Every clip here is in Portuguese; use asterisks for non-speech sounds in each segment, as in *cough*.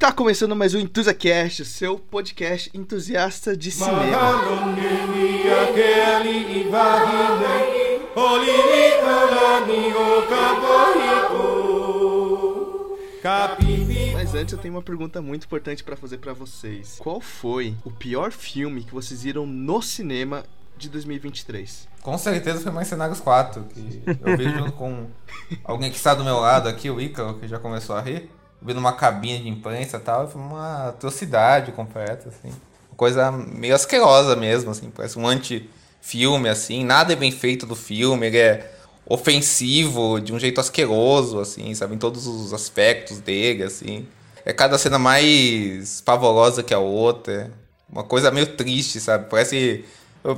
Está começando mais um EntusiaCast, seu podcast entusiasta de cinema. Mas antes eu tenho uma pergunta muito importante para fazer para vocês. Qual foi o pior filme que vocês viram no cinema de 2023? Com certeza foi Mercenários 4, que eu vejo junto com alguém que está do meu lado aqui, o Ícaro, que já começou a rir. Vendo uma cabine de imprensa e tal, foi uma atrocidade completa, assim. Uma coisa meio asquerosa mesmo, assim, parece um anti-filme, assim. Nada é bem feito do filme, ele é ofensivo de um jeito asqueroso, assim, sabe? Em todos os aspectos dele, assim. É cada cena mais pavorosa que a outra. Uma coisa meio triste, sabe? Parece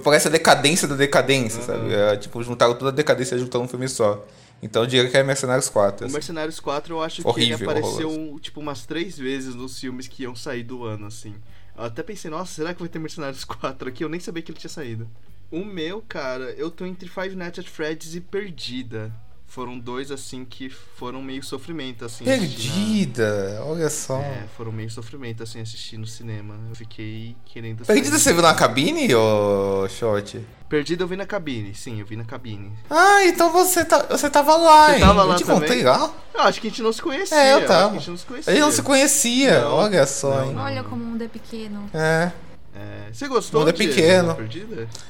Parece a decadência da decadência, uhum. sabe? É, tipo, juntaram toda a decadência juntaram um filme só. Então eu diria que é Mercenários 4. Assim. O Mercenários 4 eu acho Horrível, que ele apareceu horroroso. tipo umas três vezes nos filmes que iam sair do ano, assim. Eu até pensei, nossa, será que vai ter Mercenários 4 aqui? Eu nem sabia que ele tinha saído. O meu, cara, eu tô entre Five Nights at Freddy's e Perdida foram dois, assim, que foram meio sofrimento, assim. Perdida, na... olha só. É, foram meio sofrimento, assim, assistir no cinema. Eu fiquei querendo... Perdida você viu na cabine, ô Short? Perdida eu vi na cabine, sim, eu vi na cabine. Ah, então você, tá, você tava lá, você hein? tava lá eu te também? contei lá? Eu acho que a gente não se conhecia. É, eu tava. a gente não se conhecia. Ele não se conhecia, não, olha só, não, hein? Olha como o mundo é pequeno. É. É, você gostou? O mundo é pequeno.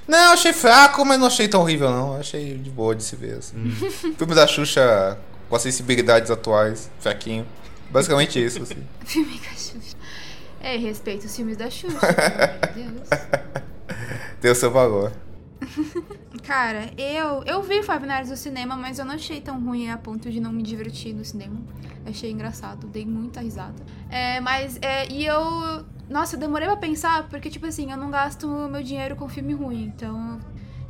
Não, eu achei fraco, mas não achei tão horrível, não. Eu achei de boa de se ver. Assim. Hum. *laughs* Filme da Xuxa com as sensibilidades atuais, fraquinho. Basicamente isso, assim. *laughs* Filme da Xuxa. É, respeito os filmes da Xuxa. meu Deus. *laughs* Tem o seu valor. Cara, eu, eu vi Five Nights no cinema, mas eu não achei tão ruim a ponto de não me divertir no cinema. Achei engraçado, dei muita risada. É, mas, é, e eu nossa, eu demorei pra pensar, porque, tipo assim, eu não gasto meu dinheiro com filme ruim, então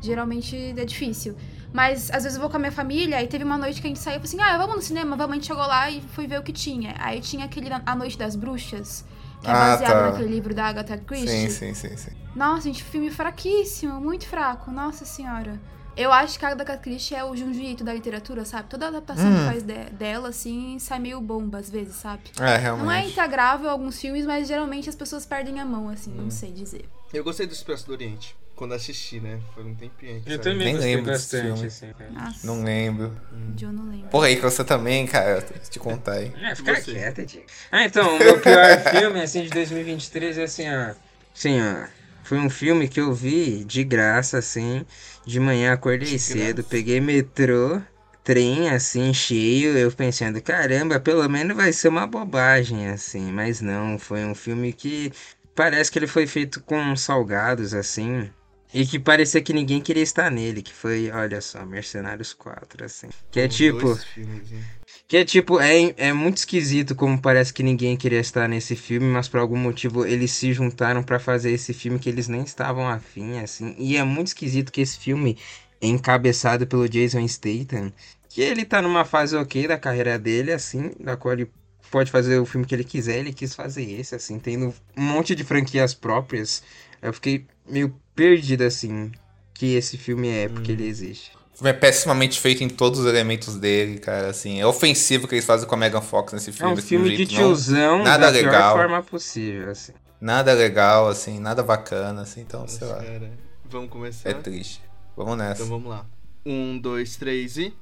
geralmente é difícil. Mas às vezes eu vou com a minha família e teve uma noite que a gente saiu e assim: ah, vamos no cinema, vamos. A gente chegou lá e foi ver o que tinha. Aí tinha aquele A Noite das Bruxas, que é ah, baseado tá. naquele livro da Agatha Christie. Sim, sim, sim, sim. Nossa, gente, filme fraquíssimo, muito fraco, nossa senhora. Eu acho que a Agatha Christie é o Junji Ito da literatura, sabe? Toda adaptação hum. que faz de, dela, assim, sai meio bomba às vezes, sabe? É, realmente. Não é integrável alguns filmes, mas geralmente as pessoas perdem a mão, assim, hum. não sei dizer. Eu gostei do Expresso do Oriente. Quando assisti, né? Foi um tempinho. Eu também Nem lembro bastante, assim, Nossa. Não lembro. Hum. Eu não lembro. Porra, aí que você também, cara, te contar aí. É, fica quieta, Diego. Ah, então, o meu pior filme, assim, de 2023 é assim, ó. Assim, ó. Foi um filme que eu vi de graça, assim. De manhã acordei cedo, peguei metrô, trem assim cheio, eu pensando, caramba, pelo menos vai ser uma bobagem assim, mas não, foi um filme que parece que ele foi feito com salgados assim. E que parecia que ninguém queria estar nele, que foi, olha só, Mercenários 4, assim. Que é tipo. Filmes, que é tipo, é, é muito esquisito como parece que ninguém queria estar nesse filme, mas por algum motivo eles se juntaram para fazer esse filme que eles nem estavam afim, assim. E é muito esquisito que esse filme é encabeçado pelo Jason Statham, que ele tá numa fase ok da carreira dele, assim, da qual ele pode fazer o filme que ele quiser, ele quis fazer esse, assim, tendo um monte de franquias próprias. Eu fiquei meio perdido, assim, que esse filme é, porque hum. ele existe é pessimamente feito em todos os elementos dele, cara, assim. É ofensivo o que eles fazem com a Megan Fox nesse filme. É um filme de tiozão não, nada da legal. pior forma possível, assim. Nada legal, assim, nada bacana, assim, então, Nossa, sei lá. Cara. Vamos começar? É triste. Vamos nessa. Então vamos lá. Um, dois, três e...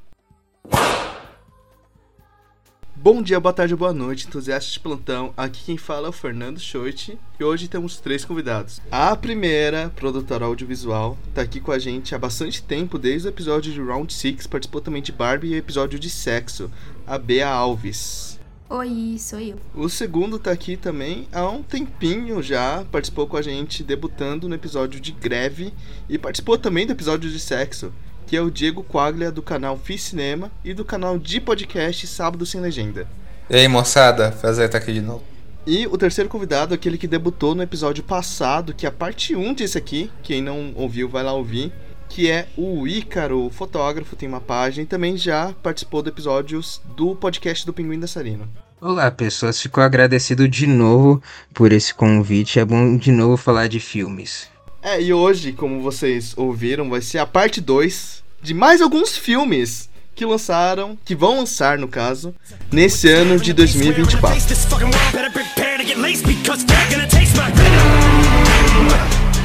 Bom dia, boa tarde, boa noite, entusiastas de plantão. Aqui quem fala é o Fernando Schoit e hoje temos três convidados. A primeira, produtora audiovisual, tá aqui com a gente há bastante tempo, desde o episódio de Round 6, participou também de Barbie e o episódio de Sexo, a Bea Alves. Oi, sou eu. O segundo tá aqui também há um tempinho já, participou com a gente debutando no episódio de Greve e participou também do episódio de Sexo que é o Diego Quaglia do canal Fiz Cinema e do canal de podcast Sábado Sem Legenda. E aí, moçada, prazer estar aqui de novo. E o terceiro convidado, aquele que debutou no episódio passado, que é a parte 1 desse aqui, quem não ouviu vai lá ouvir, que é o Ícaro, fotógrafo, tem uma página e também já participou de episódios do podcast do Pinguim Dançarino. Olá, pessoas, fico agradecido de novo por esse convite. É bom de novo falar de filmes. É, e hoje, como vocês ouviram, vai ser a parte 2 de mais alguns filmes que lançaram, que vão lançar no caso, nesse ano de 2024. what's that gonna taste my venom.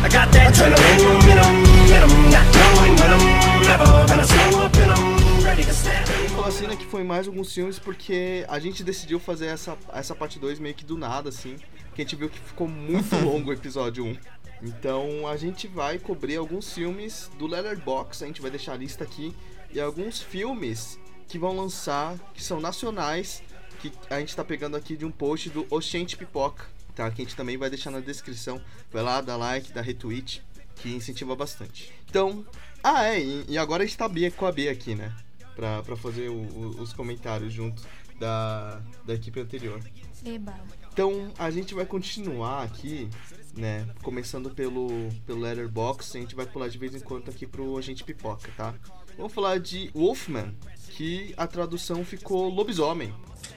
I got that adrenaline in 'em, in 'em, not going with 'em, never gonna slow up in 'em, ready to snap. Falou assim, né, que foi mais alguns filmes porque a gente decidiu fazer essa, essa parte 2 meio que do nada, assim. Que a gente viu que ficou muito *laughs* longo o episódio 1. Então a gente vai cobrir alguns filmes do Letterboxd, a gente vai deixar a lista aqui. E alguns filmes que vão lançar, que são nacionais, que a gente tá pegando aqui de um post do Oxente Pipoca, tá? Que a gente também vai deixar na descrição. Vai lá, dá like, dá retweet, que incentiva bastante. Então, ah é, e, agora a gente tá com a Bia aqui, né? Pra, pra fazer o- o- os comentários junto da, da equipe anterior. Eba. Então a gente vai continuar aqui, né? Começando pelo, pelo Letterboxd, a gente vai pular de vez em quando aqui pro Agente Pipoca, tá? Vamos falar de Wolfman, que a tradução ficou lobisomem.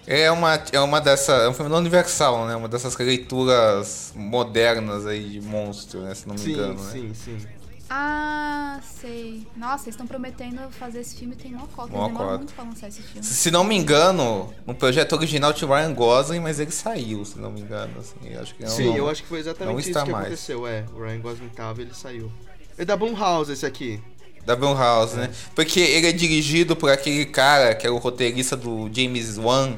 É uma, é uma dessa. É um filme da Universal, né? Uma dessas leituras modernas aí de monstro, né? Se não me Sim, engano, né? sim, sim. Ah, sei. Nossa, eles estão prometendo fazer esse filme tem mó cota. Eles demoram cota. muito pra lançar esse filme. Se não me engano, no projeto original tinha o Ryan Gosling, mas ele saiu, se não me engano. Assim, eu acho que não, sim, não- eu acho que foi não exatamente isso está que mais. aconteceu. É, o Ryan Gosling tava e ele saiu. É da Blumhouse esse aqui. Da Blumhouse, né? Porque ele é dirigido por aquele cara que é o roteirista do James Wan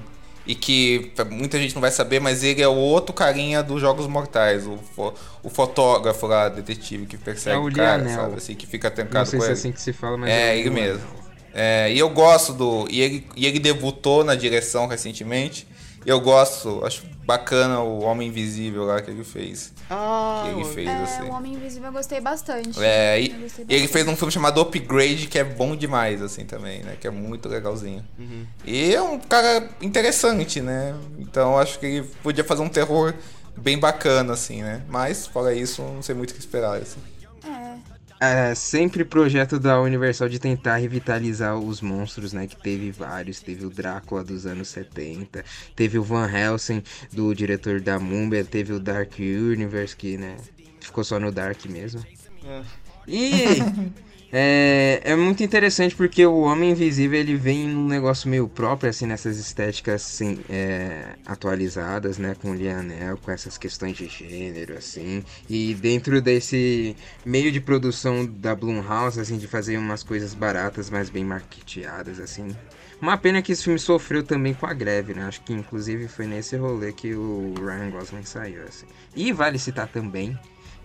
e que muita gente não vai saber, mas ele é o outro carinha dos Jogos Mortais, o, fo- o fotógrafo lá, detetive que persegue É o o cara, Lionel. sabe? Assim, que fica Não trancado sei com se é ele. assim que se fala, mas É, o ele mesmo. É, e eu gosto do. E ele, e ele debutou na direção recentemente. Eu gosto, acho bacana o Homem Invisível lá que ele fez. Ah, que ele o- fez, É, assim. o Homem Invisível eu gostei bastante. É, e, gostei e ele bastante. fez um filme chamado Upgrade, que é bom demais, assim, também, né? Que é muito legalzinho. Uhum. E é um cara interessante, né? Então acho que ele podia fazer um terror bem bacana, assim, né? Mas, fora isso, não sei muito o que esperar, assim. É. Sempre projeto da Universal de tentar revitalizar os monstros, né? Que teve vários. Teve o Drácula dos anos 70, teve o Van Helsing, do diretor da Múmia, teve o Dark Universe, que, né? Ficou só no Dark mesmo. É. E é, é muito interessante porque o Homem Invisível ele vem num negócio meio próprio, assim, nessas estéticas assim, é, atualizadas, né? Com o Lionel, com essas questões de gênero, assim. E dentro desse meio de produção da Blumhouse, assim, de fazer umas coisas baratas, mas bem marketeadas, assim. Uma pena que esse filme sofreu também com a greve, né? Acho que inclusive foi nesse rolê que o Ryan Gosling saiu, assim. E vale citar também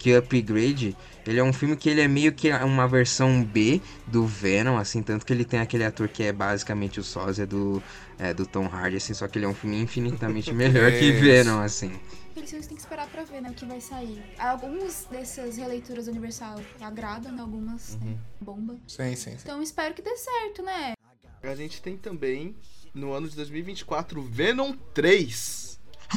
que Upgrade, ele é um filme que ele é meio que uma versão B do Venom, assim, tanto que ele tem aquele ator que é basicamente o sósia do, é, do Tom Hardy, assim, só que ele é um filme infinitamente *laughs* melhor que. Venom, assim. Eles têm que esperar pra ver, né, o que vai sair. Algumas dessas releituras Universal agradam, né, algumas né, bomba. Sim, sim, sim. Então espero que dê certo, né? A gente tem também, no ano de 2024, Venom 3.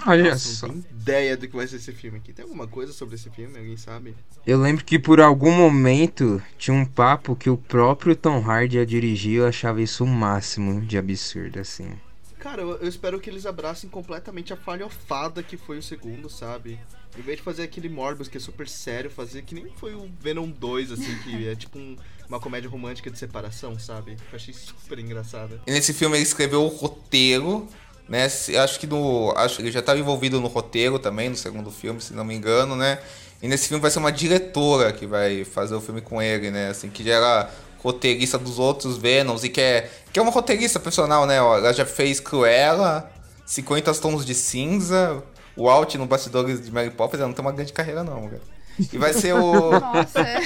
Olha Nossa, só. não tenho ideia do que vai ser esse filme aqui. Tem alguma coisa sobre esse filme? Alguém sabe? Eu lembro que por algum momento tinha um papo que o próprio Tom Hardy ia dirigir, eu achava isso o máximo de absurdo, assim. Cara, eu, eu espero que eles abracem completamente a falhofada que foi o segundo, sabe? Em vez de fazer aquele Morbius que é super sério, fazer que nem foi o Venom 2, assim, que é tipo um- uma comédia romântica de separação, sabe? Eu achei super engraçada. E nesse filme ele escreveu o roteiro, né? Acho que no. Acho que ele já estava envolvido no roteiro também, no segundo filme, se não me engano, né? E nesse filme vai ser uma diretora que vai fazer o filme com ele, né? Assim, que já era roteirista dos outros Venoms e que é, que é uma roteirista profissional, né? Ela já fez Cruella, 50 Tons de Cinza, o Alt no Bastidores de Mary Poppins, ela não tem uma grande carreira não, cara. E vai ser o... Nossa, é.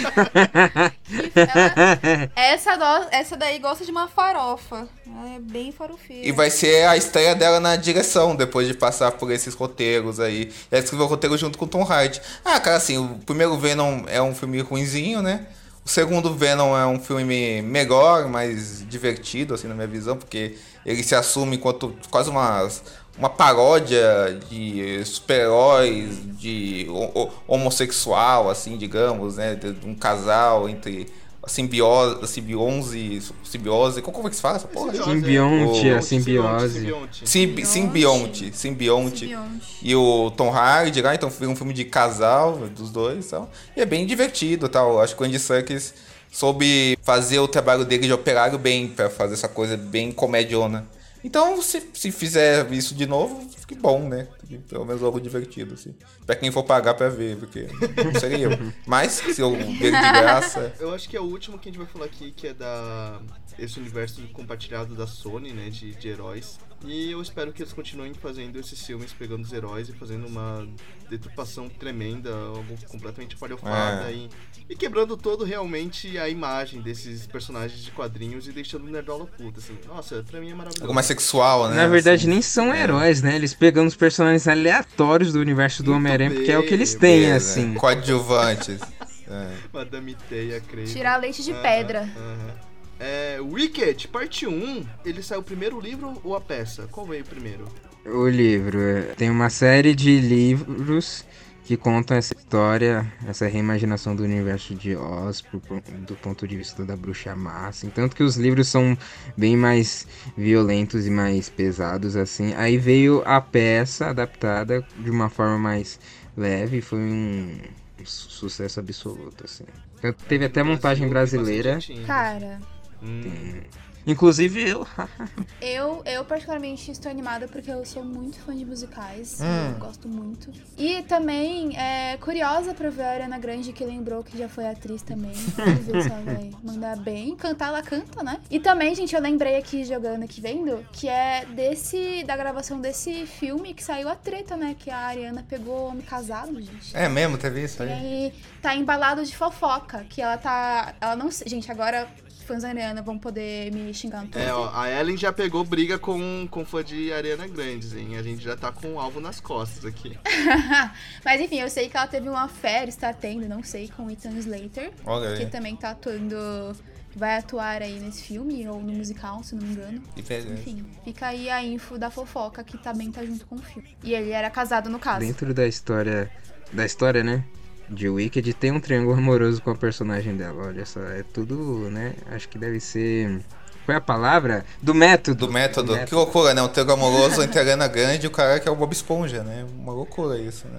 Ela- essa, do- essa daí gosta de uma farofa. Ela é bem farofeira. E vai ser a estreia dela na direção, depois de passar por esses roteiros aí. Ela escreveu o roteiro junto com o Tom Hardy. Ah, cara, assim, o primeiro Venom é um filme ruinzinho, né? O segundo Venom é um filme melhor, mais divertido, assim, na minha visão, porque ele se assume enquanto quase uma, uma paródia de super-heróis, de ho- ho- homossexual, assim, digamos, né? De, um casal entre a simbiose, a simbiose, simbiose, como é que se fala essa porra? Simbionte, a simbiose. Simbionte. Simbi simbionte, simbionte. Simbionte. E o Tom Hardy lá, então foi um filme de casal dos dois e tal. E é bem divertido tal. Acho que o Andy Serkis soube fazer o trabalho dele de operário bem, pra fazer essa coisa bem comediona. Então, se, se fizer isso de novo, que bom, né? Pelo menos algo divertido, assim. Pra quem for pagar pra ver, porque não seria eu. Mas, se eu ver de graça. Eu acho que é o último que a gente vai falar aqui, que é da esse universo compartilhado da Sony, né, de, de heróis. E eu espero que eles continuem fazendo esses filmes, pegando os heróis e fazendo uma deturpação tremenda, algo completamente palhofada É. e, e quebrando todo realmente a imagem desses personagens de quadrinhos e deixando o nerdola puta, assim. Nossa, pra mim é maravilhoso. Algo mais sexual, né? Na verdade, assim. nem são heróis, né? Eles pegando os personagens aleatórios do universo do Homem-Aranha, porque é o que eles bem, têm, Beleza. assim. Coadjuvantes. É. *laughs* Madame Teia, creio. Tirar leite de Aham, pedra. aham. É, Wicked, parte 1, ele saiu primeiro o livro ou a peça? Qual veio primeiro? O livro é, tem uma série de livros que contam essa história, essa reimaginação do universo de Oz pro do ponto de vista da bruxa má, assim. Tanto que os livros são bem mais violentos e mais pesados, assim. Aí veio a peça adaptada de uma forma mais leve e foi um su- sucesso absoluto, assim. Tanto Teve até montagem Brasil, brasileira. gente. Cara, Hum. Inclusive eu. *laughs* eu, eu particularmente estou animada porque eu sou muito fã de musicais. Hum. Eu gosto muito. E também é curiosa pra ver a Ariana Grande, que lembrou que já foi atriz também. Vamos ver se ela vai mandar bem. Cantar, ela canta, né? E também, gente, eu lembrei aqui, jogando aqui, vendo, que é desse, da gravação desse filme que saiu a treta, né? Que a Ariana pegou homem casado, gente. É mesmo, teve isso E aí? aí tá embalado de fofoca, que ela tá. Ela não. Gente, agora fãs da Ariana vão poder me xingar no Twitter. É, ó, a Ellen já pegou briga com, com fã de Ariana Grande, hein? A gente já tá com um alvo nas costas aqui. *laughs* Mas enfim, eu sei que ela teve uma fé, está tendo, não sei, com o Ethan Slater, Olha que aí. também tá atuando. Vai atuar aí nesse filme, ou no musical, se não me engano. Que. Enfim, fica aí a info da fofoca que também tá junto com o filme. E ele era casado no caso. Dentro da história. Da história, né? De Wicked tem um triângulo amoroso com a personagem dela. Olha só, é tudo, né? Acho que deve ser. Qual é a palavra? Do método. Do método. Que loucura, né? Um triângulo amoroso entre a Ariana Grande e o cara que é o Bob Esponja, né? Uma loucura isso, né?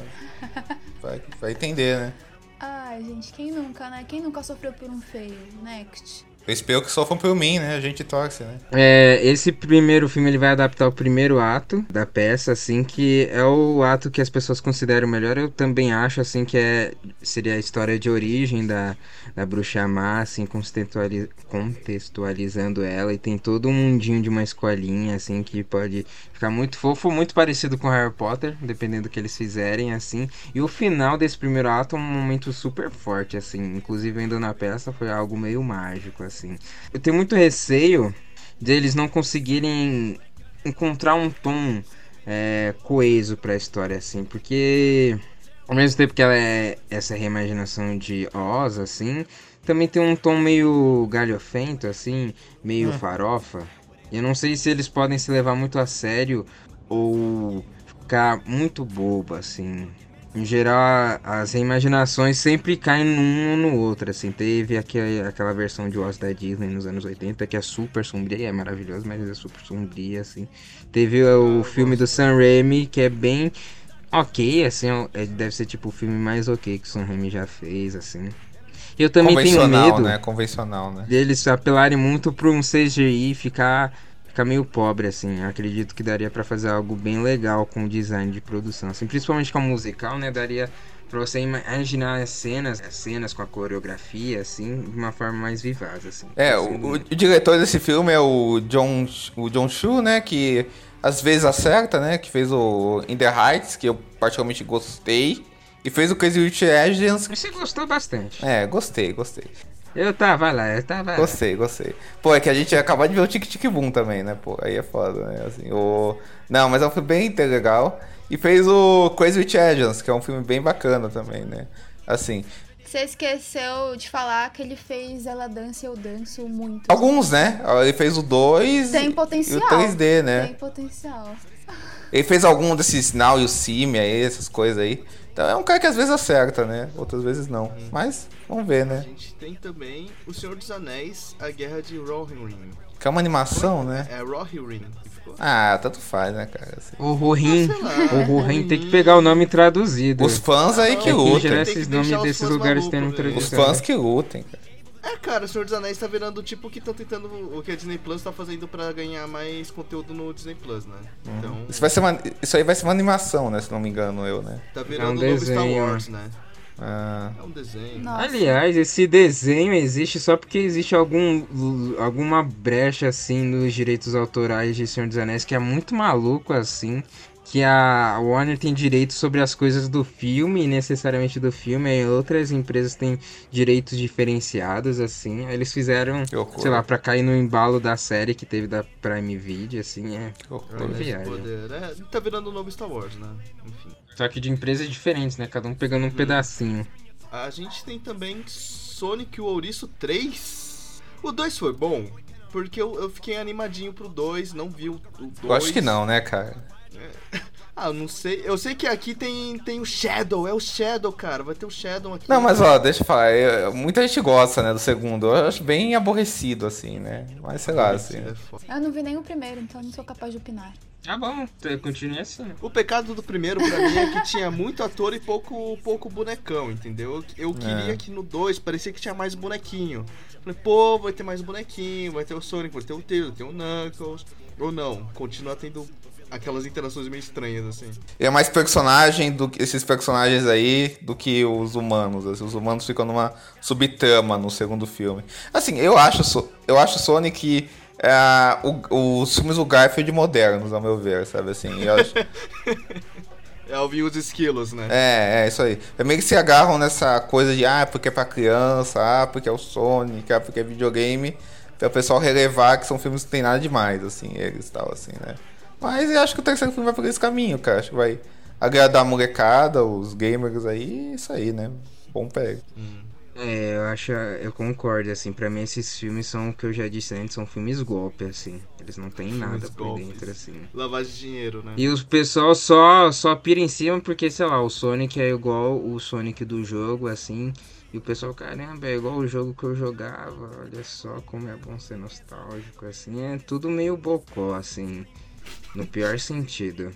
Vai, vai entender, né? Ai, gente, quem nunca, né? Quem nunca sofreu por um feio? Next. Eu espero que sofram por mim, né? A gente torce, né? É, esse primeiro filme ele vai adaptar o primeiro ato da peça, assim, que é o ato que as pessoas consideram melhor. Eu também acho, assim, que é, seria a história de origem da, da bruxa má, assim, contextuali- contextualizando ela. E tem todo um mundinho de uma escolinha, assim, que pode ficar muito fofo, muito parecido com Harry Potter, dependendo do que eles fizerem, assim. E o final desse primeiro ato é um momento super forte, assim. Inclusive, ainda na peça, foi algo meio mágico, assim. Eu tenho muito receio deles não conseguirem encontrar um tom é, coeso pra história, assim, porque ao mesmo tempo que ela é essa reimaginação de Oz, assim, também tem um tom meio galhofento, assim, meio farofa. Eu não sei se eles podem se levar muito a sério ou ficar muito bobo, assim. Em geral, as reimaginações sempre caem num ou no outro, assim. Teve aquela, aquela versão de Oz da Disney nos anos 80, que é super sombria, é maravilhosa, mas é super sombria, assim. Teve o filme do Sam Raimi, que é bem ok, assim, é- deve ser tipo o filme mais ok que o Sam Raimi já fez, assim. Eu também tenho medo né? Convencional, né? deles apelarem muito pra um CGI ficar, ficar meio pobre, assim. Acredito que daria pra fazer algo bem legal com o design de produção, assim. Principalmente com a musical, né? Daria pra você imaginar as cenas, as cenas com a coreografia, assim, de uma forma mais vivaz, assim. É, Assim, o, o- o diretor desse filme é o John, o John Chu, né? Que às vezes acerta, né? Que fez o In the Heights, que eu particularmente gostei. E fez o Crazy Rich Asians. Você gostou bastante. É, gostei, gostei. Eu tá, vai lá, eu tá, vai lá. Gostei, gostei. Pô, é que a gente acabou de ver o Tic Tic Boom também, né? Pô, aí é foda, né? Assim, o... Não, mas é um filme bem legal. E fez o Crazy Rich Asians, que é um filme bem bacana também, né? Assim, Você esqueceu de falar que ele fez Ela Dança e Eu Danço muito. alguns, né? Ele fez o 2 Tem e potencial. o 3D, né? Tem potencial. Ele fez algum desses Now e o Sim aí, essas coisas aí. Então é um cara que às vezes acerta, né? Outras vezes não. Mas, vamos ver, A né? gente tem também O Senhor dos Anéis, A Guerra de Rohirrim. Que é uma animação, né? É Rohirrim que ficou. Ah, tanto faz, né, cara? Assim. O Ah, sei lá, o Rohim tem que pegar o nome traduzido. Os fãs aí que Tem que Em lutem. geral, Tem que esses nomes os desses lugares malucos, têm velho. Os fãs que lutem, cara. É, cara, o Senhor dos Anéis tá virando tipo o que estão tentando. O que a Disney Plus tá fazendo pra ganhar mais conteúdo no Disney Plus, né? Então. Isso, vai ser uma, isso aí vai ser uma animação, né? Se não me engano, eu, né? Tá virando um o novo Star desenho. Wars, né? Ah, É um desenho. Nossa. Aliás, esse desenho existe só porque existe algum, alguma brecha assim nos direitos autorais de Senhor dos Anéis que é muito maluco assim. Que a Warner tem direitos sobre as coisas do filme, necessariamente do filme, e outras empresas têm direitos diferenciados, assim. Aí Eles fizeram, sei lá, pra cair no embalo da série que teve da Prime Video, assim, é. que poder. É, tá virando o novo Star Wars, né? Enfim. Só que de empresas diferentes, né? Cada um pegando um pedacinho. A gente tem também Sonic o Ouriço 3. O 2 foi bom, porque eu, eu fiquei animadinho pro 2, não vi o 2. Eu acho que não, né, cara? *laughs* Ah, eu não sei. Eu sei que aqui tem, tem o Shadow, é o Shadow, cara. Vai ter o Shadow aqui. Não, mas ó, deixa eu falar. eu- muita gente gosta, né, do segundo. Eu acho bem aborrecido, assim, né? Mas sei lá, assim. É. Eu não vi nem o primeiro, então não sou capaz de opinar. Ah, bom, continue assim. O pecado do primeiro pra mim é que tinha muito ator e pouco, pouco bonecão, entendeu? Eu, eu queria É. que no 2 parecia que tinha mais bonequinho. Falei, pô, vai ter mais bonequinho, vai ter o Sonic, vai ter o Tails, vai ter o Knuckles. Ou não, continua tendo aquelas interações meio estranhas, assim. É mais personagem do que esses personagens aí do que os humanos. assim. Os humanos ficam numa subtrama no segundo filme. Assim, eu acho, eu acho Sonic é, o- os filmes do Garfield modernos, ao meu ver, sabe assim? Eu acho- *laughs* É ouvir os esquilos, né? é, é isso aí. Também que se agarram nessa coisa de ah, porque é pra criança, ah, porque é o Sonic, ah, porque é videogame, pra o pessoal relevar que são filmes que não tem nada demais, assim, eles tal, assim, né? Mas eu acho que o terceiro filme vai por esse caminho, cara. Acho que vai agradar a molecada, os gamers aí, isso aí, né? Bom pego. É, eu acho, eu concordo, assim, pra mim esses filmes são o que eu já disse antes, são filmes golpe, assim. Eles não têm nada por golpes. dentro, assim. Lavagem de dinheiro, né? E o pessoal só, só pira em cima porque, sei lá, o Sonic é igual o Sonic do jogo, assim. E o pessoal, caramba, é igual o jogo que eu jogava, olha só como é bom ser nostálgico, assim. É tudo meio bocó, assim, no pior sentido.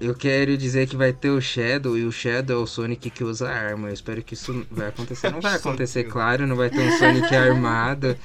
Eu quero dizer que vai ter o Shadow, e o Shadow é o Sonic que usa arma. Eu espero que isso vai acontecer. Não vai *laughs* acontecer, claro, não vai ter um Sonic armado.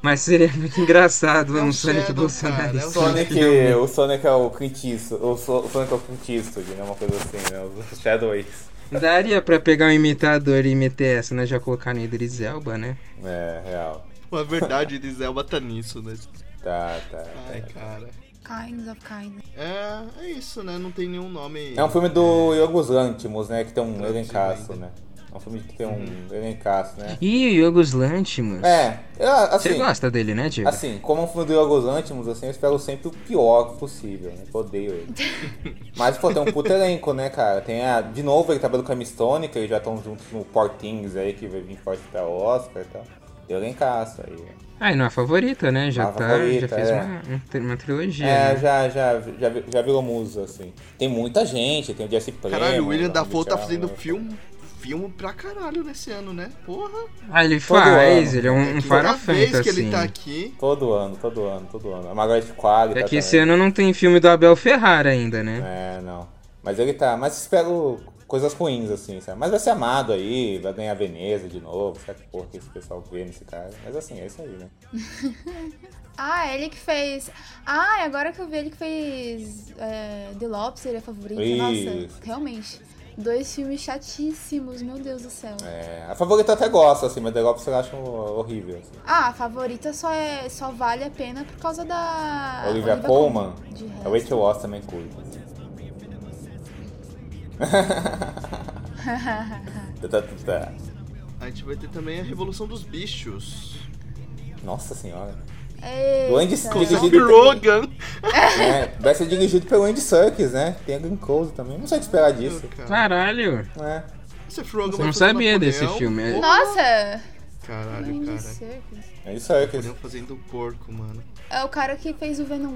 Mas seria muito engraçado É um o Sonic Shadow, bolsonarista. cara, é o Sonic, o Sonic é o Eastwood, o, So- o Sonic é o Eastwood, né? Uma coisa assim, né? Os Shadows. Daria pra pegar um imitador e meter essa, né? Já colocar no Idris Elba, né? É, real. A verdade de Zelba tá nisso, né? Tá, tá. Ai, cara. Kinds of kind. É, é isso, né? Não tem nenhum nome. É um filme do Yorgos Lanthimos, né? Que tem um elencaço, ainda. né? É um filme que tem um elencaço, né? Ih, o Yorgos Lanthimos. É, eu, Você assim, gosta dele, né, Diego? assim, como é um filme do Yorgos Lanthimos, assim, eu espero sempre o pior possível, né? Eu odeio ele. *laughs* Mas, pô, tem um puto elenco, né, cara? Tem a... De novo, ele trabalha com a Emma Stone, que eles já estão juntos no Portings aí, que vai vir forte pra Oscar e tal. Tem elencaço aí. Ah, e não é a favorita, né? Já A tá, favorita, já fez é. uma, um uma trilogia. É, né? já, já, já, já virou musa, assim. Tem muita gente, tem o Jesse Plemons. Caralho, o William Dafoe tá fazendo filme, filme pra caralho nesse ano, né? Porra. Ah, ele Todo faz, ano. ele é um, um Toda farofento, vez que assim. ele tá aqui. Todo ano, todo ano, todo ano. A Margaret Qualley É tá que esse também. ano não tem filme do Abel Ferrara ainda, né? É, não. Mas ele tá. Mas espero coisas ruins, assim, sabe? Mas vai ser amado aí, vai ganhar Veneza de novo, sabe que porra que esse pessoal vê nesse cara. Mas assim, é isso aí, né? *laughs* Ah, ele que fez. Ah, agora que eu vi ele que fez é, The Lobster, a favorita. Isso. Nossa, realmente. Dois filmes chatíssimos, meu Deus do céu. É, a favorita até gosta, assim, mas The Lobster eu acho horrível. Assim. Ah, a favorita só, é, só vale a pena por causa da. Olivia Colman, De a resto. Rachel também tá, tá. *laughs* A gente vai ter também a Revolução dos Bichos. Nossa senhora. Eita. O Andy Dirigido pelo- Rogen. É, vai ser dirigido pelo Andy Serkis, né? Tem a Close também. Não sei o que esperar disso. Cara, Caralho! É. Rogen Eu vai não sabia desse filme. Nossa! Caralho, Andy cara. Serkis. Andy Serkis. Napoleão fazendo porco, mano. É o cara que fez o Venom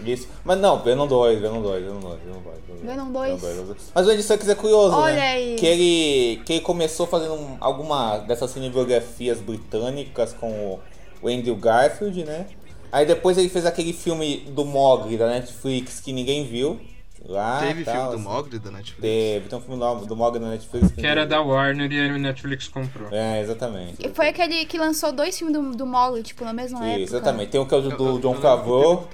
1. Isso. Mas não, Venom 2, Venom 2, Venom 2, Venom 2. Venom 2. Venom 2. Mas o Andy Serkis é curioso, Olha né? aí. Que ele, que ele começou fazendo um- alguma dessas cinebiografias britânicas com o- o Andrew Garfield, né? Aí depois ele fez aquele filme do Mogli da Netflix que ninguém viu. Lá. Teve tal, filme do assim. Mogli da Netflix? Teve, tem um filme do, do Mogli na Netflix. Que era da Warner e a Netflix comprou. É, exatamente. E Foi aquele que lançou dois filmes do, do Mogli, tipo, na mesma época. Exatamente. Tem um que é o do, Eu- do eu- John eu que Favreau.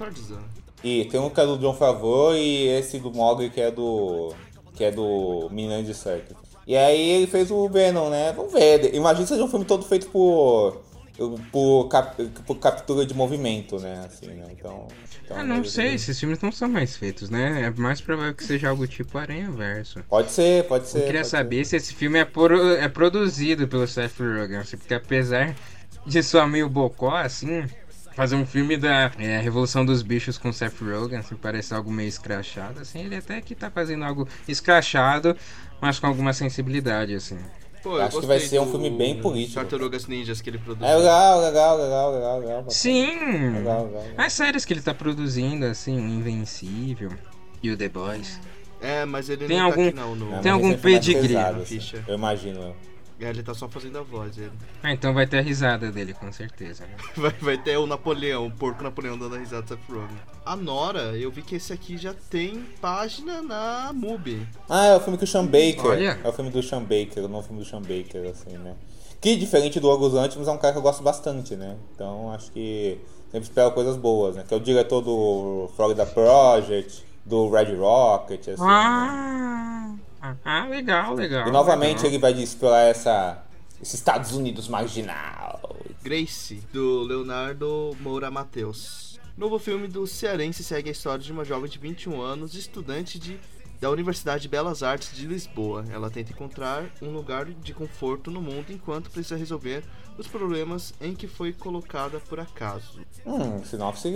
E tem um que é do John Favreau e esse do Mogli que é do. que é do Minan de Circuit. E aí ele fez o Venom, né? Vamos ver. Imagina que seja um filme todo feito por. Por, cap- por captura de movimento, né? Assim, né? Então. então Ah, não ele- sei, esses filmes não são mais feitos, né? É mais provável que seja algo tipo Aranha Verso. Pode ser, pode ser. Eu queria saber se esse filme é, pro- é produzido pelo Seth Rogen, assim, porque apesar de soar meio bocó, assim, fazer um filme da é, Revolução dos Bichos com Seth Rogen, assim, parece algo meio escrachado, assim, ele até que tá fazendo algo escrachado, mas com alguma sensibilidade, assim. Pô, eu Acho que vai ser um filme bem político. Tartarugas Ninjas que ele produziu. É legal, legal, legal, legal, legal. Sim! Legal, legal, legal. As séries que ele tá produzindo, assim, o Invencível e o The Boys. É, mas ele Tem não algum- tá aqui não. No... É, Tem algum é pedigree pesado, assim. Eu imagino. É, ele tá só fazendo a voz. Ele. Ah, então vai ter a risada dele, com certeza. né? *laughs* Vai, vai ter o Napoleão, o porco Napoleão dando a risada do Seth Rogen. A Nora, eu vi que esse aqui já tem página na MUBI. Ah, é o filme que o Sean Baker. Olha. É o filme do Sean Baker, o novo filme do Sean Baker, assim, né? Que, diferente do Orgulhos Antimos, é um cara que eu gosto bastante, né? Então, acho que sempre espero coisas boas, né? Que é o diretor do Florida Project, do Red Rocket, assim. né? Ah, legal, legal. E novamente legal. ele vai explorar essa, esse Estados Unidos marginal. Grace, do Leonardo Moura Mateus. Novo filme do cearense segue a história de uma jovem de 21 anos, estudante de, da Universidade de Belas Artes de Lisboa. Ela tenta encontrar um lugar de conforto no mundo enquanto precisa resolver os problemas em que foi colocada por acaso. Hum, sinopse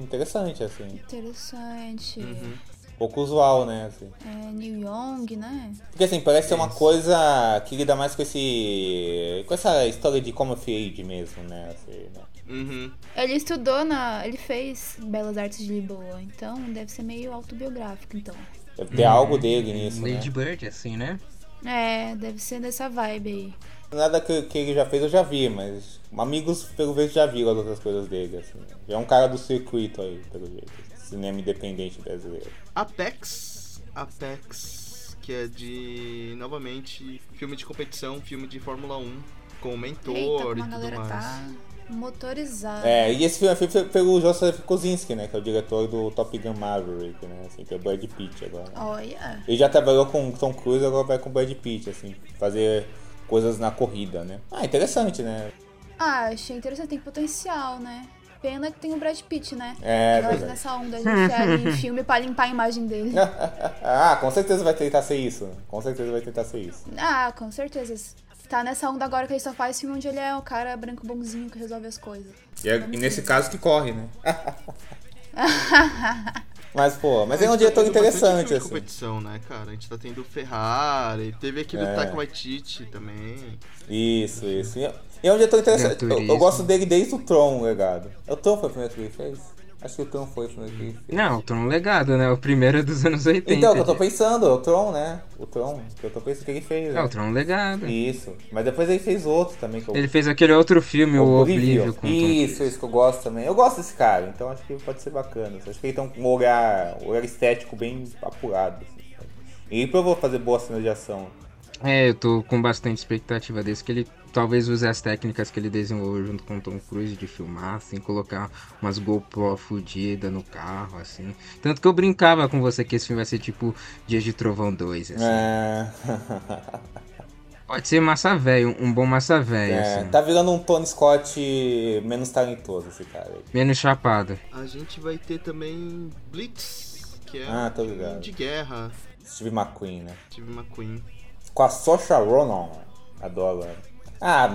interessante, assim. Interessante. Uhum. Pouco usual, né? Assim. É, New Young, né? Porque assim, parece ser uma coisa que lida mais com esse. com essa história de come of age mesmo, né? Assim, né? Uhum. Ele estudou na. Ele fez Belas Artes de Lisboa, então deve ser meio autobiográfico, então. Deve ter algo dele nisso, né? Lady Bird, assim, né? É, deve ser dessa vibe aí. Nada que, que ele já fez eu já vi, mas amigos pelo visto já viram as outras coisas dele, assim. Já é um cara do circuito aí, pelo jeito. Cinema independente brasileiro. Apex. Apex, que é de. novamente, filme de competição, filme de Fórmula 1, com o mentor Eita, e a tudo galera mais. tá motorizada. É, e esse filme é feito pelo Joseph Kosinski, né? Que é o diretor do Top Gun Maverick, né? Assim, que é o Brad Pitt agora. Olha. Ele já trabalhou com Tom Cruise, agora vai com o Brad Pitt, assim, fazer coisas na corrida, né? Ah, interessante, né? Ah, achei interessante, tem potencial, né? Pena que tem o Brad Pitt, né? É, Nós verdade. nessa onda de enfiar ele em filme pra limpar a imagem dele. *laughs* ah, com certeza vai tentar ser isso. Com certeza vai tentar ser isso. Ah, com certeza. Tá nessa onda agora que ele só faz filme onde ele é o cara branco bonzinho que resolve as coisas. E, é- e nesse caso que corre, né? *laughs* mas, pô, mas é um diretor Tá interessante, assim. competição, né, cara? A gente tá tendo o Ferrari, teve aquele É. do Taika Waititi também. Isso, isso. E é- é um diretor interessante. Eu, eu gosto dele desde o Tron, legado. O Tron foi o primeiro que ele fez? Acho que o Tron foi o primeiro que fez. Não, tô um legado, né? O primeiro é dos anos 80. Então, o que eu tô pensando, o Tron, né? O Tron, eu tô pensando que ele fez. É, né? o Tron legado. Isso. Mas depois ele fez outro também. Que eu... Ele fez aquele outro filme, o o Tom Isso, Cruise. isso que eu gosto também. Eu gosto desse cara, então acho que pode ser bacana. Acho que ele tem um olhar, um olhar estético bem apurado. Assim, e provou fazer boas cenas de ação. É, eu tô com bastante expectativa desse, que ele talvez use as técnicas que ele desenvolveu junto com o Tom Cruise de filmar, assim, colocar umas GoPro fudidas no carro, assim. Tanto que eu brincava com você que esse filme vai ser tipo Dias de Trovão 2, assim. É. *laughs* Pode ser massa velho, um bom massa velho, É, assim. tá virando um Tony Scott menos talentoso esse cara aí. Menos chapado. A gente vai ter também Blitz, que é Ah, tô um filme ligado. de guerra. Steve McQueen, né? Tive McQueen. Com a Saoirse Ronan. Adoro ela. Ah,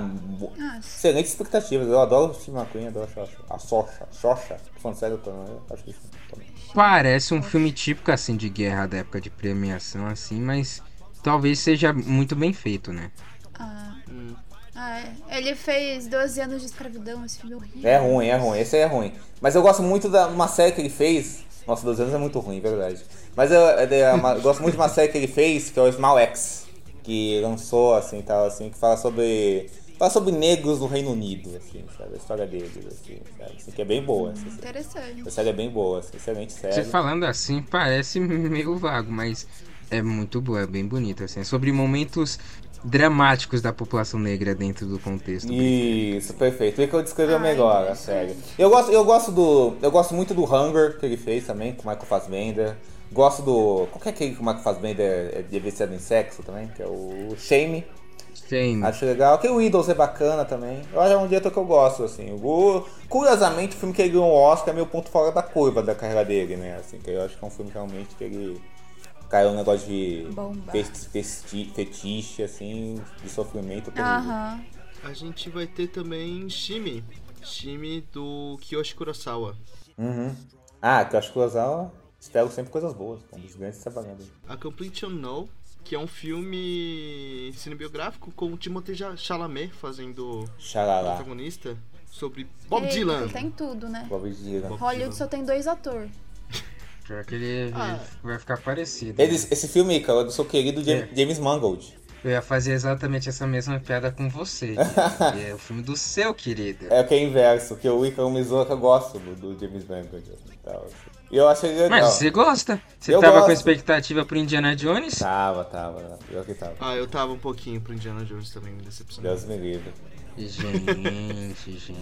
Ah, excelentes expectativas. Eu adoro o Steve McQueen, adoro a Saoirse. A. Tô falando sério, eu tô, eu acho que isso também. Parece um filme típico, assim, de guerra da época de premiação, assim, mas talvez seja muito bem feito, né? ah, Hum. ah, é. Ele fez 12 anos de escravidão, esse filme é horrível. É ruim, é ruim. Esse aí é ruim. Mas eu gosto muito da uma série que ele fez. Nossa, 12 anos é muito ruim, verdade. Mas eu, é de- uma- eu gosto muito de uma série que ele fez, que é o Small X. Que lançou, assim, tal, assim, que fala sobre Fala sobre negros no Reino Unido, assim, sabe? A história deles, assim, sabe? Assim, que é bem boa. Assim, Interessante. essa série é bem boa, assim, excelente série. Você falando assim parece meio vago, mas é muito boa, é bem bonita, assim. É sobre momentos dramáticos da população negra dentro do contexto. Isso, perfeito. O que eu descreveu Ai, melhor a série. Eu gosto, eu gosto do. Eu gosto muito do Hunger que ele fez também, com o Michael Fassbender. Gosto do. Qual que é aquele que o Michael Fassbender é de viciado em sexo também? Que é o Shame. Tem. Acho legal. Que o Idols é bacana também. Eu acho que é um diretor que eu gosto, assim. O, curiosamente, o filme que ele ganhou o Oscar é meu ponto fora da curva da carreira dele, né? Assim, que eu acho que é um filme realmente que ele caiu um negócio de festi- fetiche, assim, de sofrimento. Aham. A gente vai ter também Shimi. Shimi do Kiyoshi Kurosawa. Uhum. Ah, que que o Kurosawa espero sempre coisas boas, um dos grandes trabalhadores. A Complete Unknown, que é um filme cinebiográfico com o Timothée Chalamet fazendo o Xalala. protagonista sobre Bob Eita, Dylan. Tem tudo, né? Bob Dylan. Bob Hollywood Dylan. só tem dois atores. *laughs* Pior que ele Ah. vai ficar parecido. Eles- esse filme, cara, é do seu querido Jam- É. James Mangold. Eu ia fazer exatamente essa mesma piada com você. *laughs* que é o filme do seu querido. É o que é inverso, que o Icaro Mizuka eu gosto do, do James Mangold. tal, assim. E eu achei legal. Mas você gosta? Você Eu tava com gosto. expectativa pro Indiana Jones? Tava, tava. Pior que tava. Ah, eu tava um pouquinho pro Indiana Jones também, me decepcionou. Deus me livre. Gente, *laughs* gente.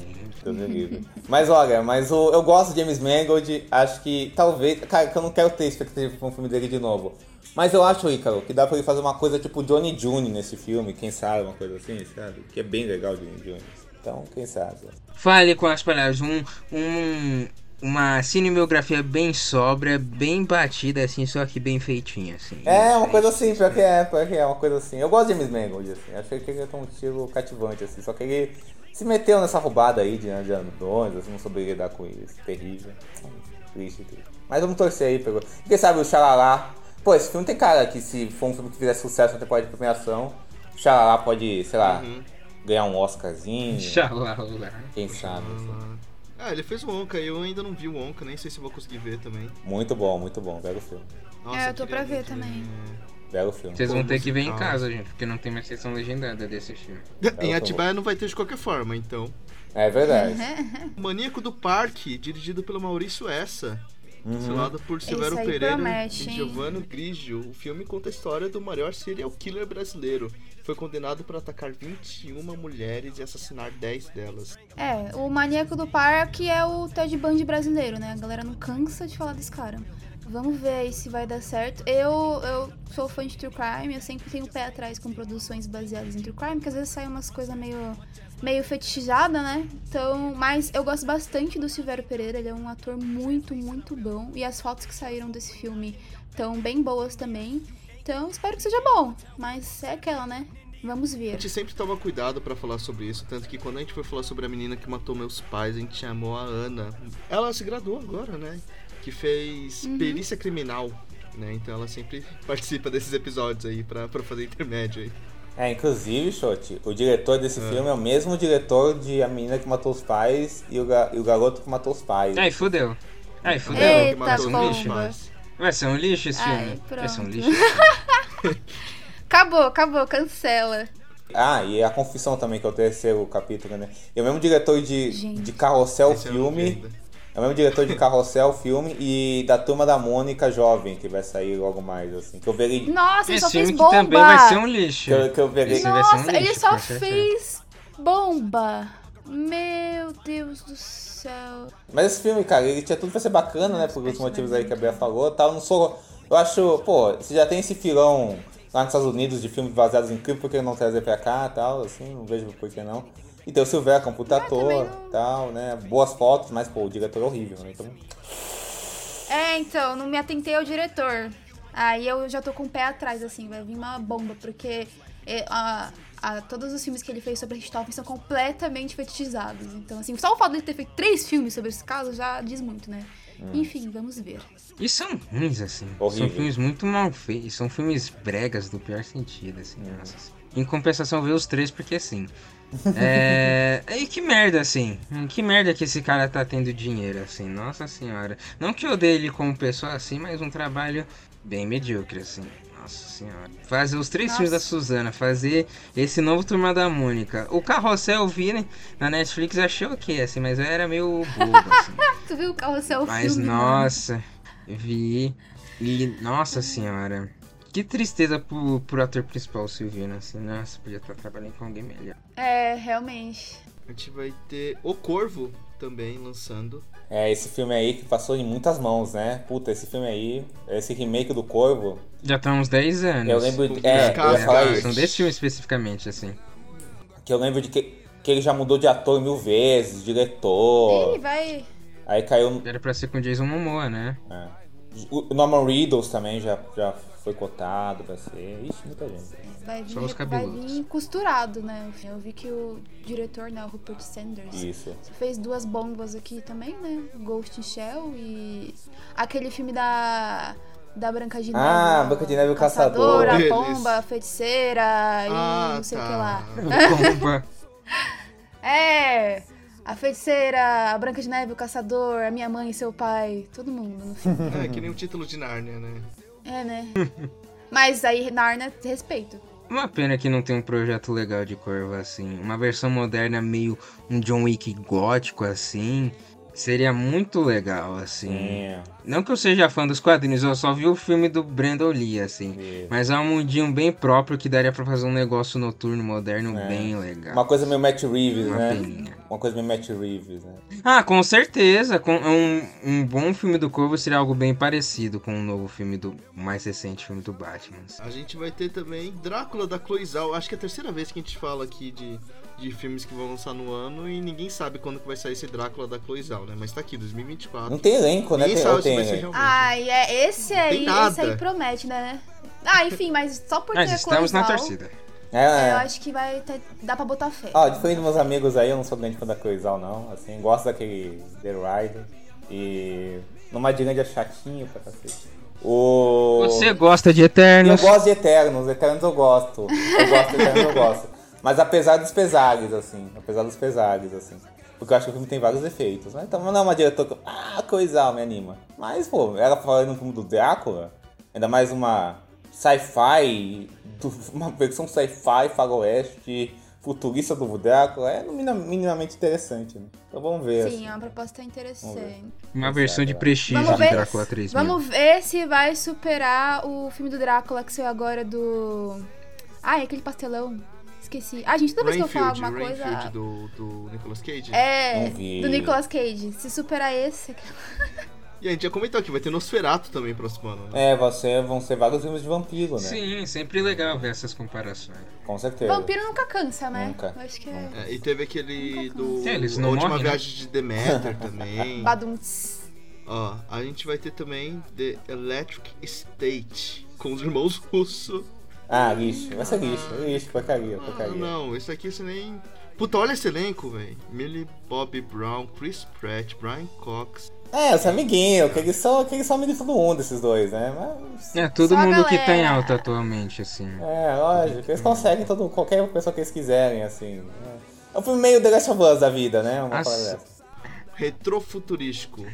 Deus me livre. Mas olha, mas o, eu gosto de James Mangold, acho que talvez. Cara, que eu não quero ter expectativa pra um filme dele de novo. Mas eu acho, Ícaro, que dá pra ele fazer uma coisa tipo Johnny June nesse filme, quem sabe, uma coisa assim, sabe? Que é bem legal o Johnny June. Então, quem sabe. Fale com as palavras. Um, um, uma cinebiografia bem sóbria, bem batida, assim, só que bem feitinha, assim. É, uma coisa assim, pior que é, pior que é, uma coisa assim. Eu gosto de James Mangold, assim. Achei que ele tem um estilo cativante, assim. Só que ele se meteu nessa roubada aí de Indiana Jones, assim, não soube lidar com isso. Terrível. Triste, triste. Mas vamos torcer aí, pegou. Quem sabe o Xalala. Pô, esse filme tem cara que se for um filme que fizesse sucesso na temporada de premiação, o Xalala pode, sei lá, Uhum. ganhar um Oscarzinho. Xalala. Quem sabe. assim. Ah, ele fez o Onca, eu ainda não vi o Onca, nem sei se eu vou conseguir ver também. Muito bom, muito bom. Belo filme. Nossa, É, eu tô pra ver também. Belo filme. Vocês vão Pô, ter que ver em casa, gente, porque não tem mais sessão legendada desse filme. *laughs* Em Atibaia não vai ter de qualquer forma, então. É verdade. *laughs* Maníaco do Parque, dirigido pelo Maurício Essa. Uhum. Estrelado por Severo aí Pereira promete, e? Giovanni Grigio. O filme conta a história do maior serial killer brasileiro. Foi condenado por atacar 21 mulheres e assassinar 10 delas. É, o maníaco do parque é o Ted Bundy brasileiro, né? A galera não cansa de falar desse cara. Vamos ver aí se vai dar certo. Eu, eu sou fã de True Crime, eu sempre tenho o pé atrás com produções baseadas em True Crime, que às vezes saem umas coisas meio, meio fetichizada, né? Então, mas eu gosto bastante do Silvério Pereira, ele é um ator muito, muito bom. E as fotos que saíram desse filme estão bem boas também. Então, espero que seja bom. Mas é aquela, né? Vamos A ver. gente sempre toma cuidado pra falar sobre isso, tanto que quando a gente foi falar sobre a menina que matou meus pais, a gente chamou a Ana. Ela se graduou agora, né? Que fez Uhum. perícia criminal, né? Então ela sempre participa desses episódios aí pra, pra fazer intermédio aí. É, inclusive, Shot, o diretor desse filme é o mesmo diretor de A Menina que Matou os Pais e o, ga- e o Garoto que Matou os Pais. Ai, fudeu. Ai, fudeu. Eita, que matou pomba. pais. Vai ser um lixo esse Ai, filme? Vai ser um lixo. *laughs* Acabou, acabou, cancela. Ah, e a Confissão também, que é o terceiro capítulo, né? E é o mesmo diretor de, Gente. de Carrossel Esse vi Filme. É o mesmo diretor de Carrossel Filme e da Turma da Mônica Jovem, que vai sair logo mais, assim. Que eu verei. Nossa, ele só Esse fez filme que bomba. também vai ser um lixo. Que eu, que eu verei. Ser um Nossa, ele lixo, só fez bomba. Meu Deus do céu. Mas esse filme, cara, ele tinha tudo pra ser bacana, né? Por os motivos aí que a Bea falou tal. Não sou. Eu acho, pô, você já tem esse filão lá nos Estados Unidos de filmes baseados em crime, por que não trazer pra cá tal, assim, não vejo por que não. E tem o Silvério, que é um puta ator também não- tal, né? Boas fotos, mas, pô, o diretor é horrível, né? Então. É, então, não me atentei ao diretor. Aí eu já tô com o pé atrás, assim, vai vir uma bomba, porque é, a- a- todos os filmes que ele fez sobre Richthofen são completamente fetichizados. Então, assim, só o fato de ele ter feito três filmes sobre esse caso já diz muito, né? Enfim, vamos ver. E são ruins, assim. Horrível. São filmes muito mal feitos. São filmes bregas do pior sentido, assim. Nossa. Em compensação, ver os três, porque assim. *laughs* É. E que merda, assim. Que merda que esse cara tá tendo dinheiro, assim. Nossa senhora. Não que eu odeie ele como pessoa, assim, mas um trabalho bem medíocre, assim. Nossa senhora. Fazer os três Nossa. filmes da Suzana, fazer esse novo Turma da Mônica. O Carrossel eu vi, né? Na Netflix achei ok, assim, mas eu era meio bobo, assim. *laughs* Tu viu o carrossel Mas filme? né? nossa, vi. E nossa senhora. Que tristeza pro, pro ator principal, o Silvino, assim. Nossa, podia estar trabalhando com alguém melhor. É, realmente. A gente vai ter O Corvo também lançando. É, esse filme aí que passou em muitas mãos, né? Puta, esse filme aí, esse remake do Corvo, Já estão uns 10 anos. eu lembro. Com É, eu ia São isso. desse filme especificamente, assim. Que eu lembro de que, que ele já mudou de ator mil vezes, diretor. Ele vai. Aí caiu. Era pra ser com Jason Momoa, né? É. O Norman Reedus também já, já foi cotado pra ser. Ixi, muita gente. Vai vir, Só os vai vir costurado, né? Eu vi que o diretor, né, o Rupert Sanders, Isso. fez duas bombas aqui também, né? Ghost in Shell e aquele filme da da Branca de Neve. Ah, Branca de Neve e o Caçador. Caçadora, Deles. pomba, feiticeira Ah, e não sei o tá. que lá. Bomba. *laughs* É! A feiticeira, a Branca de Neve, o caçador, a minha mãe e seu pai, todo mundo no filme. É, que nem o título de Nárnia, né? É, né? *laughs* Mas aí, Narnia, respeito. Uma pena que não tem um projeto legal de Corvo assim. Uma versão moderna meio um John Wick gótico assim. Seria muito legal, assim. Sim. Não que eu seja fã dos quadrinhos, eu só vi o filme do Brandon Lee, assim. Isso. Mas é um mundinho bem próprio que daria pra fazer um negócio noturno moderno É. bem legal. Uma coisa meio Matt Reeves, Uma né? peninha. Uma coisa meio Matt Reeves, né? Ah, com certeza. Com um, um bom filme do Corvo seria algo bem parecido com o novo filme do o mais recente filme do Batman. assim. A gente vai ter também Drácula da Cloizal. Acho que é a terceira vez que a gente fala aqui de, de filmes que vão lançar no ano e ninguém sabe quando que vai sair esse Drácula da Cloizal, né? Mas tá aqui, 2024. Não tem elenco, né? Ninguém Tem, sabe ou se tem. Ai, é esse aí, esse aí promete, né? Ah, enfim, mas só porque Mas é estamos na Cloizal, torcida. É, é, é. eu acho que vai ter, dá pra botar fé. Ó, diferente dos meus amigos aí, eu não sou grande fã da Cloizal, não. Assim, gosto daquele The Rider. E. Numa Dirândia chatinho pra cacete. O. Você gosta de Eu Eternos? gosto de Eternos, Eternos eu gosto. Eu gosto de Eternos, eu gosto. Mas apesar dos pesares, assim. Apesar dos pesares, assim. Porque eu acho que o filme tem vários efeitos. Né? Então não é uma diretora que. Ah, coisa me anima. Mas, pô, ela falando no filme do Drácula, ainda mais uma sci-fi, do- uma versão sci-fi, faroeste, futurista do Drácula, é minimamente interessante. Né? Então vamos ver. Sim, assim. é uma proposta interessante. Uma versão de prestígio Vamos de ver, Drácula 3000. vamos ver se vai superar o filme do Drácula que saiu agora do. Ai, aquele pastelão. Esqueci. Ah, gente, toda vez que eu falo Rainfield, alguma coisa. Rainfield do, do Nicolas Cage. É, do Nicolas Cage. Se superar esse. E a gente já comentou aqui, vai ter Nosferatu também próximo ano, né? É, você, vão ser vários filmes de vampiro, né? Sim, sempre legal ver essas comparações. Com certeza. Vampiro nunca cansa, né? Nunca, Eu acho que é. nunca. É, e teve aquele do É, eles A não Última morrem, né? Viagem de Demeter *laughs* também. Badunts. Ó, a gente vai ter também The Electric State com os irmãos Russo. Ah, lixo. Vai ser lixo. Lixo, porcaria, porcaria. não, esse aqui você nem. Puta, olha esse elenco, velho. Millie Bobby Brown, Chris Pratt, Brian Cox. É, os amiguinhos, que eles são, que eles são amigos de todo mundo, esses dois, né? Mas. É, todo Só mundo que tá em alta atualmente, assim. É, lógico. Eles conseguem todo, qualquer pessoa que eles quiserem, assim. É um filme meio The Last of Us da vida, né? Uma dessa. Retrofuturístico.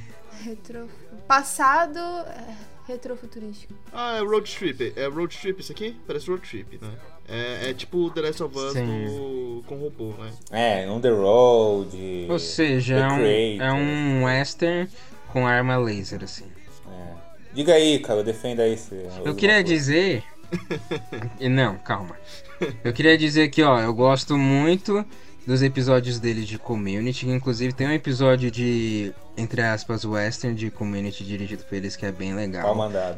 Retro... Passado. é, Retrofuturístico. Ah, é Road Trip. É Road Trip isso aqui? Parece Road Trip, né? É, é tipo The Last of Us do... com robô, né? É, On the Road. Ou seja, é um, é um western com arma laser, assim. É. Diga aí, cara, defenda aí esse. Eu queria dizer. *laughs* E Não, calma. Eu queria dizer que, ó, eu gosto muito dos episódios dele de Community. Inclusive tem um episódio de, entre aspas, western de Community dirigido por eles que é bem legal.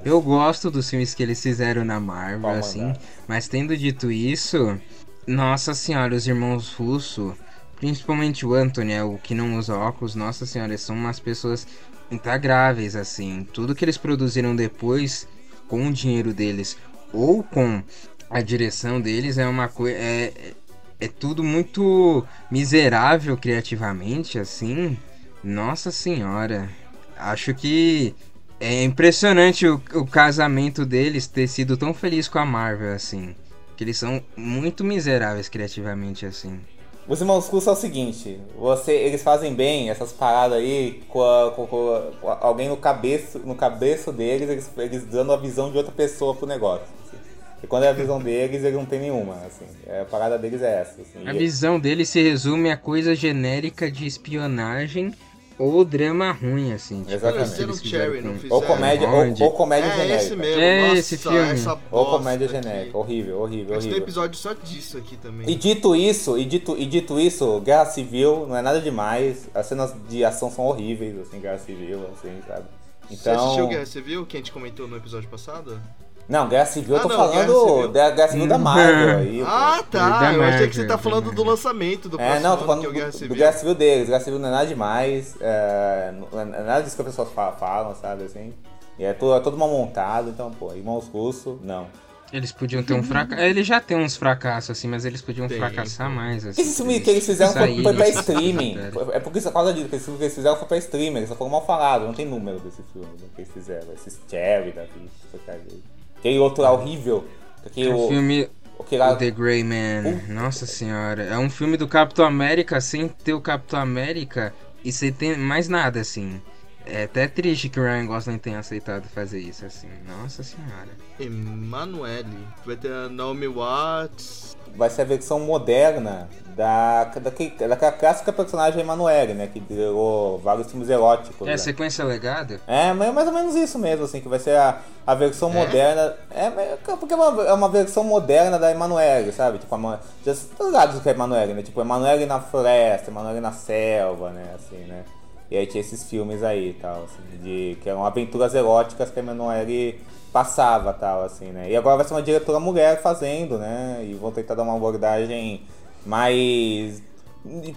Eu gosto dos filmes que eles fizeram na Marvel, assim. Mas tendo dito isso, nossa senhora, os irmãos Russo, principalmente o Anthony, é o que não usa óculos, nossa senhora, eles são umas pessoas intagráveis, assim. Tudo que eles produziram depois, com o dinheiro deles ou com a direção deles, é uma coisa. É, é- tudo muito miserável criativamente, assim. Nossa senhora. Acho que é impressionante o, o casamento deles ter sido tão feliz com a Marvel, assim. Que eles são muito miseráveis criativamente, assim. Os irmãos Russo é o seguinte, você, eles fazem bem essas paradas aí com, a- com- com- alguém no cabeço, no cabeço deles, eles, eles dando a visão de outra pessoa pro negócio. E quando é a visão deles, ele não tem nenhuma, assim. É, a parada deles é essa, assim. A visão dele se resume a coisa genérica de espionagem ou drama ruim, assim. Tipo, Exatamente. eles Cherry não com- Ou comédia, ou, ou comédia é genérica. esse mesmo. É Nossa, esse filme. Essa Ou comédia aqui. genérica. Horrível, horrível, Mas tem horrível. episódio só disso aqui também. E dito isso, e dito, e dito isso, Guerra Civil não é nada demais. As cenas de ação são horríveis, assim, Guerra Civil, assim, sabe? Você assistiu Então. Guerra Civil, que a gente comentou no episódio passado? Não, Guerra Civil eu Ah, tô não, falando Guerra Civil. da Guerra Civil da Marvel aí. pô. Ah, tá. Eu achei que você tá falando do lançamento do É, próximo não, tô falando que é o do, Guerra do Civil. Guerra Civil deles. Guerra Civil não é nada demais. É, não é nada disso que as pessoas fa- falam, sabe, assim. E é todo, é todo mal montado, então, pô, irmãos russos, não. Eles podiam ter um fracasso. Eles já têm uns fracassos, assim, mas eles podiam Tem, fracassar tem. mais, assim. Esse filme que eles fizeram foi, foi pra dessa streaming. É porque por causa disso, que esse filme que eles fizeram foi pra streaming. Eles só foram mal falados, não tem número desse filme né, que eles fizeram. Esses Cherry da vida, Aquele outro lá horrível. Aquele, O filme aquele lá, O The Grey Man, nossa senhora. É um filme do Capitão América sem ter o Capitão América e sem ter mais nada, assim. É até triste que o Ryan Gosling tenha aceitado fazer isso, assim. Nossa senhora. Emanuele. Vai ter a Naomi Watts. vai ser a versão moderna da, daquele, daquela clássica personagem Emanuele, né? Que gerou vários filmes eróticos. É, né? sequência legada? É, mas é mais ou menos isso mesmo, assim, que vai ser a, a versão moderna. É, mas- porque é uma, é uma versão moderna da Emanuele, sabe? Tipo, a, já estão ligados do que é Emanuele, né? Tipo, Emanuele na floresta, Emanuele na selva, né? Assim, né? E aí tinha esses filmes aí e tal, assim, de, que eram aventuras eróticas que a Emanuele passava tal, assim, né? E agora vai ser uma diretora mulher fazendo, né? E vão tentar dar uma abordagem mais de,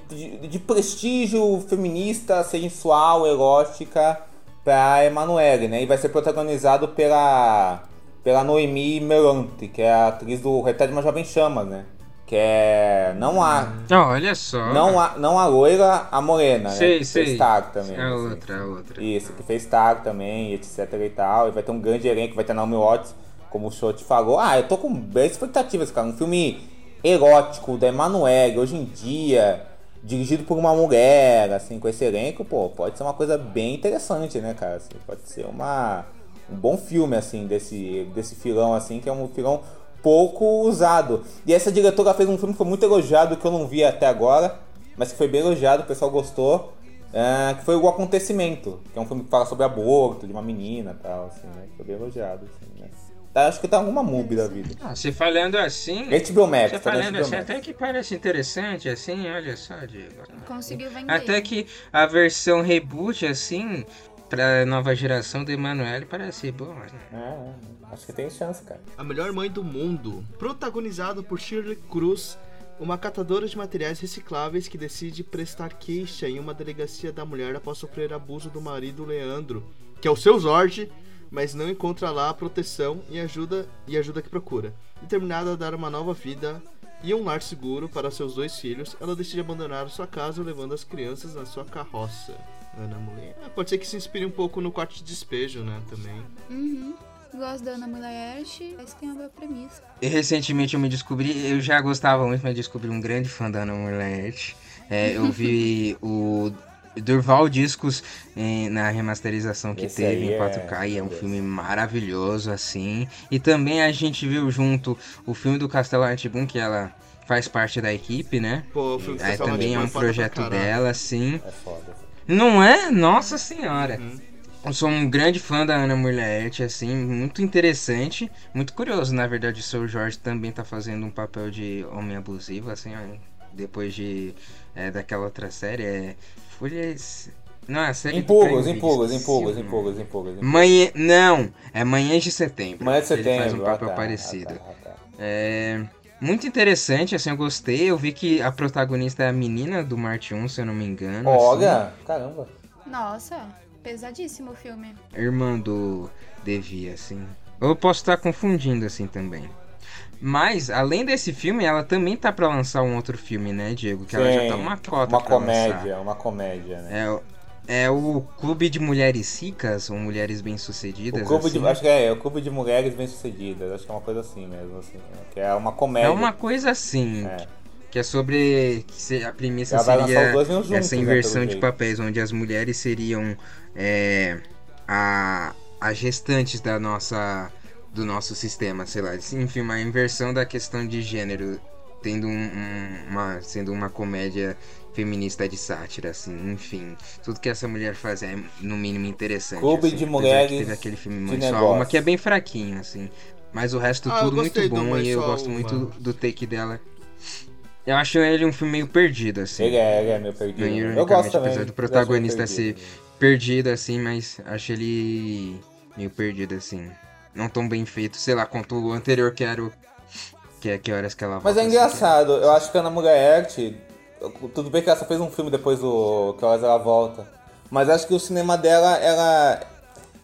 de- prestígio feminista, sensual, erótica pra Emanuele, né? E vai ser protagonizado pela, pela Noemi Merante, que é a atriz do Retrato de uma Jovem Chama, né? Que é. Não a. Não, olha só. Não a, não a loira, a morena, Sei, né? Que sei. fez Tag também. É assim. outra, é outra. Isso, que fez Tag também, etc e tal. E vai ter um grande elenco, vai ter Naomi Watts, como o show te falou. Ah, eu tô com boas expectativas, cara. Um filme erótico da Emanuele, hoje em dia, dirigido por uma mulher, assim, com esse elenco, pô, pode ser uma coisa bem interessante, né, cara? Assim, pode ser uma, um bom filme, assim, desse, desse filão, assim, que é um filão pouco usado. E essa diretora fez um filme que foi muito elogiado, que eu não vi até agora, mas que foi bem elogiado, o pessoal gostou. é, que foi o Acontecimento, que é um filme que fala sobre aborto de uma menina e tal, assim, né? Foi bem elogiado, assim, né? Tá, acho que tá alguma MUBI da vida. Ah, você falando assim. HBO Max, Você tá falando HBO assim, Max. até que parece interessante, assim, olha só, Diego. Conseguiu vender. Até que a versão reboot, assim, pra nova geração do Emanuele parece boa. né? É, é, acho que tem chance, cara. A Melhor Mãe do Mundo, protagonizado por Shirley Cruz, uma catadora de materiais recicláveis que decide prestar queixa em uma delegacia da mulher após sofrer abuso do marido Leandro, que é o seu Zord, mas não encontra lá a proteção e ajuda e ajuda que procura. Determinada a dar uma nova vida e um lar seguro para seus dois filhos, ela decide abandonar sua casa levando as crianças na sua carroça. Ana Mulher. É, pode ser que se inspire um pouco no quarto de despejo, né? Também. Uhum. Gosto da Ana Mulherche, mas tem uma boa premissa. E recentemente eu me descobri, eu já gostava muito, mas descobri um grande fã da Ana Mulher. É, eu vi o Durval Discos em- na remasterização que Esse teve em é 4K e é um maravilhoso. filme maravilhoso, assim. E também a gente viu junto o filme do Castelo Antibum, que ela faz parte da equipe, né? Pô, o filme fala, também é um pra projeto dela, assim. É foda. Não é? Nossa senhora. Uhum. Eu sou um grande fã da Ana Mulherete, assim, muito interessante, muito curioso, na verdade, o seu Jorge também tá fazendo um papel de homem abusivo, assim, ó, depois de é, daquela outra série, é Folhas... Não, a série do Impulgos, Prime impulgos, Video, impulgos, esqueci o impulgos, nome. impulgos, impulgos. Manhã... Não, é Manhã de Setembro. Manhã de setembro. Ele faz um ah, papel tá, parecido. ah, tá, ah, tá. É... Muito interessante, assim, eu gostei, eu vi que a protagonista é a menina do Marte 1, se eu não me engano. assim. Olha, caramba. Nossa, pesadíssimo o filme. irmã do Devi, assim. Eu posso estar confundindo, assim, também. Mas, além desse filme, ela também tá pra lançar um outro filme, né, Diego? Que ela já Sim, tá uma cota Uma pra comédia, lançar. uma comédia, né? É, é o Clube de Mulheres Ricas, ou Mulheres Bem-Sucedidas, clube assim. de, acho que é, o clube de mulheres bem-sucedidas, acho que é uma coisa assim mesmo, assim, né? que é uma comédia. É uma coisa assim, É. que é sobre... Que a premissa Ela seria juntos, essa né, inversão pelo de jeito. papéis, onde as mulheres seriam é, a, as gestantes da nossa do nosso sistema, sei lá. Enfim, uma inversão da questão de gênero, tendo um, um- uma, sendo uma comédia feminista de sátira, assim, enfim. Tudo que essa mulher faz é, no mínimo, interessante. Clube assim, de mulheres Teve aquele filme Mãe Sua negócio. Alma, que é bem fraquinho, assim. Mas o resto Ah, tudo muito bom e eu gosto Alma. muito do take dela. Eu acho ele um filme meio perdido, assim. Ele é, ele é meio perdido. Não, Eu gosto também. apesar do eu protagonista ser perdido, assim, mas acho ele meio perdido, assim. Não tão bem feito, sei lá, quanto o anterior que era o. Que é que horas que ela Mas volta, é assim, engraçado, eu acho que a Ana Mulher tudo bem que ela só fez um filme depois do Que Horas Ela Volta, mas acho que o cinema dela, ela,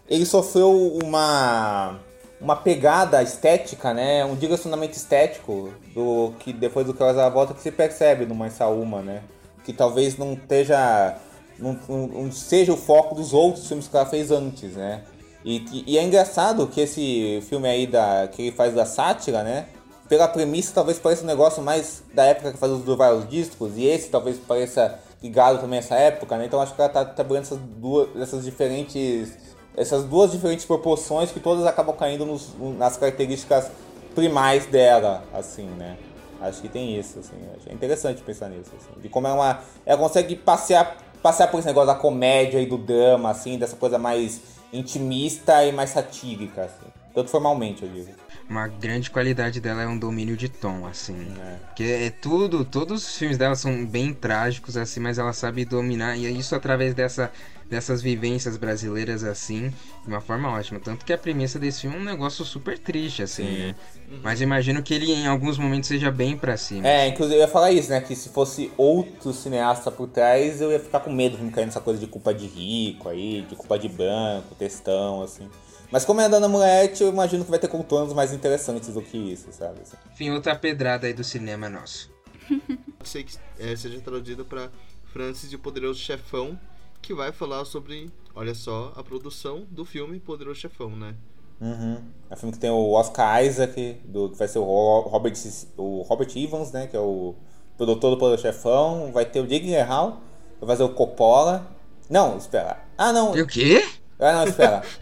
ele sofreu uma, uma pegada estética, né, um direcionamento estético do que depois do Que Horas Ela Volta que se percebe no Mais Saúma, né, que talvez não esteja, não- não seja o foco dos outros filmes que ela fez antes, né. E, e é engraçado que esse filme aí da, que ele faz da sátira, né? Pela premissa talvez pareça um negócio mais da época que fazia os vários discos, e esse talvez pareça ligado também a essa época, né? Então acho que ela tá trabalhando essas duas, essas diferentes. Essas duas diferentes proporções que todas acabam caindo nos- nas características primais dela, assim, né? Acho que tem isso, assim. acho- É interessante pensar nisso, assim. De como ela, ela consegue passear, passear por esse negócio da comédia e do drama, assim, dessa coisa mais intimista e mais satírica, assim. Tanto formalmente, eu digo. Uma grande qualidade dela é um domínio de tom, assim. É. Porque é tudo, todos os filmes dela são bem trágicos, assim, mas ela sabe dominar, e é isso através dessa, dessas vivências brasileiras, assim, de uma forma ótima. Tanto que a premissa desse filme é um negócio super triste, assim, Sim. né? Mas imagino que ele em alguns momentos seja bem pra cima. É, inclusive eu ia falar isso, né? Que se fosse outro cineasta por trás, eu ia ficar com medo de me cair nessa coisa de culpa de rico aí, de culpa de branco, textão, assim. Mas como é a Dana Mulete, eu imagino que vai ter contornos mais interessantes do que isso, sabe? assim. Enfim, outra pedrada aí do cinema nosso. *laughs* Ser que é, seja traduzido para Francis e o Poderoso Chefão, que vai falar sobre, olha só, a produção do filme Poderoso Chefão, né? Uhum. É um filme que tem o Oscar Isaac, do, que vai ser o Ro- Robert, o Robert Evans, né? Que é o produtor do Poder Chefão. Vai ter o Jake Gyllenhaal, vai fazer o Coppola. Não, espera. Ah, não. E o quê? Ah, não, espera. *laughs*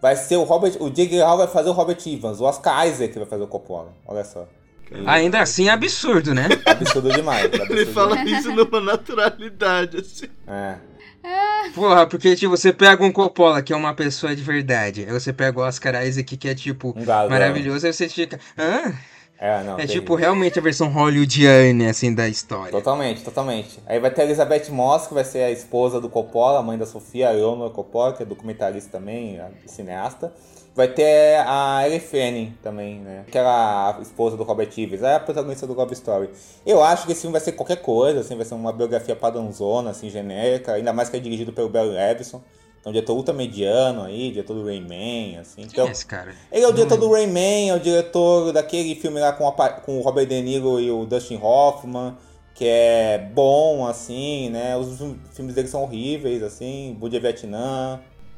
Vai ser o Robert. O Jake Gyllenhaal vai fazer o Robert Evans. O Oscar Isaac vai fazer o Coppola. Olha só. Ainda assim é absurdo, né? Absurdo demais. *laughs* absurdo Ele fala demais. isso numa naturalidade, assim. É. Porra, porque tipo, você pega um Coppola, que é uma pessoa de verdade, aí você pega o Oscar Isaac, que é tipo, Um maravilhoso, aí você fica. Hã? É, não. É tipo realmente a versão hollywoodiana, assim, da história. Totalmente, totalmente. Aí vai ter a Elizabeth Moss, que vai ser a esposa do Coppola, a mãe da Sofia, a Leonor Coppola, que é documentarista também, a cineasta. Vai ter a Ellie Fanning também, né? Que era a esposa do Robert Evans, é a protagonista do Love Story. Eu acho que esse filme vai ser qualquer coisa, assim, vai ser uma biografia padrãozona, assim, genérica, ainda mais que é dirigido pelo Barry Levinson. Então, diretor ultra mediano aí, diretor do Rayman, assim. Quem Então, é esse cara? ele é o diretor do Rayman, é o diretor daquele filme lá com, a com o Robert De Niro e o Dustin Hoffman, que é bom, assim, né? Os fil- filmes dele são horríveis, assim, Bom Dia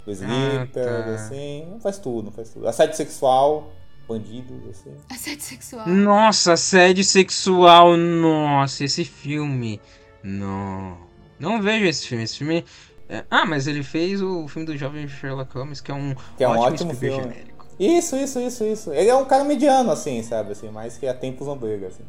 O Sleeper, tá. assim, não faz tudo, não faz tudo. Assédio sexual, bandidos, assim. Assédio sexual. Nossa, assédio sexual, nossa, esse filme. Não. Não vejo esse filme. Esse filme. é- Ah, mas ele fez o filme do jovem Sherlock Holmes, que é um, Que é um ótimo Spielberg filme. genérico. Isso, isso, isso, isso. Ele é um cara mediano, assim, sabe? Assim, mais que há tempos não briga, assim.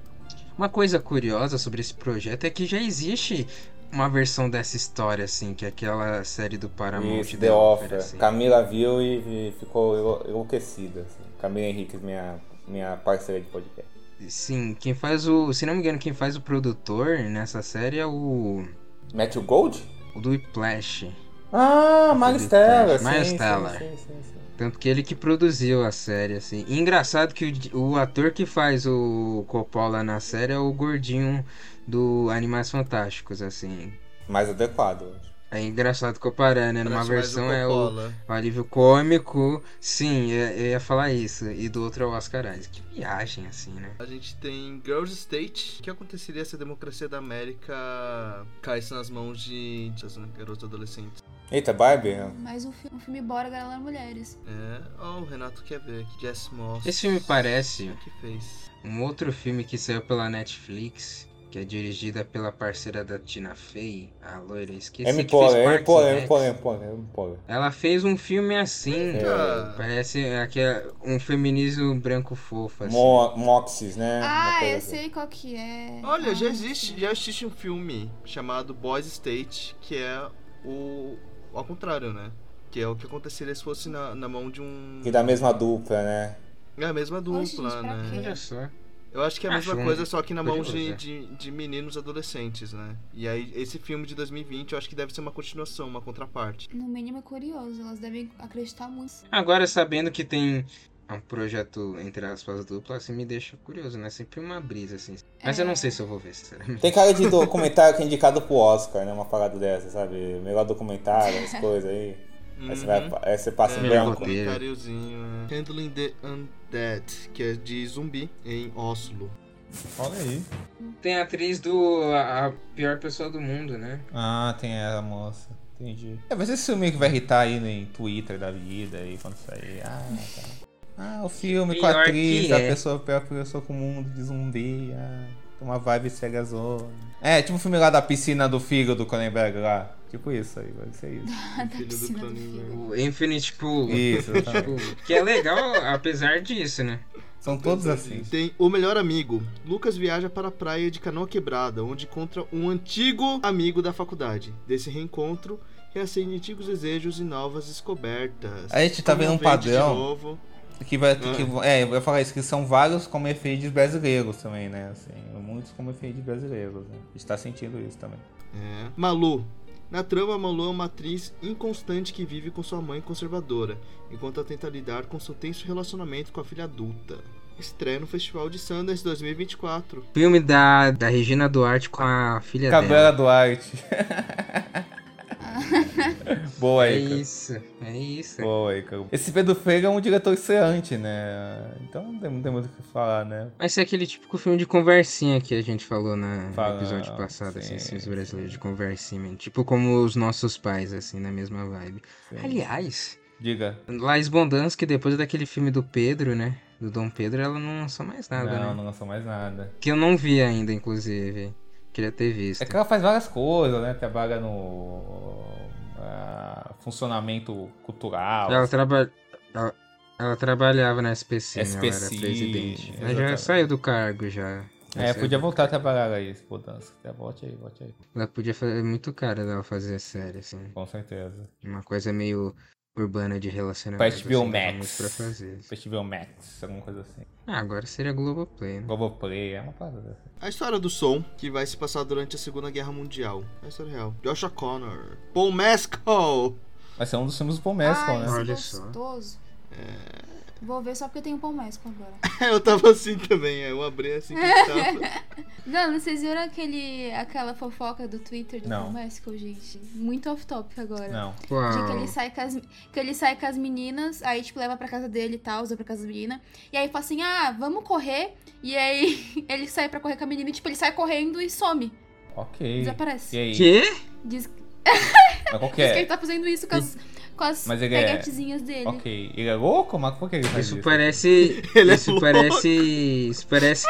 Uma coisa curiosa sobre esse projeto é que já existe uma versão dessa história, assim, que é aquela série do Paramount Isso, The Offer, assim. Camila viu e e ficou enlou- enlouquecida, assim. Camila Henrique, minha, minha parceira de podcast. Sim, quem faz o. Se não me engano, quem faz o produtor nessa série é o. Matthew Gold? O do Whiplash. Ah, Miles Teller, Miles Teller. sim, sim, sim. Tanto que ele que produziu a série, assim. Engraçado que o, o ator que faz o Coppola na série é o gordinho do Animais Fantásticos, assim. Mais adequado, eu acho. É engraçado comparar, né? Numa versão é o, o alívio cômico. Sim, eu, eu ia falar isso. E do outro é o Oscar Isaac. Que viagem, assim, né? A gente tem Girls State. O que aconteceria se a democracia da América caísse nas mãos de, de né, garotos adolescentes? Eita, Barbie? Mais um, fi- um filme Bora Galera Mulheres. É, ó, o Renato quer ver aqui. Jess Moss. Esse filme parece O que fez? um outro filme que saiu pela Netflix. Que é dirigida pela parceira da Tina Fey, a loira, esqueci M. que fez Poehler, M. Poehler, M. Poehler, M. Poehler. Ela fez um filme assim, Eita. parece aquele, um feminismo branco fofo, assim. Mo Moxis, né? Ah, eu assim. sei qual que é. Olha, Ah, já existe, já existe um filme chamado Boys State, que é o ao contrário, né? Que é o que aconteceria se fosse na, na mão de um. E da mesma dupla, né? É a mesma dupla, Oxe, né? Olha só. Eu acho que é a mesma Acho um coisa, só que na mão de, é. de, de meninos adolescentes, né? E aí, esse filme de 2020, eu acho que deve ser uma continuação, uma contraparte. No mínimo é curioso, elas devem acreditar muito. Agora, sabendo que tem um projeto, entre aspas, duplo, assim, me deixa curioso, né? Sempre uma brisa, assim. Mas eu não sei se eu vou ver, sinceramente. Tem cara de documentário que é indicado pro Oscar, né? Uma parada dessa, sabe? Melhor documentário, as *laughs* coisas aí. Aí você, vai, Uhum. aí você passa em É, um branco. né? Handling the Undead, que é de zumbi em Oslo. Olha aí. Tem a atriz do a, a pior pessoa do mundo, né? Ah, tem ela, moça. Entendi. É, vai ser esse filme que vai irritar aí em Twitter da vida aí quando sair. Ah, tá. Ah, o filme com a Pior atriz, a é. pessoa, a pessoa com o mundo de zumbi. Ah, uma vibe cegazona. É, tipo o filme lá da piscina do filho do Cronenberg lá. Tipo isso aí, vai ser isso. *laughs* Piscina do. O Infinite Pool. Isso. Tipo, que é legal, apesar disso, né? São todos assim. Tem o melhor amigo. Lucas viaja para a praia de Canoa Quebrada, onde encontra um antigo amigo da faculdade. Desse reencontro, reacende antigos desejos e novas descobertas. A gente tá vendo um padrão. Que vai, que, é, eu ia falar isso, que são vários como efeitos brasileiros também, né? Assim, muitos como efeitos brasileiros, né? A gente tá sentindo isso também. É. Malu. Na trama, Malu é uma atriz inconstante que vive com sua mãe conservadora, enquanto ela tenta lidar com seu tenso relacionamento com a filha adulta. Estreia no Festival de Sundance 2024. Filme da, da Regina Duarte com a filha Cabela dela. Duarte. *laughs* *laughs* Boa É aí, cara. isso, é isso. Boa cara. Esse Pedro Freire é um diretor estreante, né? Então não tem, não tem muito o que falar, né? Vai ser aquele típico filme de conversinha que a gente falou na, Fala, no episódio passado, assim, sim, filmes brasileiros de conversinha. Tipo como os nossos pais, assim, na mesma vibe. Sim. Aliás, Diga. Laís Bondansky, depois daquele filme do Pedro, né? Do Dom Pedro, ela não lançou mais nada, não, né? não lançou mais nada. Que eu não vi ainda, inclusive. Queria ter visto. É que ela faz várias coisas, né? Trabalha no ah, funcionamento cultural. Ela, traba... ela, ela trabalhava na SPC, né? Ela era SPC, presidente. Ela já saiu do cargo, já. Já É, saiu podia voltar a trabalhar aí, pô, dança. É, Volte aí, volte aí. Ela podia fazer. É muito cara dela fazer série, assim. Com certeza. Uma coisa meio urbana de relacionamento. Pra HBO assim, Max. Pra fazer. Festival Max, alguma coisa assim. Ah, agora seria Globoplay, né? Globoplay, é uma parada. A história do som, que vai se passar durante a Segunda Guerra Mundial. É a história real. Joshua Connor. Paul Mescal. Vai ser um dos filmes do Paul Mescal, Ai, né? Olha esse só. gostoso. Vou ver só porque tem o pão mesco agora. *laughs* Eu tava assim também, eu abri assim que tava. *laughs* Não, vocês viram aquele, aquela fofoca do Twitter do Não. gente? Muito off-topic agora. Não. De que ele sai com as, que ele sai com as meninas, aí, tipo, leva pra casa dele e tal, usa pra casa da menina. E aí fala assim, ah, vamos correr. E aí *laughs* ele sai pra correr com a menina e, tipo, ele sai correndo e some. Ok. Desaparece. E aí? Quê? Diz, Mas qual que diz que ele é? tá fazendo isso com as, com as Mas ele é- peguetezinhas dele. Ok. Ele é louco? Mas por que ele faz Isso isso? parece. *laughs* Ele é isso louco. parece. Isso parece.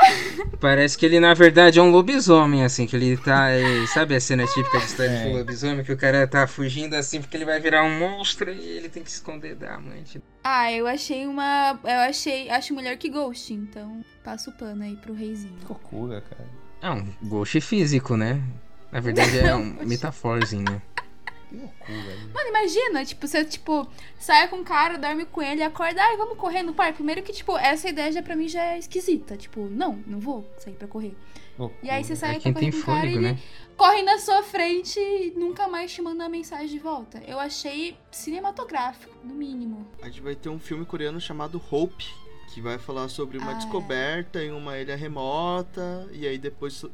Parece que ele, na verdade, é um lobisomem, assim, que ele tá. é, sabe a cena típica de história É. de lobisomem, que o cara tá fugindo assim porque ele vai virar um monstro e ele tem que se esconder da amante. Ah, eu achei uma. Eu achei. Acho melhor que Ghost, então passo o pano aí pro reizinho. Que loucura, cara. É um ghost físico, né? Na verdade é *laughs* um metaforzinho, né? Que loucura. aí. Mano, imagina, tipo, você, tipo, sai com um cara, dorme com ele, acorda, ai, vamos correr no parque. Primeiro que, tipo, essa ideia já pra mim já é esquisita. Tipo, não, não vou sair pra correr. Loucura. E aí você sai É pra quem correr tem com um cara e fôlego, ele né? corre na sua frente e nunca mais te manda uma mensagem de volta. Eu achei cinematográfico, no mínimo. A gente vai ter um filme coreano chamado Hope, que vai falar sobre uma Ah, é. descoberta em uma ilha remota, e aí depois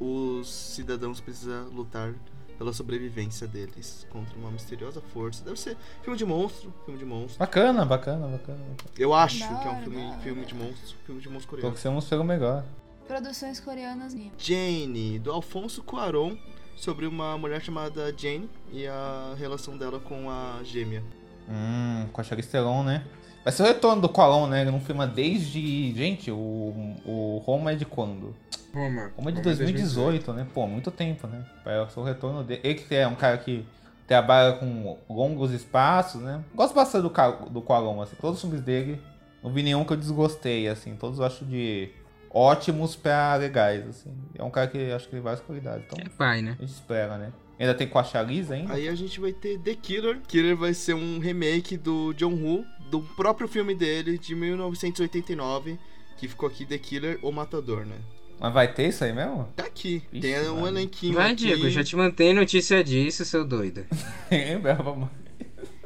os cidadãos precisam lutar pela sobrevivência deles contra uma misteriosa força. Deve ser filme de monstro, filme de monstro. Bacana, bacana, bacana. bacana. Eu acho Da que é um filme, filme de monstro, filme de monstro coreano. Torcemos pelo melhor. Produções coreanas mesmo. Jane, do Alfonso Cuarón, sobre uma mulher chamada Jane e a relação dela com a gêmea. Hum, com a Charlize Theron, né? Vai ser o retorno do Colon, né? Ele não filma desde... Gente, o, o Roma é de quando? Roma. Uma de Roma 2018, né? Pô, muito tempo, né? É o seu retorno dele. Ele que é um cara que trabalha com longos espaços, né? Gosto bastante do, do Quaron, assim. Todos os filmes dele, não vi nenhum que eu desgostei, assim. Todos eu acho de ótimos pra legais, assim. É um cara que acho que tem várias qualidades. Então, É pai, né? a gente espera, né? Ainda tem com a Charlize ainda? Aí a gente vai ter The Killer. Killer vai ser um remake do John Woo, do próprio filme dele, de 1989, que ficou aqui The Killer, O Matador, né? Mas vai ter isso aí mesmo? Tá aqui. Ixi, Tem um mano. elenquinho Vai, aqui. Diego, já te mantém notícia disso, seu doido. *laughs* Lembrava, mano.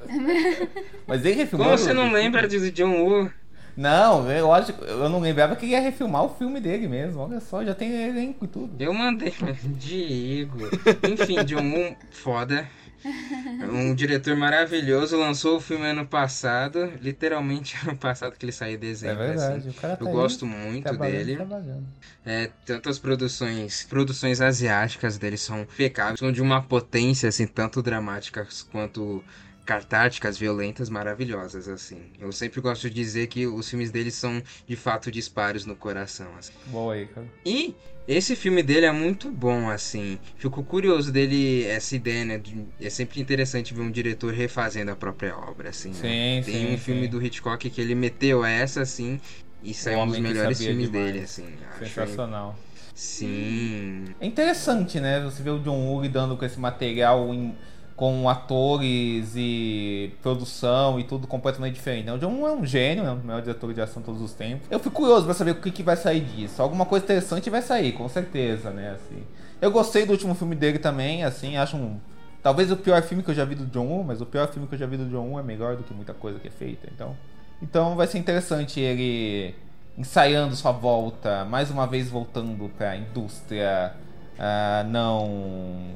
*laughs* Mas ele refilmou. Como você não o- lembra de John Woo? Não, é lógico, eu não lembrava que ia refilmar o filme dele mesmo. Olha só, já tem elenco e tudo. Eu mandei. Diego. *laughs* Enfim, John Woo, foda. *laughs* Um diretor maravilhoso, lançou o filme ano passado, literalmente *laughs* ano passado que ele saiu em É dezembro. verdade, assim. o cara tá Eu gosto muito dele. trabalhando. É, tantas produções, produções asiáticas dele são impecáveis, são de uma potência assim, tanto dramáticas quanto cartáticas, violentas, maravilhosas assim. Eu sempre gosto de dizer que os filmes dele são de fato disparos no coração, assim. Boa aí, cara. E esse filme dele é muito bom, assim. Fico curioso dele, essa ideia, né? é sempre interessante ver um diretor refazendo a própria obra, assim. né? Sim, Tem sim, um filme sim. do Hitchcock que ele meteu essa, assim, e saiu um dos melhores filmes demais. dele, assim. Acho Sensacional. Sim. É interessante, né? Você vê o John Woo lidando com esse material em- com atores e produção e tudo completamente diferente. né? O John é um gênio, é o maior diretor de ação todos os tempos. Eu fico curioso pra saber o que, que vai sair disso. Alguma coisa interessante vai sair, com certeza, né? Assim. Eu gostei do último filme dele também, assim, acho um. Talvez o pior filme que eu já vi do John Woo, mas o pior filme que eu já vi do John Woo é melhor do que muita coisa que é feita, então. Então vai ser interessante ele ensaiando sua volta, mais uma vez voltando pra indústria ah, não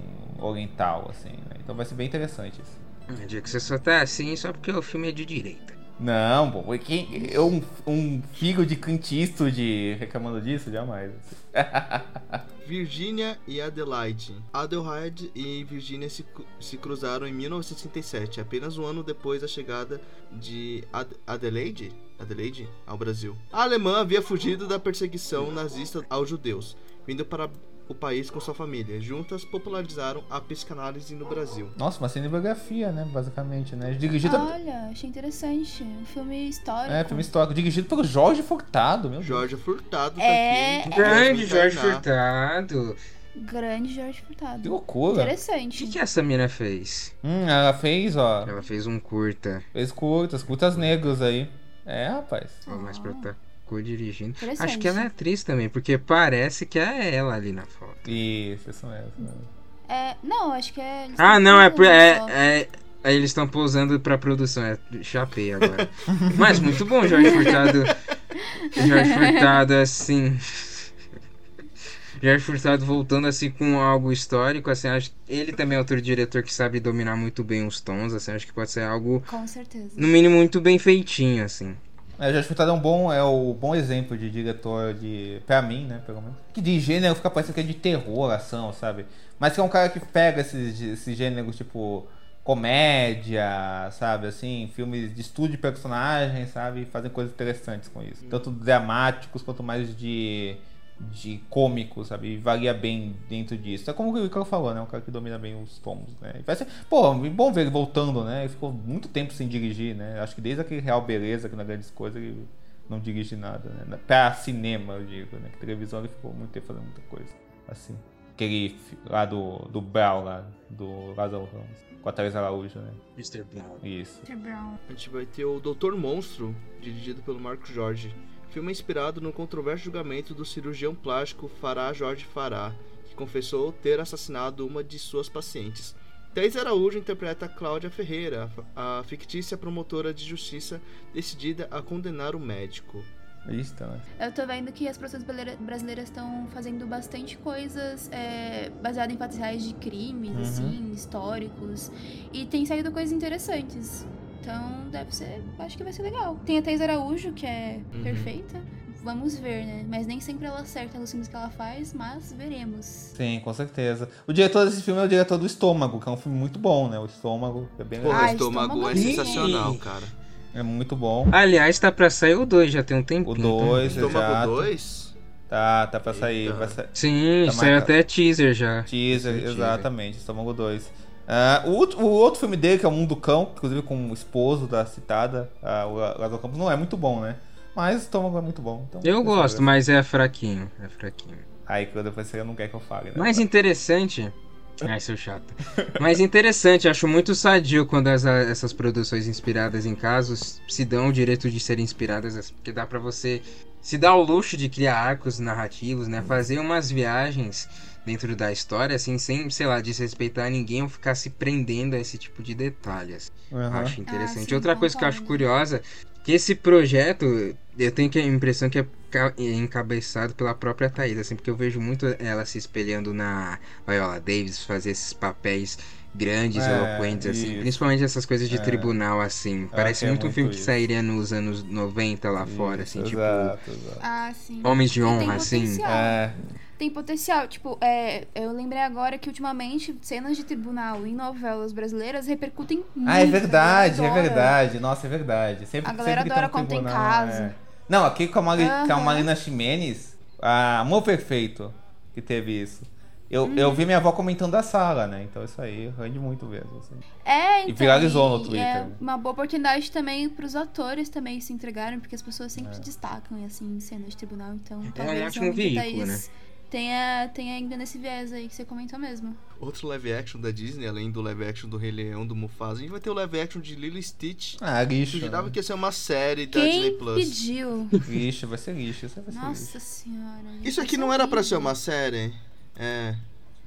oriental, assim, né? Então vai ser bem interessante isso. Eu digo que você só tá assim só porque o filme é de direita. Não, pô, quem, eu, um, um filho de Clint Eastwood reclamando disso? Jamais. assim. *laughs* Virginia e Adelaide. Adelaide e Virginia se, se cruzaram em 1967, apenas um ano depois da chegada de Ad- Adelaide, Adelaide ao Brasil. A alemã havia fugido da perseguição nazista aos judeus, vindo para o país com sua família. Juntas popularizaram a psicanálise no Brasil. Nossa, uma cinebiografia, né? Basicamente, né? Dirigido. Olha, achei interessante. Um filme histórico. É, filme histórico. Dirigido pelo Jorge Furtado, meu Deus. Jorge Furtado tá É, aqui. Grande Jorge. Furtado. Grande Jorge Que Furtado. loucura. O Interessante. que, que essa mina fez? Hum, ela fez, ó. Ela fez um curta. Fez curtas, curtas negros aí. É, rapaz. Ó, mais pra Ah. Co-dirigindo. Interessante. Acho que ela é atriz também, porque parece que é ela ali na foto. Isso, isso mesmo. É, não, acho que é. eles Ah, não, é, falando só. é, é, Aí eles estão pousando pra produção, é chapei agora. *laughs* Mas muito bom, Jorge Furtado. Jorge Furtado, assim. Jorge Furtado voltando assim com algo histórico, assim, acho ele também é outro diretor que sabe dominar muito bem os tons, assim, acho que pode ser algo, Com certeza. no mínimo, muito bem feitinho, assim. É, Jorge Furtado é um bom, é o bom exemplo de diretor de. Pra mim, né, pelo menos. Que de gênero fica parecendo que é de terror, ação, sabe? Mas que é um cara que pega esses, esses gêneros, tipo, comédia, sabe? Assim, filmes de estudo de personagens, sabe? E fazem coisas interessantes com isso. Tanto dramáticos quanto mais de. De cômicos, sabe? E varia bem dentro disso. É como o Ricardo falou, né? Um cara que domina bem os tons, né? E vai ser. Pô, bom ver ele voltando, né? Ele ficou muito tempo sem dirigir, né? Acho que desde aquele Real Beleza, que na grandes coisas, ele não dirige nada, né? Pra cinema, eu digo, né? Que televisão ele ficou muito tempo fazendo muita coisa. Assim. Aquele lá do, do Brau, lá, do Lázaro Ramos. Com a Thais Araújo, né? Mr. Brown. Isso. Mr. Brown. A gente vai ter o Doutor Monstro, dirigido pelo Marcos Jorge. Filme é inspirado no controverso julgamento do cirurgião plástico Fará Jorge Fará, que confessou ter assassinado uma de suas pacientes. Thais Araújo interpreta Cláudia Ferreira, a fictícia promotora de justiça decidida a condenar o médico. Isso, né? Eu tô vendo que as produções brasileira- brasileiras estão fazendo bastante coisas é, baseadas em fatos reais de crimes, Uhum. assim, históricos. E tem saído coisas interessantes. Então deve ser. Acho que vai ser legal. Tem a Thais Araújo, que é Uhum. perfeita. Vamos ver, né? Mas nem sempre ela acerta nos filmes que ela faz, mas veremos. Sim, com certeza. O diretor desse filme é o diretor do Estômago, que é um filme muito bom, né? O Estômago é bem Pô, legal. o Ah, estômago é estômago. sensacional, cara. É muito bom. Aliás, tá pra sair o 2, já tem um tempinho. O 2, Estômago exato. 2? Tá, tá pra sair. Vai sa... Sim, Tá saiu até teaser já. Teaser, Teaser. exatamente, Estômago 2. Ah, o, outro, o outro filme dele, que é O Mundo do Cão, inclusive com o esposo da citada, ah, o Lázaro Campos, não é muito bom, né? Mas o Estômago é muito bom. Então, Eu gosto, mas é fraquinho. É fraquinho. Aí que depois você não quer que eu fale, né? Mais interessante. Ai, seu chato. Mais interessante, acho muito sadio quando as- essas produções inspiradas em casos se dão o direito de serem inspiradas, porque dá pra você se dar o luxo de criar arcos narrativos, né? Fazer umas viagens dentro da história, assim, sem, sei lá, desrespeitar ninguém ou ficar se prendendo a esse tipo de detalhes. Aham. Acho interessante. sim, Outra coisa que eu acho curiosa, que esse projeto, eu tenho que a impressão que é é encabeçado pela própria Thaís, assim, porque eu vejo muito ela se espelhando na Viola Davis, fazer esses papéis grandes, É, eloquentes, assim, isso. principalmente essas coisas de É. tribunal, assim. Parece muito um filme que isso. sairia nos anos 90 lá fora, assim, Isso, tipo, Exato, exato. Ah, sim. Homens de Honra, assim. É, Tem potencial. Tipo, é, eu lembrei agora que ultimamente cenas de tribunal em novelas brasileiras repercutem muito. Ah, é a galera verdade, é verdade. Nossa, é verdade. Sempre, A galera sempre que adora tá no quando tem tribunal, caso. é. Não, aqui com a, Mari, com a. Marina Ximenes, a Amor Perfeito, que teve isso. Eu, Uhum. eu vi minha avó comentando da sala, né? Então isso aí rende muito mesmo. assim. É, então, E viralizou no e Twitter. É uma boa oportunidade também pros atores também se entregarem, porque as pessoas sempre É. se destacam, assim, em cenas de tribunal. Então, um talvez ótimo realmente a veículo, Thaís tenha, tenha ainda nesse viés aí que você comentou mesmo. Outro live action da Disney, além do live action do Rei Leão, do Mufasa, a gente vai ter o live action de Lilo Stitch. Ah, lixo. Jurava né? que ia ser uma série da Disney Quem Plus. pediu? Lixo, vai ser lixo. Vai ser Nossa lixo. senhora. Isso aqui não era pra ser uma série? É.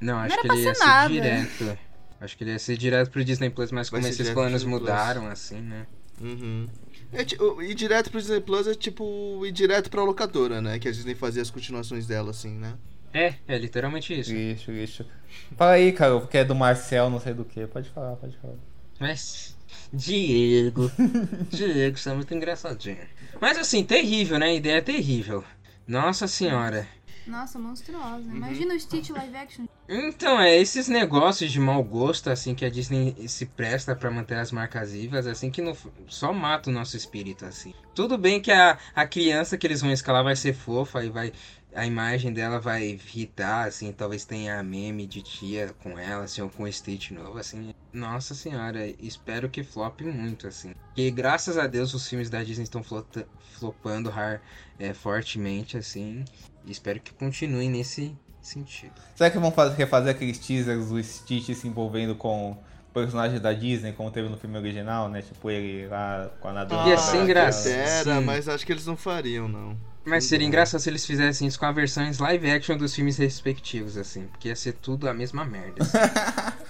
Não, acho era que ele ia ser ser nada. direto. Acho que ele ia ser direto pro Disney Plus, mas Vai como esses planos Disney Plus. mudaram, assim, né? Uhum. É, ir direto pro Disney Plus é tipo ir direto pra locadora, né? Que a Disney fazia as continuações dela, assim, né? É, é literalmente isso. Lixo, lixo. Fala aí, cara, porque é do Marcel, não sei do que. Pode falar, pode falar. Mas. Diego. *laughs* Diego, você é muito engraçadinho. Mas assim, terrível, né? A ideia é terrível. Nossa senhora. Nossa, monstruosa. Uhum. Imagina o Stitch live action. Então, é esses negócios de mau gosto, assim, que a Disney se presta pra manter as marcas vivas, assim, que no- só mata o nosso espírito, assim. Tudo bem que a, a criança que eles vão escalar vai ser fofa e vai. A imagem dela vai irritar, assim, talvez tenha meme de tia com ela, assim, ou com o Stitch novo, assim. Nossa senhora, espero que flop muito, assim. Porque graças a Deus os filmes da Disney estão flopando har- é, fortemente, assim. Espero que continuem nesse sentido. Será que vão fazer, refazer aqueles teasers do Stitch se envolvendo com personagens da Disney, como teve no filme original, né? Tipo ele lá com a nadadora. Ia ser engraçado. Mas acho que eles não fariam, não. Mas seria engraçado se eles fizessem isso com a versões live action dos filmes respectivos, assim. Porque ia ser tudo a mesma merda. assim. *laughs*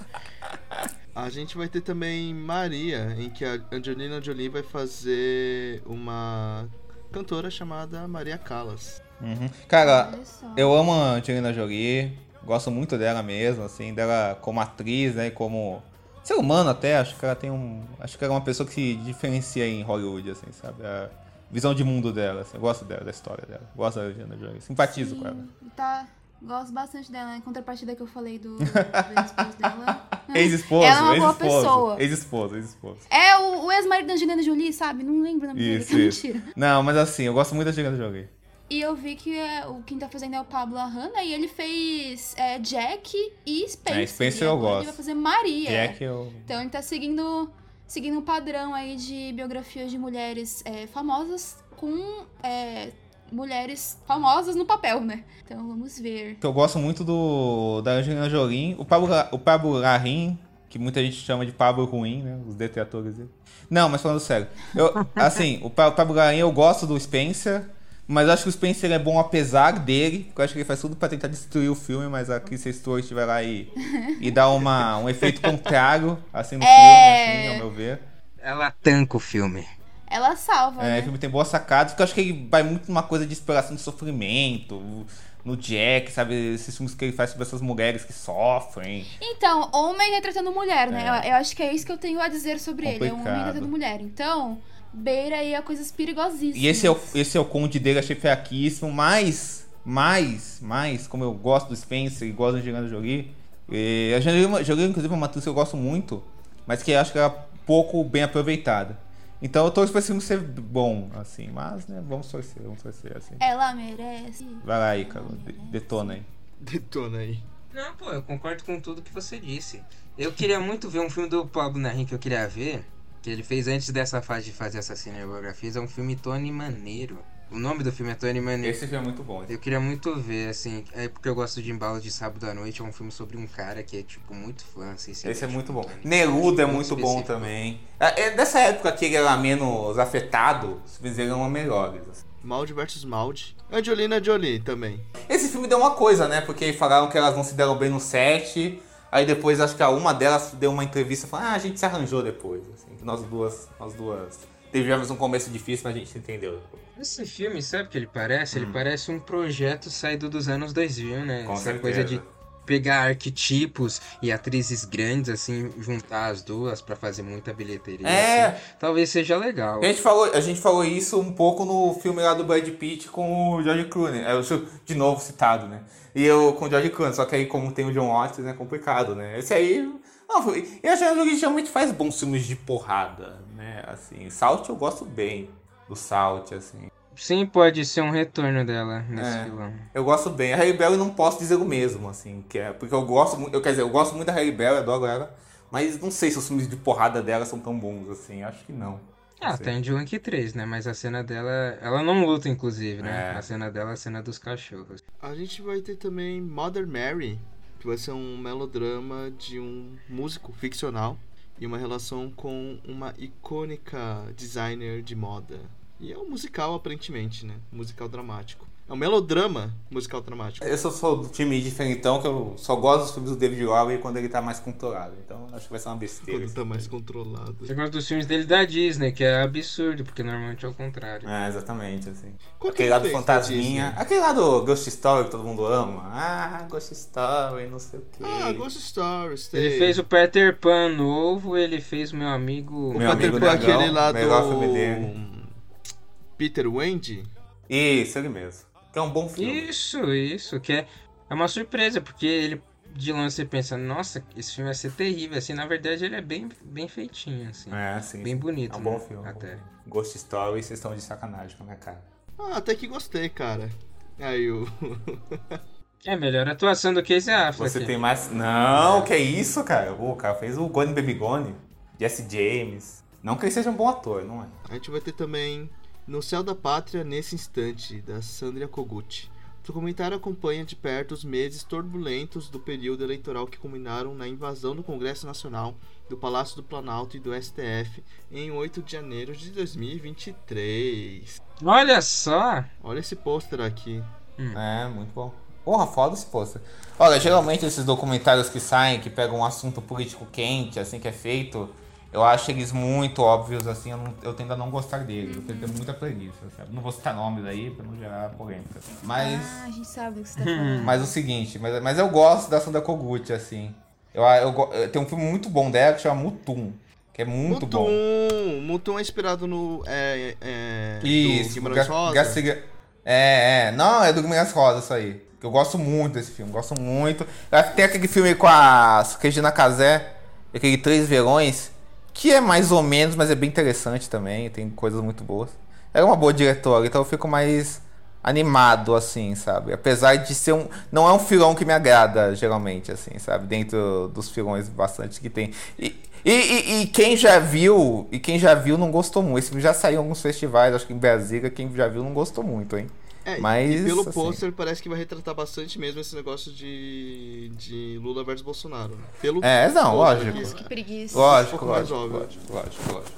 A gente vai ter também Maria, em que a Angelina Jolie vai fazer uma cantora chamada Maria Callas. Uhum. Cara, eu amo a Angelina Jolie, gosto muito dela mesmo, assim, dela como atriz, né, como ser humano até, acho que ela tem um, acho que ela é uma pessoa que se diferencia em Hollywood, assim, sabe, a visão de mundo dela, assim, eu gosto dela, da história dela, gosto da Angelina Jolie, simpatizo com ela. Sim, Tá, gosto bastante dela. Em contrapartida que eu falei do, *laughs* do ex-esposo dela. Ex-esposo, Ela é uma boa pessoa. ex-esposo, ex-esposo. É o, o ex-marido da Angelina Jolie, sabe? Não lembro o nome dele, Isso, é isso. mentira. Não, mas assim, eu gosto muito da Angelina Jolie. E eu vi que é, o quem tá fazendo é o Pablo Arrana e ele fez é, Jack e Spencer. É, Spencer e eu gosto. Ele vai fazer Maria. Jack eu... Então ele tá seguindo, seguindo um padrão aí de biografias de mulheres é, famosas com é, mulheres famosas no papel, né? Então vamos ver. eu gosto muito do da Angelina Jolie, o Pablo, o Pablo Larraín, que muita gente chama de Pablo Ruim, né? Os detratores dele. Não, mas falando sério. Eu, *laughs* assim, o Pa- o Pablo Larraín eu gosto do Spencer, mas eu acho que o Spencer é bom apesar dele, porque eu acho que ele faz tudo pra tentar destruir o filme, mas a Kristen Stewart vai lá e, *laughs* e dá uma, um efeito contrário, assim, no É. filme, assim, ao meu ver. Ela tanca o filme. Ela salva, É, o né? filme tem boas sacadas, porque eu acho que ele vai muito numa coisa de exploração de sofrimento, no Jack, sabe? Esses filmes que ele faz sobre essas mulheres que sofrem. Então, homem retratando mulher, né? É. Eu, eu acho que é isso que eu tenho a dizer sobre ele. É um homem Complicado. retratando mulher. Então, beira aí a coisas perigosíssimas. E esse é o, esse é o conde dele, achei fraquíssimo, mas, mais, mais, como eu gosto do Spencer e gosto da Angelina Jolie, e a Angelina Jolie, inclusive, é uma atriz que eu gosto muito, mas que eu acho que ela é pouco bem aproveitada. Então eu torço pra esse filme ser bom, assim. Mas, né, vamos torcer, vamos torcer, assim. Ela merece. Vai lá, Ícaro, de- detona aí. Detona aí. Não, pô, eu concordo com tudo que você disse. Eu queria muito ver um filme do Pablo Narim que eu queria ver, que ele fez antes dessa fase de fazer essas cinebiografias, é um filme Tony Maneiro. O nome do filme é Tony Maneiro. Esse filme é muito bom. Eu queria muito ver, assim, é porque eu gosto de Embalo de Sábado à Noite, é um filme sobre um cara que é, tipo, muito fã, assim. se Esse é muito bom. Neruda é Muito muito bom também. É, é dessa época que ele era menos afetado, os filmes dele eram melhores. assim. Maldi versus Maldi. Angelina Jolie também. Esse filme deu uma coisa, né? Porque falaram que elas não se deram bem no set. Aí depois acho que a uma delas deu uma entrevista falando, ah, a gente se arranjou depois. Assim, nós duas, nós duas tivemos um começo difícil, mas a gente se entendeu. Esse filme, sabe o que ele parece? Ele parece um projeto saído dos anos 2000, né? Hum. Com Essa certeza. coisa de pegar arquetipos e atrizes grandes, assim, juntar as duas pra fazer muita bilheteria. É. assim. Talvez seja legal. A gente, falou, a gente falou isso um pouco no filme lá do Brad Pitt com o George Clooney. É, o seu- de novo citado, né? E eu com o George Clooney, só que aí como tem o John Watts é complicado, né? Esse aí... Não, foi- e a Angelina Jolie geralmente faz bons filmes de porrada, né? Assim, Salt eu gosto bem do Salt, assim. Sim, pode ser um retorno dela nesse É. vilão. Eu gosto bem. A Halle Berry não posso dizer o mesmo, assim, que é porque eu gosto muito, eu quer dizer, eu gosto muito da Halle Berry, adoro ela, mas não sei se os filmes de porrada dela são tão bons assim, acho que não. Ah, tem John Wick 3, né? Mas a cena dela. Ela não luta, inclusive, né? É. A cena dela é a cena dos cachorros. A gente vai ter também Mother Mary, que vai ser um melodrama de um músico ficcional e uma relação com uma icônica designer de moda. E é um musical, aparentemente, né? Musical dramático. É um melodrama musical dramático. Eu sou, sou do time diferentão, que eu só gosto dos filmes do David Lowery quando ele tá mais controlado. Então acho que vai ser uma besteira. Quando tá mais filme. controlado. Eu gosto dos filmes dele da Disney, que é absurdo, porque normalmente é o contrário. É, exatamente, assim. Qual que Aquele ele lá do fez da Fantasminha. Aquele lá do Ghost Story que todo mundo ama. Ah, Ghost Story, não sei o quê. Ah, Ghost Stories. Ele tem. fez o Peter Pan novo, ele fez o meu amigo. O Meu Peter amigo Pan, Dragão, aquele lá melhor do... filme dele. Peter Wendy? Isso, ele mesmo. Que é um bom filme. Isso, isso, que é, é uma surpresa, porque ele de longe você pensa, nossa, esse filme vai ser terrível, assim, na verdade ele é bem, bem feitinho, assim. É, sim. Bem sim. bonito, É um bom né? filme. é bom Até. filme. Ghost Story, vocês estão de sacanagem com a minha cara. Ah, até que gostei, cara. Aí o... *laughs* É melhor atuação do Casey Affleck. Você tem mais. Não, que é isso, cara? O cara fez o Gone Baby Gone, Jesse James. Não que ele seja um bom ator, não é? A gente vai ter também No Céu da Pátria Nesse Instante, da Sandra Kogut. O documentário acompanha de perto os meses turbulentos do período eleitoral que culminaram na invasão do Congresso Nacional, do Palácio do Planalto e do STF em 8 de janeiro de 2023. Olha só! Olha esse pôster aqui. É, muito bom. Porra, foda esse pôster. Olha, geralmente esses documentários que saem, que pegam um assunto político quente, assim, que é feito, eu acho eles muito óbvios, assim, eu, não, eu tendo a não gostar deles. Eu tenho muita preguiça, sabe? Não vou citar nomes aí pra não gerar polêmica. Mas. Ah, a gente sabe o que você tá falando. *laughs* Mas o seguinte, mas, mas eu gosto da Sandra Kogut, assim. Eu, eu, go- tem um filme muito bom dela que chama Mutum. Que é muito bom. Mutum! Mutum é inspirado no. É, é, do Isso, Guimarães Ga- Rosa. É, é. Não, é do Guimarães Rosa isso aí. Que eu gosto muito desse filme, gosto muito. Tem aquele filme com a Regina Casé, aquele Três Verões, que é mais ou menos, mas é bem interessante também, tem coisas muito boas. Ela é uma boa diretora, então eu fico mais animado, assim, sabe? Apesar de ser um. Não é um filão que me agrada, geralmente, assim, sabe? Dentro dos filões bastante que tem. E, e, e- e quem já viu, e quem já viu não gostou muito. Esse já saiu em alguns festivais, acho que em Brasília, quem já viu não gostou muito, hein? É, Mas, e pelo assim- pôster parece que vai retratar bastante mesmo esse negócio de, de Lula versus Bolsonaro. Pelo É, não, lógico. Isso, que preguiça. Lógico, um pouco mais lógico, óbvio. lógico, lógico, lógico.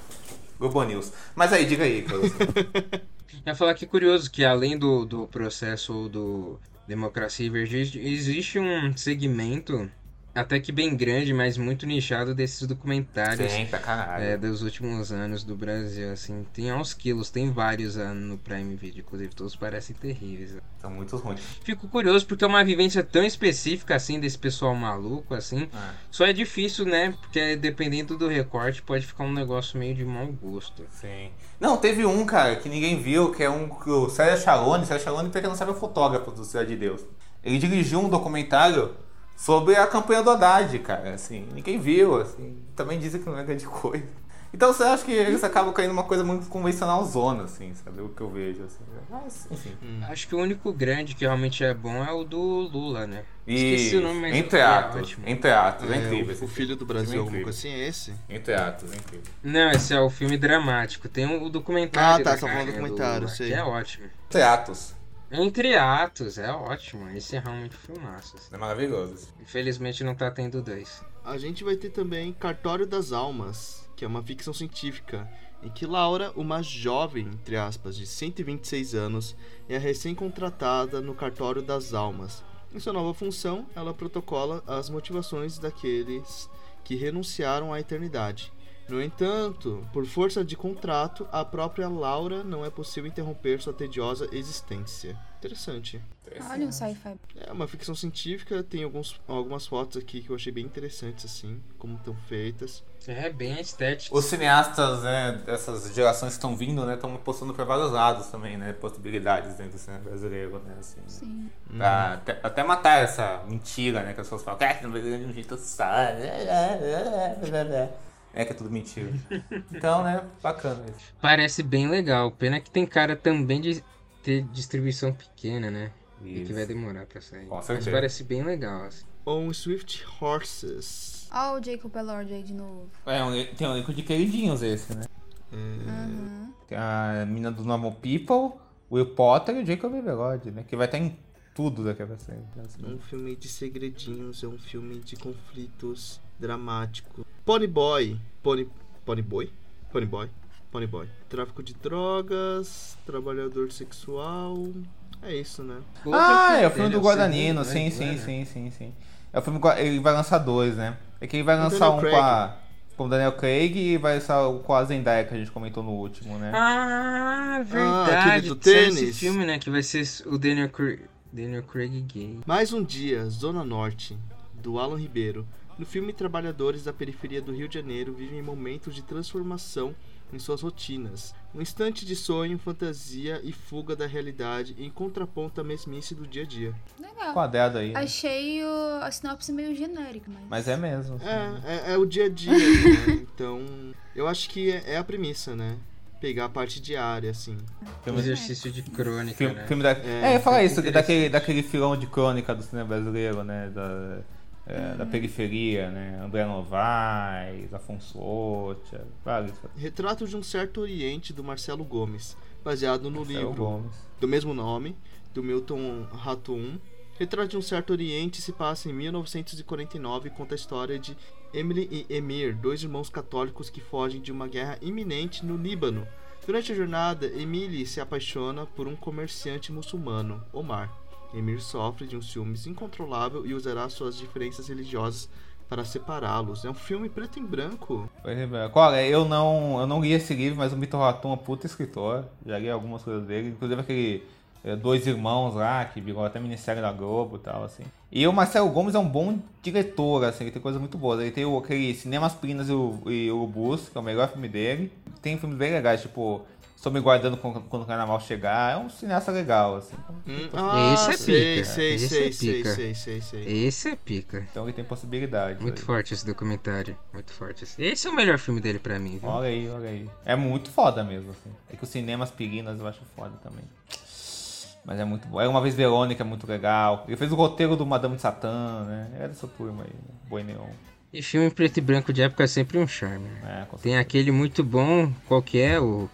Globo News. Mas aí, diga aí, Carlos. Eu ia falar que é curioso que além do, do processo do Democracia e Vergente, existe um segmento até que bem grande, mas muito nichado desses documentários Sim, pra caralho. é, dos últimos anos do Brasil, assim, tem aos quilos, tem vários ah, no Prime Video, inclusive todos parecem terríveis. São muito ruins. Fico curioso porque é uma vivência tão específica assim desse pessoal maluco assim. Ah, Só é difícil, né? Porque dependendo do recorte pode ficar um negócio meio de mau gosto. sim. Não, teve um, cara, que ninguém viu, que é um que o Sérgio Chalone, Sérgio Chalone, pra quem não sabe, é o fotógrafo do Cidade de Deus. Ele dirigiu um documentário sobre a campanha do Haddad, cara, assim, ninguém viu, assim, também dizem que não é grande coisa. Então você acha que eles acabam caindo numa coisa muito convencional zona, assim, sabe? O que eu vejo, assim. Mas, enfim. Acho que o único grande que realmente é bom é o do Lula, né? E Esqueci o nome, mas Entre é Atos. ótimo. Entre Atos, é, É, incrível. o, o filho do. Brasil, alguma incrível. coisa assim, é esse? Entre Atos, é incrível. Não, esse é o filme dramático. Tem o documentário. Ah, tá, você tá falando do documentário, Lula, sei. Que é ótimo. Entre Atos. Entre atos, é ótimo. Esse é realmente filmaço. assim. É maravilhoso. Infelizmente não tá tendo dois. A gente vai ter também Cartório das Almas, que é uma ficção científica, em que Laura, uma jovem, entre aspas, de 126 anos, é recém-contratada no Cartório das Almas. Em sua nova função, ela protocola as motivações daqueles que renunciaram à eternidade. No entanto, por força de contrato, a própria Laura não é possível interromper sua tediosa existência. Interessante. Olha um sci-fi. É uma ficção científica, tem alguns, algumas fotos aqui que eu achei bem interessantes, assim, como estão feitas. É bem estético. Os cineastas, né, dessas gerações que estão vindo, né, estão apostando para vários lados também, né, possibilidades dentro do cinema brasileiro, né, assim. Sim. Pra até, até matar essa mentira, né, que as pessoas falam, é, não vai de um jeito só, *laughs* é que é tudo mentira. Então, né, bacana isso. Parece bem legal. Pena que tem cara também de ter distribuição pequena, né? E que Isso. vai demorar pra sair. Com Mas parece bem legal. Assim. On Swift Horses. Ó o Jacob Elord aí de novo. É, um, tem um elenco de queridinhos esse, né. Uhum. Tem a menina do Normal People, o Will Potter e o Jacob Everard, né, que vai estar em tudo daqui a. É um filme de segredinhos, é um filme de conflitos dramáticos. Pony Boy. Pony, Pony Boy? Pony Boy. Pony Boy. Tráfico de drogas, trabalhador sexual. É isso, né? Ah, é o filme do o Guardanino, segundo, sim, né? sim, sim, sim, sim. É o filme, ele vai lançar dois, né? É que ele vai lançar um com a com o Daniel Craig e vai lançar o com a Zendaya que a gente comentou no último, né? Ah, aquele verdade. do Saiu esse tênis. filme, né? Que vai ser o Daniel Craig, Daniel Craig gay. Mais um dia, Zona Norte, do Alan Ribeiro. No filme, trabalhadores da periferia do Rio de Janeiro vivem momentos de transformação em suas rotinas. Um instante de sonho, fantasia e fuga da realidade em contraponto à mesmice do dia a dia. Legal. Quadrado aí. né? Achei o, a sinopse meio genérica, mas. Mas é mesmo. assim. É, é, é o dia a dia, né? *laughs* Então, eu acho que é, é a premissa, né? Pegar a parte diária, assim. Um Filme, exercício de crônica, filme, né? filme da... É, É, eu ia falar isso, interessante. daquele, daquele filão de crônica do cinema brasileiro, né? Da, é, da periferia, né? André Novaes, Afonso Ocha, vários. Retrato de um certo Oriente, do Marcelo Gomes, baseado no Marcelo livro Gomes. do mesmo nome, do Milton Raton. Retrato de um certo Oriente se passa em 1949 e conta a história de Emily e Emir, dois irmãos católicos que fogem de uma guerra iminente no Líbano. Durante a jornada, Emily se apaixona por um comerciante muçulmano, Omar. Emir sofre de um ciúmes incontrolável e usará suas diferenças religiosas para separá-los. É um filme preto e branco. Pois é, Olha, eu não, eu não li esse livro, mas o Vitor Raton é um puta escritor. Já li algumas coisas dele, inclusive aquele é, Dois Irmãos lá, que virou até ministério da Globo e tal, assim. E o Marcelo Gomes é um bom diretor, assim, ele tem coisas muito boas. Ele tem o, aquele Cinemas Prinas e o, e o Bus, que é o melhor filme dele. Tem filmes bem legais, tipo Estou Me Guardando quando, quando o Carnaval chegar. É um cineasta legal, assim. Hum, ah, Esse é pica. sei, Esse sei, é sei, pica. sei, sei, sei. Esse é pica. Então ele tem possibilidades. Muito aí. forte esse documentário. Muito forte. esse. Esse é o melhor filme dele pra mim, viu? Olha aí, olha aí. É muito foda mesmo, assim. É que o cinema Aspirinas eu acho foda também. Mas é muito bom. É uma vez Verônica, é muito legal. Ele fez o roteiro do Madame de Satã, né? É dessa turma aí, né? Boi Neon. E filme em preto e branco de época é sempre um charme. É, com Tem aquele muito bom, qual que é? O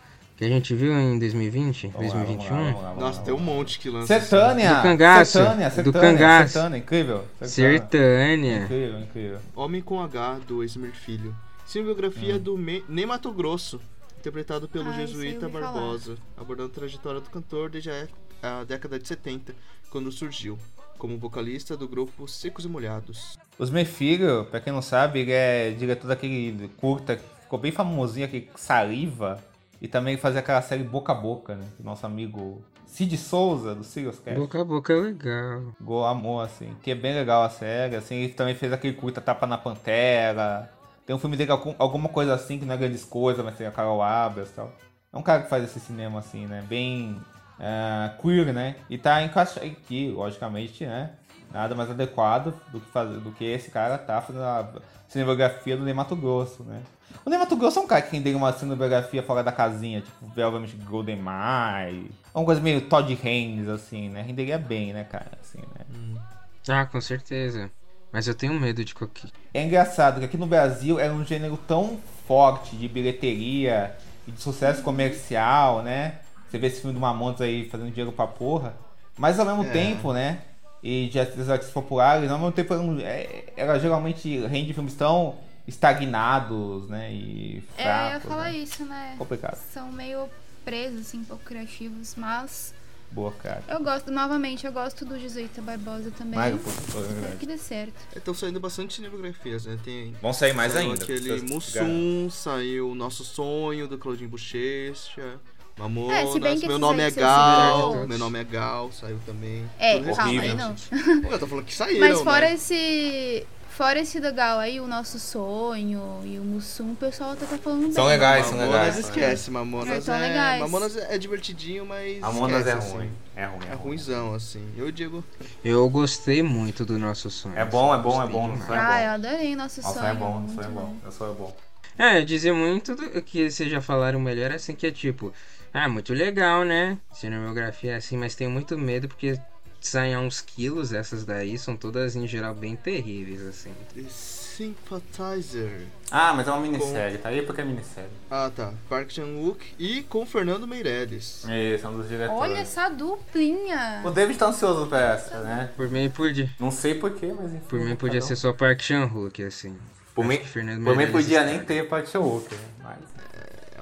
que a gente viu em 2020? Vamos lá, 2021? vamos lá, vamos lá, vamos Nossa, lá, tem um monte que lança. assim. Sertânia! Do cangaço, Sertânia, do Sertânia, cangaço. Sertânia, incrível. Sertânia. Incrível, incrível. Homem com H, do Esmir Filho. Cinebiografia do Me Nem Mato Grosso, interpretado pelo Ah, aí eu jesuíta falar. Barbosa, abordando a trajetória do cantor desde a, década de 70, quando surgiu, como vocalista do grupo Secos e Molhados. Os Filho, pra quem não sabe, ele é diretor daquele curta que ficou bem famosinho aqui, Saliva. E também fazia aquela série Boca a Boca, né? Que nosso amigo Cid Souza, do Sirius Cast. Boca a boca é legal. Gol Amor, assim. Que é bem legal a série. Assim, ele também fez aquele curta Tapa na Pantera. Tem um filme dele, algum- alguma coisa assim, que não é grandes coisas, mas tem a Carol Abras e tal. É um cara que faz esse cinema, assim, né? Bem é, queer, né? E tá encaixado aqui, logicamente, né? nada mais adequado do que, fazer, do que esse cara tá fazendo a cinematografia do Ney Mato Grosso, né? O Ney Mato Grosso é um cara que tem uma cinematografia fora da casinha, tipo, obviamente Golden Mile, uma coisa meio Todd Haynes, assim, né? Renderia bem, né, cara? Assim, né? Ah, com certeza. Mas eu tenho medo de coqui. É engraçado que aqui no Brasil era um gênero tão forte de bilheteria e de sucesso comercial, né? Você vê esse filme do Mamonas aí fazendo dinheiro pra porra. Mas ao mesmo É. tempo, né? E de artistas populares, ao mesmo tempo ela, não- é- ela geralmente rende filmes tão estagnados, né? E fracos. É, eu ia falar né? isso, né? Complicado. São meio presos, assim, um pouco criativos, mas Boa, cara. eu gosto, novamente, eu gosto do Jesuíta Barbosa também. Um pouco, é que dê certo. Estão saindo bastante cinematografias, né? Tem Vão sair mais saiu ainda. aquele Mussum, saiu Nosso Sonho, do Claudinho Bochecha. Mamonas, É, se bem que meu nome aí é Gal, meu nome é Gal, saiu também. É, Tudo calma aí, horrível. não. Pô, eu tô falando que saíram, Mas fora né? esse. Fora esse legal aí, o nosso sonho e o Mussum, o pessoal até tá falando São bem. legais, são Mamonas legais. esquece, Mamonas São é... legais. Mamonas é divertidinho, mas Mamonas é esquece, ruim. assim. É ruim. É ruimzão, assim. Eu digo... Eu gostei muito do nosso sonho. É bom, é bom, é bom. Sonho é Ah, eu bom. adorei nosso Nossa, sonho. é bom, muito sonho é bom. Meu sonho é bom. É, dizer muito do que vocês já falaram melhor, assim, que é tipo, ah, muito legal, né? Cinematografia assim, mas tenho muito medo porque saem a uns quilos essas daí, são todas em geral bem terríveis, assim. The Sympathizer. Ah, mas é uma minissérie, tá aí porque é minissérie. Ah, tá. Park Chan-wook e com Fernando Meirelles. Esse é um dos diretores. Olha essa duplinha. O David tá ansioso pra essa, né? Por mim podia, Não sei porquê, mas enfim. por mim podia cada um. ser só Park Chan-wook, assim. Por mim, por mim Meirelles podia nem ter Park Chan-wook, né?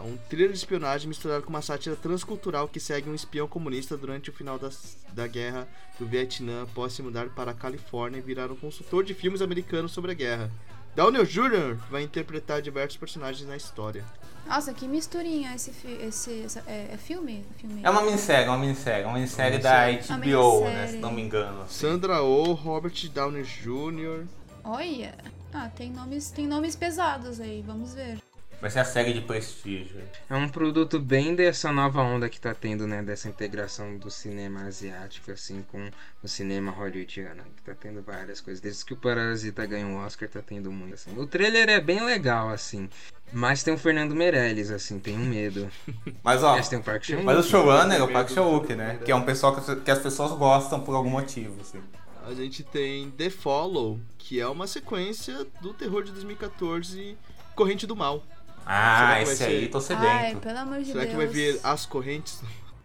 É um thriller de espionagem misturado com uma sátira transcultural que segue um espião comunista durante o final das, da guerra do Vietnã após se mudar para a Califórnia e virar um consultor de filmes americanos sobre a guerra. Downey Jr. vai interpretar diversos personagens na história. Nossa, que misturinha esse, fi- esse essa- é, é filme? filme? É uma minissérie, é uma minissérie. É uma minissérie Uma da minissérie. HBO, Uma né? minissérie. Se não me engano. assim. Sandra Oh, Robert Downey Jr. Olha. Ah, tem nomes, tem nomes pesados aí, vamos ver. Vai ser a série de prestígio. É um produto bem dessa nova onda que tá tendo, né? Dessa integração do cinema asiático, assim, com o cinema hollywoodiano. Que tá tendo várias coisas. Desde que o Parasita ganhou o Oscar, tá tendo muito, assim. O trailer é bem legal, assim. Mas tem o Fernando Meirelles, assim, tenho medo. *laughs* Mas ó, Mas tem o Park chan mas o showrunner é o Park Chan-wook, né? Que é um pessoal que, que as pessoas gostam por algum motivo, assim. A gente tem The Follow, que é uma sequência do terror de 2014, Corrente do Mal. Ah, esse ser- aí, tô Ai, sedento. pelo amor de Será Deus. que vai vir As Correntes?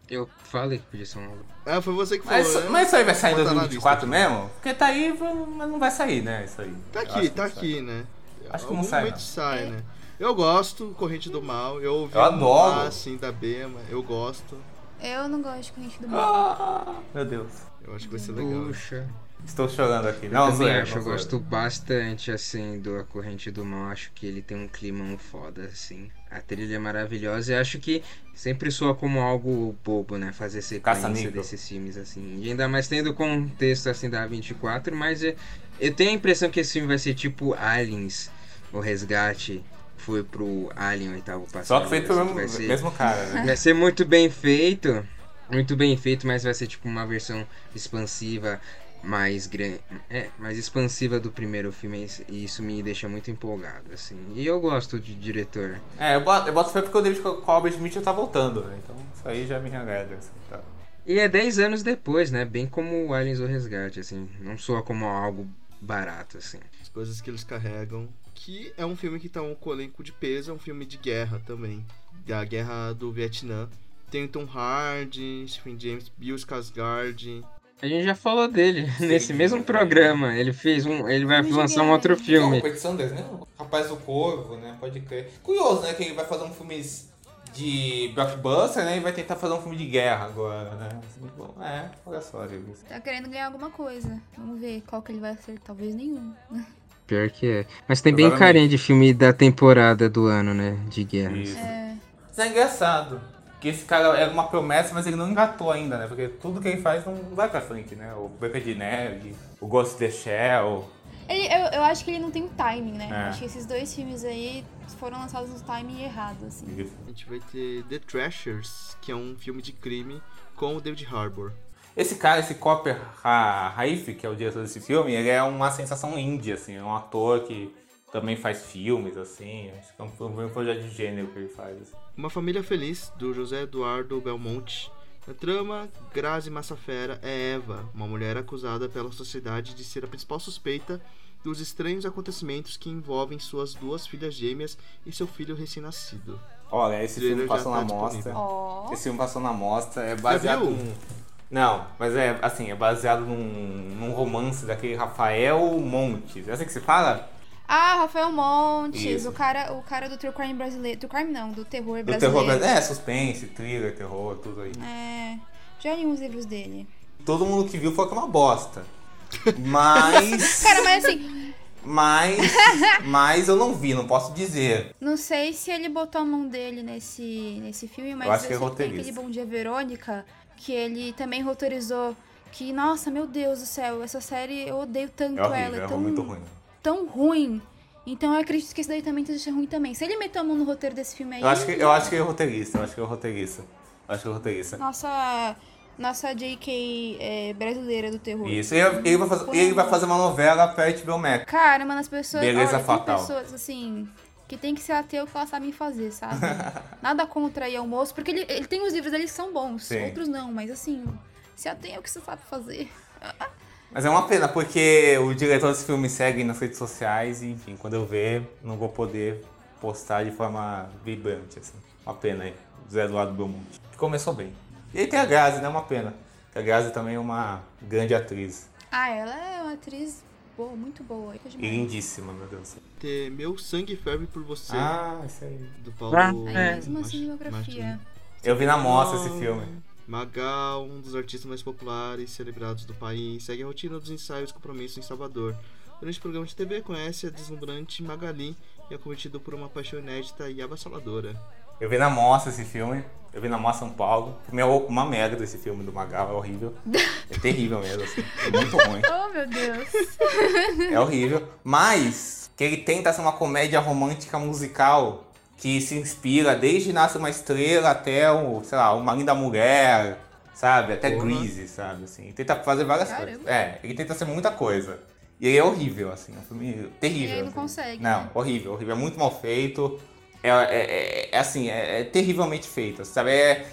Eu falei que podia ser um. Ah, foi você que falou, Mas, né? mas isso aí vai sair em Vou botar na 2024 lista aqui. mesmo? Porque tá aí, mas não vai sair, né? Isso aí. Tá aqui, tá não sai. aqui, né? Acho que não sai, não. sai, né? Eu gosto, Corrente do Mal. Eu ouvi Eu adoro. assim da Bema, eu gosto. Eu não gosto de corrente do mal. Ah, meu Deus. Eu acho que vai ser legal. Puxa. Estou chorando aqui. Eu Não, também zoeira, acho, não eu gosto bastante, assim, do A Corrente do Mal. Acho que ele tem um climão foda, assim. A trilha é maravilhosa e acho que sempre soa como algo bobo, né? Fazer sequência desses filmes, assim. E ainda mais tendo o contexto, assim, da A24, mas é- eu tenho a impressão que esse filme vai ser tipo Aliens, o resgate foi pro Alien, oitavo passageiro. Só que feito pelo mesmo, mesmo cara, né? Vai ser muito bem feito. Muito bem feito, mas vai ser tipo uma versão expansiva mais grande. É, mais expansiva do primeiro filme. E isso me deixa muito empolgado, assim. E eu gosto de diretor. É, eu boto, eu boto fé porque o David Copperfield já tá voltando, né? Então isso aí já me agrada, assim, tá. E é 10 anos depois, né? Bem como o Aliens o Resgate, assim. Não soa como algo barato, assim. As coisas que eles carregam. Que é um filme que tá um com elenco de peso, é um filme de guerra também. Da guerra do Vietnã. Tem o Tom Hardy, Stephen James, Bill Skarsgård. A gente já falou dele *laughs* nesse mesmo programa. Ele fez um. Ele vai lançar um outro filme. Competição deles, né? Rapaz do Corvo, né? Pode crer. Curioso, né? Que ele vai fazer um filme de blockbuster, né? E vai tentar fazer um filme de guerra agora, né? Bom, é, olha só, gente. Tá querendo ganhar alguma coisa. Vamos ver qual que ele vai ser. Talvez nenhum. Pior que é. Mas tem bem carinha de filme da temporada do ano, né? De guerra. Isso. É. Isso é engraçado. Que esse cara era uma promessa, mas ele não engatou ainda, né? Porque tudo que ele faz não vai pra frente, né? O Branca de Neve, o Ghost in the Shell. Ele, eu, eu acho que ele não tem um timing, né? É. Acho que esses dois filmes aí foram lançados no timing errado, assim. Isso. A gente vai ter The Trashers, que é um filme de crime com o David Harbour. Esse cara, esse Copper Raif, que é o diretor desse filme, ele é uma sensação indie, assim, é um ator que também faz filmes, assim, acho que é um, um projeto de gênero que ele faz. assim. Uma Família Feliz, do José Eduardo Belmonte. Na trama, Grazi Massafera é Eva, uma mulher acusada pela sociedade de ser a principal suspeita dos estranhos acontecimentos que envolvem suas duas filhas gêmeas e seu filho recém-nascido. Olha, esse filme passou tá na mostra. Ó. Esse filme passou na mostra, é baseado num. Não, mas é assim, é baseado num, num romance daquele Rafael Montes. É assim que se fala? Ah, Rafael Montes, Isso. o cara, o cara do True Crime brasileiro. True Crime não, do terror Do brasileiro. terror brasileiro. É, suspense, thriller, terror, tudo aí. É. Já li uns livros dele. Todo mundo que viu falou que é uma bosta. Mas. *laughs* Cara, mas assim, mas. Mas eu não vi, não posso dizer. não sei se ele botou a mão dele nesse, nesse filme, mas Eu acho que é tem roteirista. aquele Bom Dia Verônica, que ele também roteirizou. Que, nossa, meu Deus do céu, essa série eu odeio tanto É horrível, ela. é É tão, muito ruim. Tão ruim. Então eu acredito que esse daí também esteja ruim também. Se ele meteu a mão no roteiro desse filme aí. Eu acho que, eu acho que é roteirista, eu acho que é roteirista. Eu acho que é roteirista. Nossa. Nossa JK é, brasileira do terror. Isso, ele, ele vai fazer, ele vai fazer uma novela pra HBO Max. Cara, mano, as pessoas. Beleza olha, fatal. Tem pessoas assim. Que tem que ser ateu que elas sabem fazer, sabe? *laughs* Nada contra aí ao moço, porque ele, ele tem os livros dele que são bons, Sim. outros não, mas assim, se atém é o que você sabe fazer. *laughs* Mas é uma pena, porque o diretor desse filme segue nas redes sociais e, enfim, quando eu ver, não vou poder postar de forma vibrante, assim. Uma pena aí, Zé Eduardo Belmonte. Começou bem. E aí tem a Grazi, né? Uma pena. A Grazi também é uma grande atriz. Ah, ela é uma atriz boa, muito boa. E lindíssima, meu Deus. Ter Meu Sangue Ferve por Você, Ah, isso aí. do Paulo Ah, é. mais uma Mach- cinematografia. Eu vi na mostra esse filme. Magal, um dos artistas mais populares e celebrados do país, segue a rotina dos ensaios e compromissos em Salvador. Durante o programa de TV, conhece a deslumbrante Magali e é cometido por uma paixão inédita e avassaladora. Eu vi na mostra esse filme. Eu vi na mostra São Paulo. Filme é uma merda esse filme do Magal, é horrível. *laughs* É terrível mesmo, assim. É muito ruim. *laughs* Oh, meu Deus. É horrível. Mas que ele tenta ser uma comédia romântica musical que se inspira desde Nasce uma Estrela até o, sei lá, Uma Linda Mulher, sabe? Até Porra. Grease, sabe? Assim, ele tenta fazer várias Caramba. coisas. É, ele tenta ser muita coisa. E ele é horrível, assim, é um filme terrível. E aí não assim. consegue, Não, né? horrível, horrível. É muito mal feito. É, é, é- é assim, é, é terrivelmente feito, sabe? É,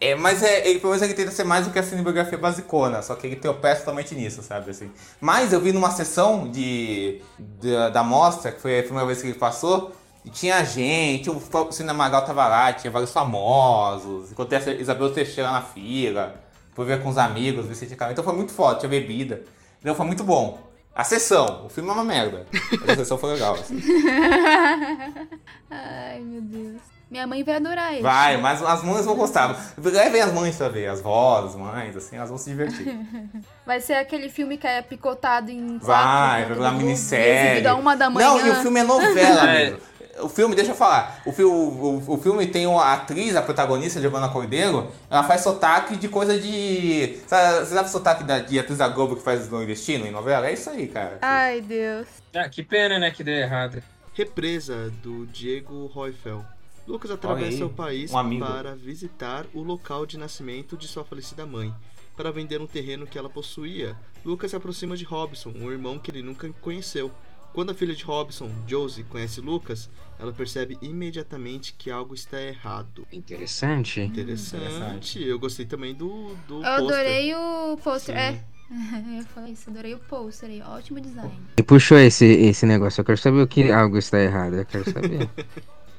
é, mas é, ele, pelo menos ele tenta ser mais do que a cinebiografia basicona, só que ele tropeça totalmente nisso, sabe? Assim. Mas eu vi numa sessão de, da, da mostra, que foi a primeira vez que ele passou, e tinha gente, o, Cinema Magal tava lá, tinha vários famosos, encontrei a Isabel Teixeira na fila, fui ver com os amigos, Vicente Carvalho. Então foi muito foda, tinha bebida. Então foi muito bom. A sessão, o filme é uma merda. Mas a sessão foi legal. Assim. *laughs* Ai, meu Deus. Minha mãe vai adorar ele. Vai, mas as mães vão gostar. Levem as mães pra ver, as vós, as mães, assim, elas vão se divertir. *laughs* Vai ser aquele filme que é picotado em. Vai, vai virar minissérie. exibido a uma da manhã. Não, e o filme é novela, *laughs* É. O filme, deixa eu falar, o, fi- o, o, filme tem a atriz, a protagonista, Giovanna Cordeiro, ela faz sotaque de coisa de... Sabe, você sabe o sotaque da, de atriz da Globo que faz nordestino em novela? É isso aí, cara. Ai, Deus. Ah, que pena, né, que deu errado. Represa, do Diego Roifel. Lucas atravessa aí, o país um para visitar o local de nascimento de sua falecida mãe. Para vender um terreno que ela possuía, Lucas se aproxima de Robson, um irmão que ele nunca conheceu. Quando a filha de Robson, Josie, conhece Lucas, ela percebe imediatamente que algo está errado. Interessante. Interessante. Interessante. Eu gostei também do, do Eu adorei o pôster. É. *laughs* Eu falar isso, adorei o pôster aí. Ótimo design. E puxou esse, esse negócio. Eu quero saber o que algo está errado. Eu quero saber. *laughs*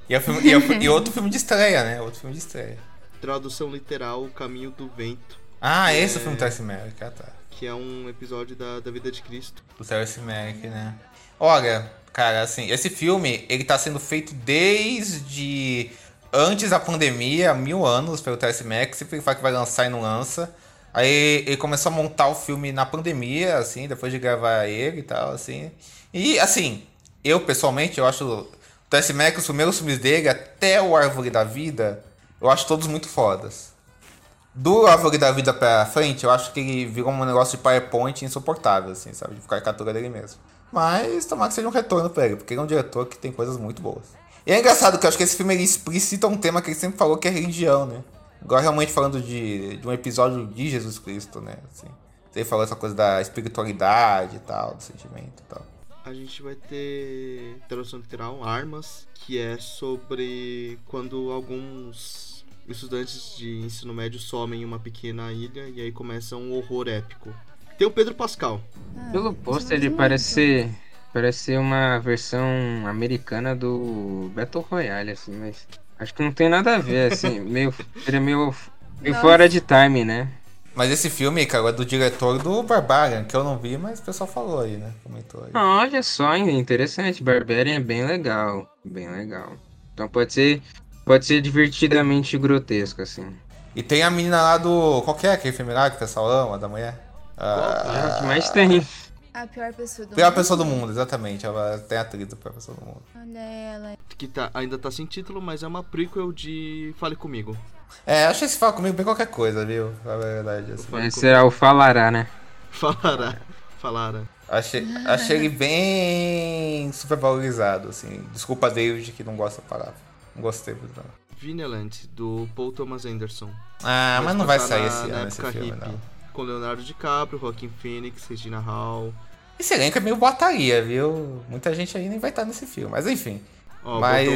E, é o filme- e é o e outro filme de estreia, né? Outro filme de estreia. Tradução literal, O Caminho do Vento, Ah, esse é o filme do Terence Malick, ah tá. que é um episódio da, da vida de Cristo. Do Terence Malick, né? Olha, cara, assim, esse filme, ele tá sendo feito desde antes da pandemia, há mil anos, pelo Terence Malick. Sempre fala que vai lançar e não lança. Aí ele começou a montar o filme na pandemia, assim, depois de gravar ele e tal, assim. E, assim, eu pessoalmente, eu acho o Terence Malick, os primeiros filmes dele, até o Árvore da Vida, eu acho todos muito fodas. Do Árvore da Vida pra frente, eu acho que ele virou um negócio de PowerPoint insuportável, assim, sabe? De caricatura dele mesmo. Mas tomara que seja um retorno pra ele, porque ele é um diretor que tem coisas muito boas. E é engraçado que eu acho que esse filme ele explicita um tema que ele sempre falou que é religião, né? Agora realmente falando de, de um episódio de Jesus Cristo, né? Assim, você falou essa coisa da espiritualidade e tal, do sentimento e tal. A gente vai ter tradução literal Armas, que é sobre quando alguns estudantes de ensino médio somem em uma pequena ilha e aí começa um horror épico. Tem o Pedro Pascal. Pelo pôster ele parece ser, parece ser uma versão americana do Battle Royale, assim, mas acho que não tem nada a ver, assim, *laughs* meio, seria meio, meio Nossa. fora de time, né? Mas esse filme, cara, é do diretor do Barbarian, que eu não vi, mas o pessoal falou aí, né? Comentou aí. Ah, olha só, hein, interessante, Barbarian é bem legal, bem legal. Então pode ser, pode ser divertidamente grotesco, assim. E tem a menina lá do. Qual que é aquele filme lá que o pessoal ama, da mulher? É Ah, o que mais tem. A pior pessoa do Pior mundo. pessoa do mundo, exatamente. Ela tem a atriz da pior pessoa do mundo. Olha ela. Que tá, ainda tá sem título, mas é uma prequel de Fale Comigo. É, acho que esse fala comigo bem qualquer coisa, viu? A verdade. Assim. Será o Falará, né? *laughs* Falará. Falara. Achei, achei ele bem supervalorizado, assim. Desculpa, David, que não gosta da palavra. Não gostei muito, não. Vineland, do Paul Thomas Anderson. Ah, mas não vai sair na- esse na ano esse filme, hippie, não. Com Leonardo DiCaprio, Joaquin Phoenix, Regina Hall. Esse elenco é meio botaria, viu? Muita gente aí nem vai estar nesse filme. Mas enfim. Mas aqui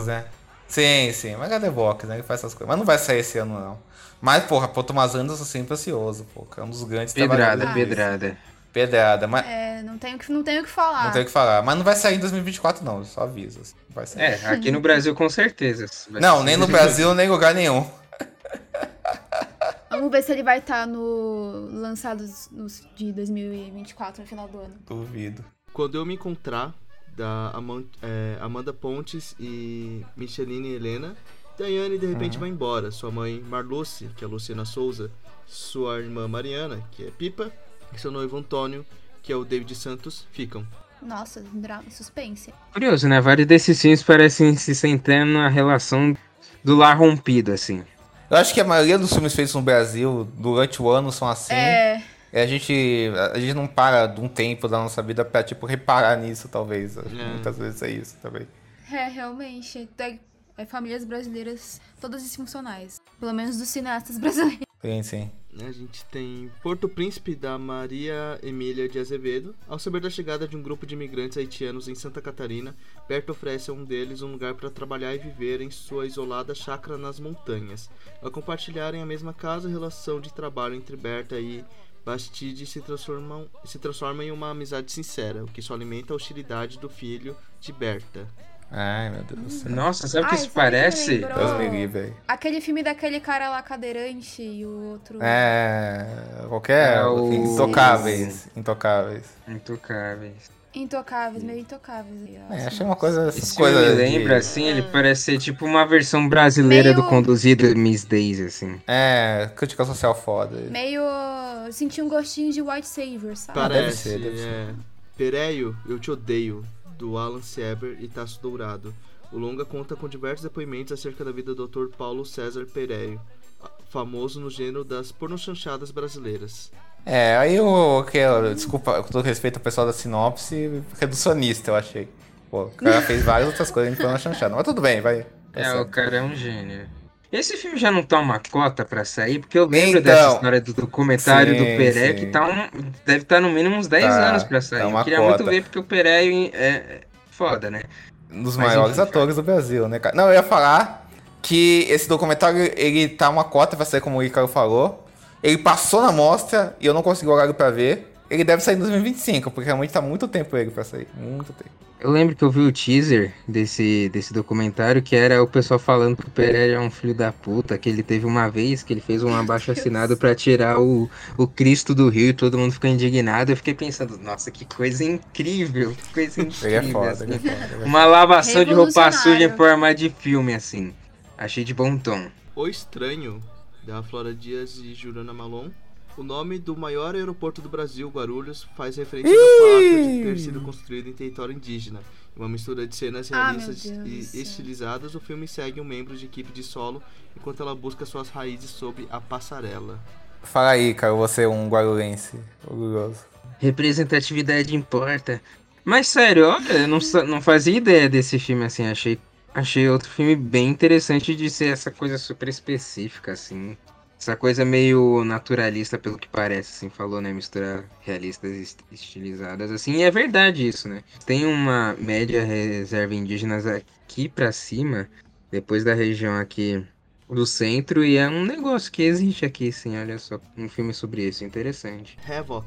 já. né? Sim, sim. Mas Gadebox, né? Ele faz essas coisas. Mas não vai sair esse ano, não. Mas, porra, Paul Thomas Anderson sempre ansioso, pô. É um dos grandes Pedrada, pedrada. Pedrada. Mas É, não tenho o que, não tenho o que falar. não tem o que falar. Mas não vai sair em 2024, não. Só aviso. assim. Vai sair. É, aqui no Brasil com certeza. Vai Não, nem no Brasil, nem em lugar nenhum. *laughs* Vamos ver se ele vai estar no lançados nos, de 2024, no final do ano. Duvido. Quando eu me encontrar, da Aman- é, Amanda Pontes e Micheline Helena, Daiane de repente vai embora. Sua mãe Marluce, que é Luciana Souza, sua irmã Mariana, que é Pipa, e seu noivo Antônio, que é o David Santos, ficam. Nossa, drama, suspense. Curioso, né? Vários desses filmes parecem se centrar na relação do lar rompido, assim. Eu acho que a maioria dos filmes feitos no Brasil durante o ano são assim. É, E a gente, a gente não para de um tempo da nossa vida pra, tipo, reparar nisso, talvez. Acho que É. Muitas vezes é isso também. é, realmente. É, é famílias brasileiras, todas disfuncionais. Pelo menos dos cineastas *laughs* brasileiros. Sim, sim. A gente tem Porto Príncipe da Maria Emília de Azevedo. Ao saber da chegada de um grupo de imigrantes haitianos em Santa Catarina, Berta oferece a um deles um lugar para trabalhar e viver em sua isolada chácara nas montanhas. Ao compartilharem a mesma casa, a relação de trabalho entre Berta e Bastide se, se transforma em uma amizade sincera, o que só alimenta a hostilidade do filho de Berta. Ai, meu Deus do céu. Nossa, sabe o que isso que parece? Deus me livre. Aquele filme daquele cara lá cadeirante e o outro. É. Qualquer. É o- Intocáveis. Intocáveis. Intocáveis. Intocáveis, meio intocáveis. É, achei uma coisa. Esse de- lembra, assim, ele parece ser tipo uma versão brasileira Meio- do Conduzido Miss Daisy, assim. É, crítica social foda. Meio. Senti um gostinho de White Savior, sabe? Ah, deve Parece, ser, deve ser. é. Pereio, Eu Te Odeio, do Alan Sieber e Tasso Dourado. O longa conta com diversos depoimentos acerca da vida do Dr. Paulo César Pereio, famoso no gênero das pornochanchadas brasileiras. É, aí eu, que eu- desculpa, com todo respeito ao pessoal da sinopse, reducionista, eu achei. Pô, o cara fez várias outras coisas e foi uma chanchada. Mas tudo bem, vai. É, certo. o cara é um gênio. Esse filme já não tá uma cota pra sair, porque eu lembro Então, dessa história do documentário sim, do Pereio, sim. que tá um, deve estar no mínimo uns 10 Tá, anos pra sair. tá eu queria cota. muito ver, porque o Pereio é foda, né? Um dos Mas maiores enfim, atores do Brasil, né, cara? Não, eu ia falar que esse documentário, ele tá uma cota, vai sair como o Icaro falou. Ele passou na mostra e eu não consegui horário pra ver. Ele deve sair em 2025, porque realmente tá muito tempo ele pra sair. Muito tempo. Eu lembro que eu vi o teaser desse, desse documentário, que era o pessoal falando que o Pereira é um filho da puta, que ele teve uma vez que ele fez um abaixo assinado pra tirar o, o Cristo do Rio e todo mundo ficou indignado. Eu fiquei pensando, nossa, que coisa incrível, que coisa Ele incrível. é foda, assim. ele é foda. ele é Uma lavação de roupa suja em forma de filme, assim. Achei de bom tom. O Estranho, da Flora Dias e Juliana Malon. O nome do maior aeroporto do Brasil, Guarulhos, faz referência ao fato de ter sido construído em território indígena. Em uma mistura de cenas Ah, realistas do e estilizadas, o filme segue um membro de equipe de solo enquanto ela busca suas raízes sob a passarela. Fala aí, cara, você é um guarulense orgulhoso. Representatividade importa. Mas sério, olha, eu não, não fazia ideia desse filme assim, achei achei outro filme bem interessante de ser essa coisa super específica, assim. Essa coisa meio naturalista, pelo que parece, assim, falou, né? Misturar realistas e est- estilizadas, assim. E é verdade isso, né? Tem uma média reserva indígenas aqui pra cima, depois da região aqui do centro, e é um negócio que existe aqui, assim, olha só. Um filme sobre isso, interessante. Havoc,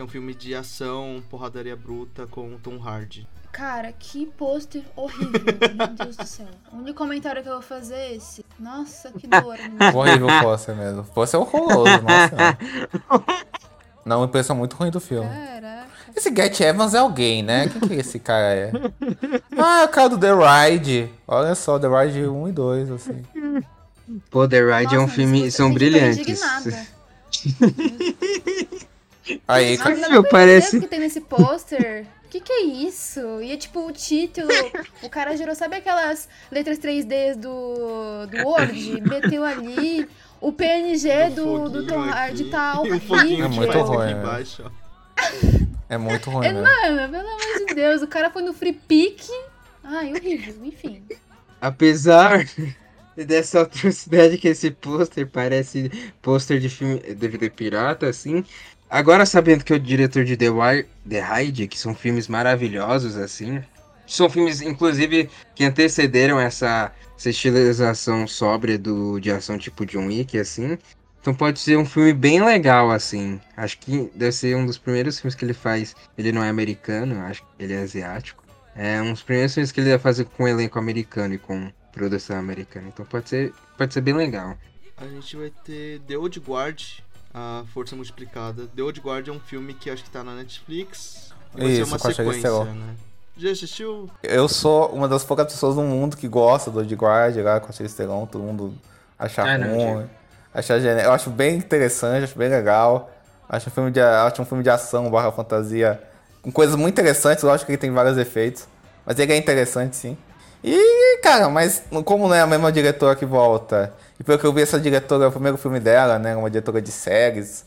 que é um filme de ação, porradaria bruta com Tom Hardy. Cara, que pôster horrível. Meu Deus do céu. O único comentário que eu vou fazer é esse. Nossa, que dor. *laughs* Horrível o pôster mesmo. O pôster é horroroso, nossa. Não, uma impressão muito ruim do filme. Caraca. Esse Get Evans é alguém, né? Quem que esse cara é? Ah, é o cara do The Ride. Olha só, The Ride 1 e 2, assim. Pô, The Ride é um Nossa, filme. São brilhantes. *laughs* Aí, Nossa, parece- parece... que tem nesse pôster. O que, que é isso? E é tipo o título. O cara gerou, sabe aquelas letras 3D do, do *laughs* Word? Meteu ali. O PNG do, do Tom Hardy tá E *laughs* um foguinho É muito ruim, aqui né? embaixo, é muito ruim, É, né? mano, pelo amor de Deus, o cara foi no free pick. Ai, horrível, enfim. Apesar *laughs* dessa atrocidade que esse pôster parece pôster de filme DVD pirata, assim. Agora sabendo que é o diretor de The, Wire, The que são filmes maravilhosos, assim. São filmes, inclusive, que antecederam essa, essa estilização sóbria do, de ação tipo John Wick, assim. Então pode ser um filme bem legal, assim. Acho que deve ser um dos primeiros filmes que ele faz. Ele não é americano, acho que ele é asiático. É um dos primeiros filmes que ele vai fazer com elenco americano e com produção americana. Então pode ser, pode ser bem legal. A gente vai ter The Old Guard, a Força Multiplicada. The Old Guard é um filme que acho que tá na Netflix. E vai ser Isso, uma com a Charlize sequência, né? Já assistiu? Eu sou uma das poucas pessoas no mundo que gosta do The Guard, lá com a Theron, todo mundo acha Ah, não, ruim. Acha gene... Eu acho bem interessante, acho bem legal. Acho um filme de, acho um filme de ação barra fantasia com coisas muito interessantes. Lógico que ele tem vários efeitos, mas ele é interessante sim. E, cara, mas como não é a mesma diretora que volta, e pelo que eu vi, essa diretora, o primeiro filme dela, né, uma diretora de séries,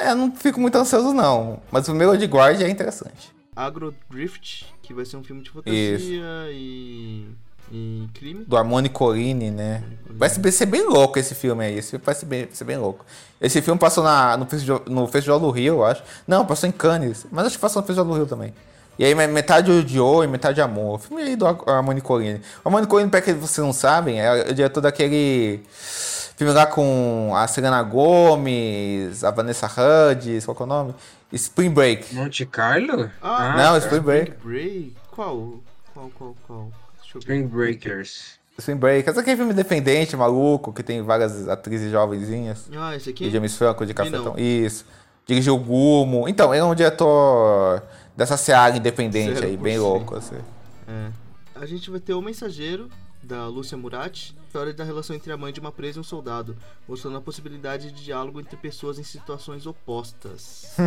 é, eu não fico muito ansioso não. Mas o primeiro de Guard é interessante. Agrodrift, que vai ser um filme de fantasia e, e crime. do Harmony Corine, né? Vai ser, ser bem louco esse filme aí. Esse filme vai ser bem, vai ser bem louco. Esse filme passou na, no, festival, no Festival do Rio, eu acho. Não, passou em Cannes. Mas acho que passou no Festival do Rio também. E aí me- metade odiou e metade amou. O filme aí do Harmony Corine. O Harmony Corine, pra que vocês não sabem, é o diretor daquele filme lá com a Selena Gomes, a Vanessa Hudgens, qual que é o nome? Spring Break. Monte Carlo? Ah, não, tá. Spring Break. Break? Qual? Qual, qual, qual? Spring Breakers. Spring Break. Esse aqui é filme independente, maluco, que tem várias atrizes jovenzinhas. Ah, esse E aqui? James Franco de. Cafetão. Isso. Dirigiu o Gumo. Então, ele é um diretor dessa seara independente Zero aí, bem louco, assim. É. A gente vai ter O Mensageiro, da Lúcia Murat, história da relação entre a mãe de uma presa e um soldado, mostrando a possibilidade de diálogo entre pessoas em situações opostas. *laughs*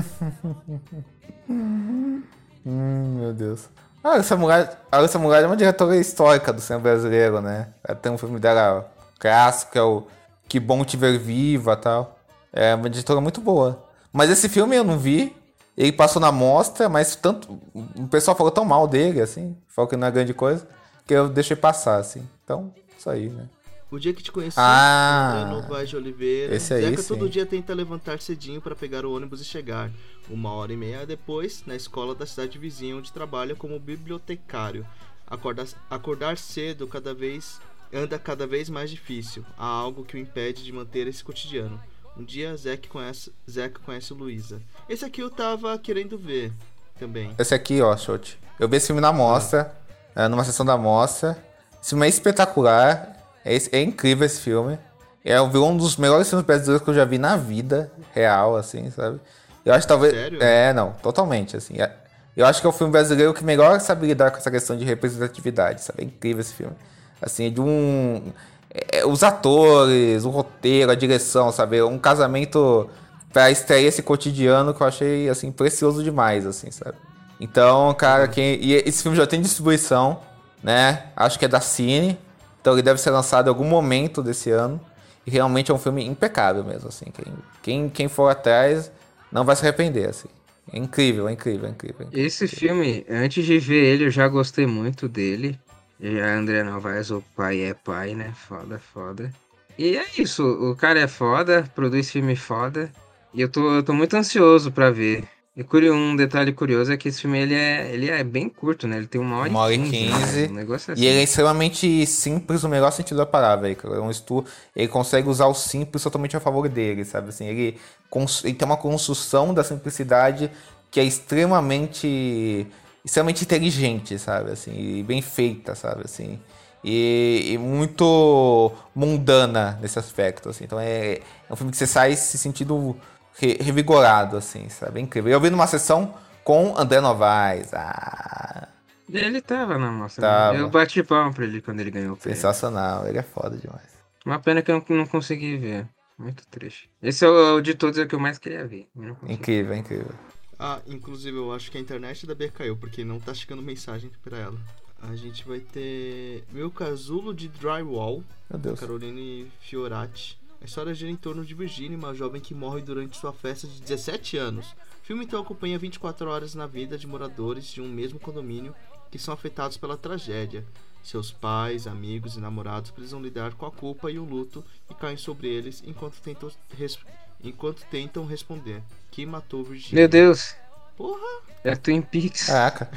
Hum, meu Deus. A Alissa Murad, a Alissa Murad é uma diretora histórica do cinema brasileiro, né? Ela tem um filme dela clássico, que é o Que Bom Te Ver Viva e tal. É uma diretora muito boa. Mas esse filme eu não vi. Ele passou na mostra, mas tanto. O pessoal falou tão mal dele, assim. Falou que não é grande coisa. Que eu deixei passar, assim. Então, isso aí, né? O dia que te conheci, Ah, Antônio Vaz de Oliveira. esse aí Zeca sim. todo dia tenta levantar cedinho para pegar o ônibus e chegar. Uma hora e meia depois, na escola da cidade vizinha, onde trabalha como bibliotecário. Acordar, acordar cedo cada vez anda cada vez mais difícil. Há algo que o impede de manter esse cotidiano. Um dia, Zeca conhece, Zeca conhece Luísa. Esse aqui eu tava querendo ver também. Esse aqui, ó, Shote. Eu vi esse filme na mostra, é, numa sessão da mostra. Esse filme é espetacular. É, é incrível esse filme. É um dos melhores filmes brasileiros que eu já vi na vida real, assim, sabe? Eu acho que talvez. Sério? É, não, totalmente, assim. É- Eu acho que é o filme brasileiro que melhor sabe lidar com essa questão de representatividade, sabe? É incrível esse filme. Assim, é de um. É- os atores, o roteiro, a direção, sabe? Um casamento pra extrair esse cotidiano que eu achei, assim, precioso demais, assim, sabe? Então, cara, quem. E esse filme já tem distribuição, né? Acho que é da Cine. Então ele deve ser lançado em algum momento desse ano. E realmente é um filme impecável mesmo, assim. Quem, quem, quem for atrás não vai se arrepender, assim. É incrível, é incrível, é incrível. é incrível. Esse filme, antes de ver ele, eu já gostei muito dele. E a André Novaes, o pai é pai, né? Foda, foda. E é isso, o cara é foda, produz filme foda. E eu tô, eu tô muito ansioso pra ver. E um detalhe curioso é que esse filme ele é, ele é bem curto, né? Ele tem uma hora, Uma hora e quinze. né? quinze. Um negócio assim. E ele é extremamente simples no melhor sentido da palavra. Ele, é um estu... ele consegue usar o simples totalmente a favor dele, sabe? Assim, ele, cons- ele tem uma construção da simplicidade que é extremamente extremamente inteligente, sabe? Assim, e bem feita, sabe? Assim, e, e muito mundana nesse aspecto, assim. Então é, é um filme que você sai se sentindo re- revigorado, assim, sabe? É incrível. Eu vi numa sessão com André Novaes. Ah, Ele tava na mostra. Tava. né? Eu bati palma pra ele quando ele ganhou o prêmio. sensacional. Ele é foda demais. Uma pena que eu não, não consegui ver. Muito triste. Esse é o de todos é o que eu mais queria ver. Incrível, incrível. Ah, inclusive eu acho que a internet da Bia caiu, porque não tá chegando mensagem pra ela. A gente vai ter Meu Casulo de Drywall, Meu Deus. Caroline Fiorati. A história gira em torno de Virginia, uma jovem que morre durante sua festa de 17 anos. O filme então acompanha 24 horas na vida de moradores de um mesmo condomínio que são afetados pela tragédia. Seus pais, amigos e namorados precisam lidar com a culpa e o luto que caem sobre eles enquanto tentam, enquanto tentam responder. Quem matou Virginia? Meu Deus. Porra! É Twin Peaks. Caraca.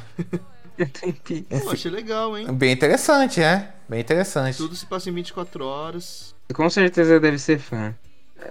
É Twin Peaks. Pô, achei legal, hein? Bem interessante, né? Bem interessante. Tudo se passa em 24 horas. Com certeza deve ser fã.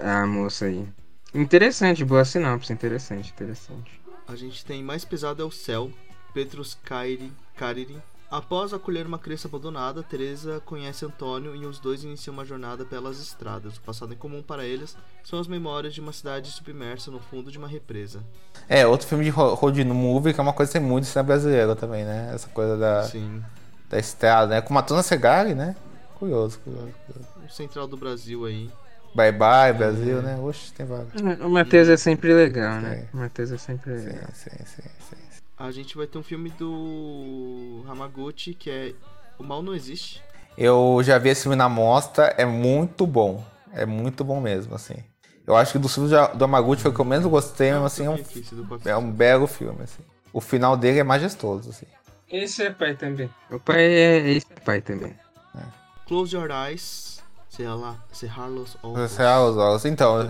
A moça aí. Interessante, boa sinopse. Interessante, interessante. A gente tem Mais Pesado é o Céu, Petrus Cairi, Cariri. Após acolher uma criança abandonada, Teresa conhece Antônio e os dois iniciam uma jornada pelas estradas. O passado em comum para eles são as memórias de uma cidade submersa no fundo de uma represa. É, outro filme de ro- road movie que é uma coisa que tem muito cinema brasileiro também, né? Essa coisa da, Sim. da estrada, né? Com Matona Segari, né? Curioso, curioso, curioso. O Central do Brasil aí. Bye bye, Brasil, né? Oxe, tem vários. O Matheus é sempre legal, né? O Matheus é sempre legal. sim, sim, sim. sim. A gente vai ter um filme do Hamaguchi que é O Mal Não Existe. Eu já vi esse filme na mostra, é muito bom. É muito bom mesmo, assim. Eu acho que do filme do do Amaguchi foi o que eu menos gostei, mas assim, é um, Quatro é um belo filme, assim. O final dele é majestoso, assim. Esse é pai também. O pai é esse é pai também. Close Your Eyes. Cerrar-los Olhos. Você é os olhos. Então.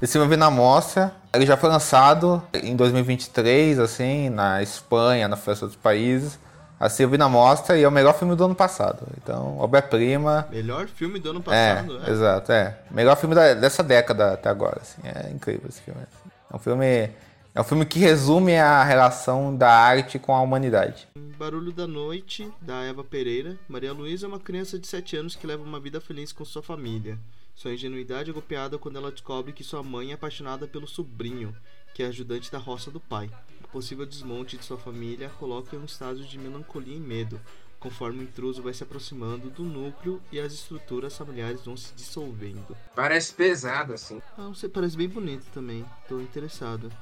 Esse filme eu vi na mostra. Ele já foi lançado em 2023, assim, na Espanha, na França outros países. Assim, eu vi na mostra e é o melhor filme do ano passado. Então, obra-prima. Melhor filme do ano É, passado, é. exato, é. Melhor filme da- dessa década até agora, assim. É incrível esse filme. assim. É um filme... É um filme que resume a relação da arte com a humanidade. Barulho da Noite, da Eva Pereira. Maria Luísa é uma criança de 7 anos que leva uma vida feliz com sua família. Sua ingenuidade é golpeada quando ela descobre que sua mãe é apaixonada pelo sobrinho, que é ajudante da roça do pai. O possível desmonte de sua família a coloca em um estado de melancolia e medo, conforme o intruso vai se aproximando do núcleo e as estruturas familiares vão se dissolvendo. Parece pesado, assim. Ah, você parece bem bonito também, tô interessado.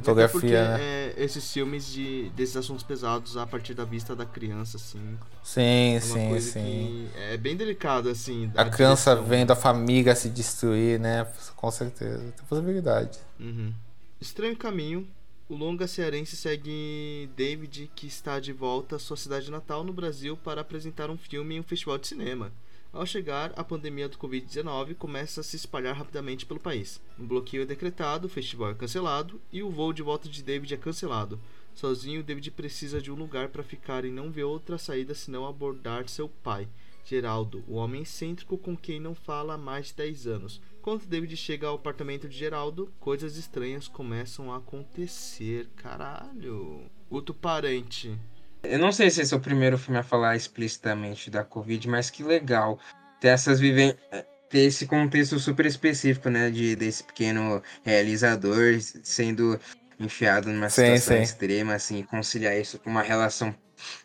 Fotografia, Até porque, né? é, esses filmes de, desses assuntos pesados a partir da vista da criança, assim. Sim, É sim, sim. é bem delicado, assim. A criança direção. vendo a família se destruir, né? Com certeza. Tem possibilidade. Uhum. Estranho Caminho. O longa cearense segue David, que está de volta à sua cidade natal no Brasil para apresentar um filme em um festival de cinema. Ao chegar, a pandemia do Covid-19 começa a se espalhar rapidamente pelo país. Um bloqueio é decretado, o festival é cancelado e o voo de volta de David é cancelado. Sozinho, David precisa de um lugar para ficar e não vê outra saída senão abordar seu pai, Geraldo, o homem excêntrico com quem não fala há mais de 10 anos. Quando David chega ao apartamento de Geraldo, coisas estranhas começam a acontecer. Caralho. Outro parente. Eu não sei se esse é o primeiro filme a falar explicitamente da Covid, mas que legal ter essas viven... ter esse contexto super específico, né, de desse pequeno realizador sendo enfiado numa Sim, situação sim. extrema, assim, e conciliar isso com uma relação,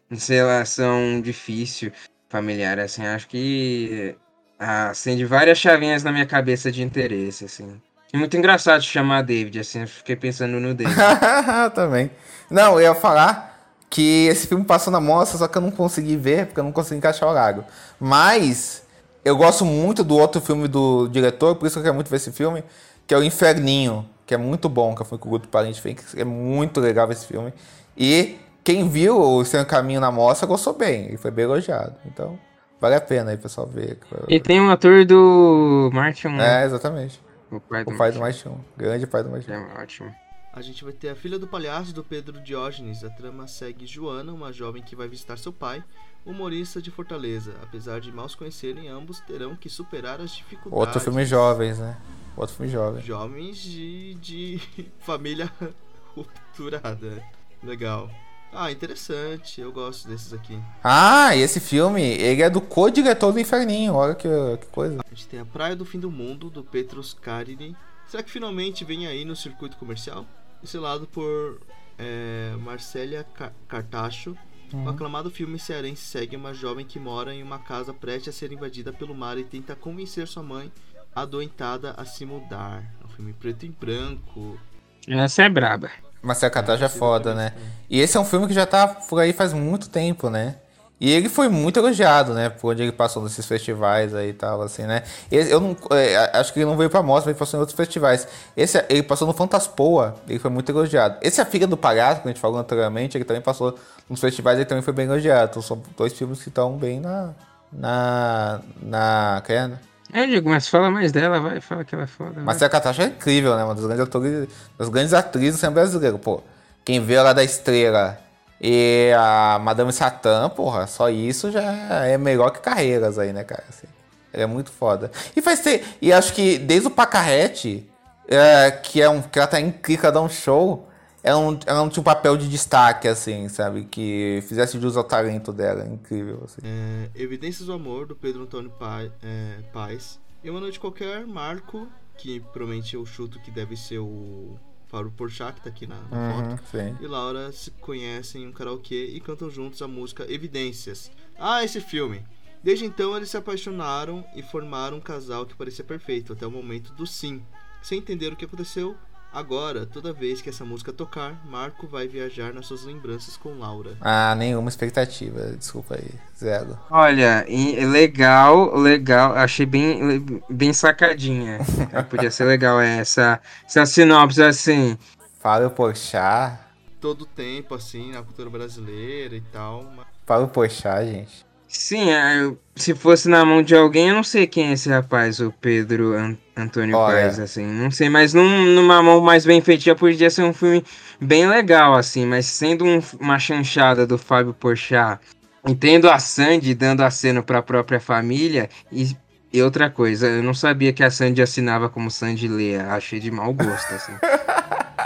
uma relação difícil familiar, assim, acho que acende várias chavinhas na minha cabeça de interesse, assim. E muito engraçado chamar David, assim, eu fiquei pensando no David. *laughs* Também. Não, eu ia falar que esse filme passou na mostra, só que eu não consegui ver, porque eu não consegui encaixar o horário. Mas eu gosto muito do outro filme do diretor, por isso que eu quero muito ver esse filme, que é o Inferninho, que é muito bom, que foi com o Guto Parente que é muito legal esse filme. E quem viu o Seu Caminho na mostra gostou bem, e foi bem elogiado. Então, vale a pena aí, pessoal, ver. E tem um ator do Martin? É, exatamente. o pai do, O pai do. Martin, grande pai do Martin. É ótimo. A gente vai ter a filha do palhaço do Pedro Diógenes. A trama segue Joana, uma jovem que vai visitar seu pai, humorista de Fortaleza. Apesar de mal se conhecerem, ambos terão que superar as dificuldades. Outro filme jovens, né? Outro filme jovem. Jovens de, de *laughs* família *laughs* rupturada. Legal. Ah, interessante. Eu gosto desses aqui. Ah, e esse filme, ele é do co-diretor do Inferninho. Olha que, que coisa. A gente tem a Praia do Fim do Mundo, do Petrus Carini. Será que finalmente vem aí no circuito comercial? Estrelado por é, Marcélia Ca- Cartacho. O aclamado filme cearense segue uma jovem que mora em uma casa prestes a ser invadida pelo mar e tenta convencer sua mãe adoentada a se mudar. É um filme preto e branco. Essa é braba. Marcelo Catage é foda, né? E esse é um filme que já tá por aí faz muito tempo, né? E ele foi muito elogiado, né? Por onde ele passou nesses festivais aí e tal, assim, né? Esse- eu não, é, acho que ele não veio pra mostra, ele passou em outros festivais. Esse, ele passou no Fantaspoa, ele foi muito elogiado. Esse é A Filha do Palhaço, que a gente falou anteriormente, ele também passou nos festivais, ele também foi bem elogiado. Então são dois filmes que estão bem na... Na... Na... que é? Eu digo, mas fala mais dela, vai, fala que ela é foda. Marcela Catracha é incrível, né? Uma das grandes atores, das grandes atrizes do cinema brasileiro, pô. Quem vê ela da estrela e a Madame Satã, porra, só isso já é melhor que carreiras aí, né, cara? Assim, é muito foda. E faz ter. E acho que desde o Pacarrete, é, que é um. que ela tá incrível, dá um show. Ela não, ela não tinha um papel de destaque, assim, sabe? Que fizesse jus ao talento dela. Incrível, assim. É, Evidências do Amor, do Pedro Antônio Pa- é, Paes. E uma noite qualquer, Marco, que provavelmente eu chuto que deve ser o Fábio Porchat, que tá aqui na, na foto. Uhum, sim. e Laura se conhecem em um karaokê e cantam juntos a música Evidências. Ah, esse filme! Desde então eles se apaixonaram e formaram um casal que parecia perfeito até o momento do sim. Sem entender o que aconteceu, agora, toda vez que essa música tocar, Marco vai viajar nas suas lembranças com Laura. Ah, nenhuma expectativa. Desculpa aí. Zero. Olha, legal, legal. Achei bem, bem sacadinha. *laughs* Podia ser legal essa, essa sinopse assim. Fábio Porchat. Todo tempo, assim, na cultura brasileira e tal. mas- Fábio Porchat, gente. Sim, é, se fosse na mão de alguém, eu não sei quem é esse rapaz, o Pedro An- Antônio Olha. Paes, assim. Não sei, mas num- numa mão mais bem feitinha podia ser um filme bem legal, assim. Mas sendo um- uma chanchada do Fábio Porchat, e tendo a Sandy dando aceno pra própria família, e, e outra coisa, eu não sabia que a Sandy assinava como Sandy Lea. Achei de mau gosto, assim. *laughs*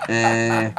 É,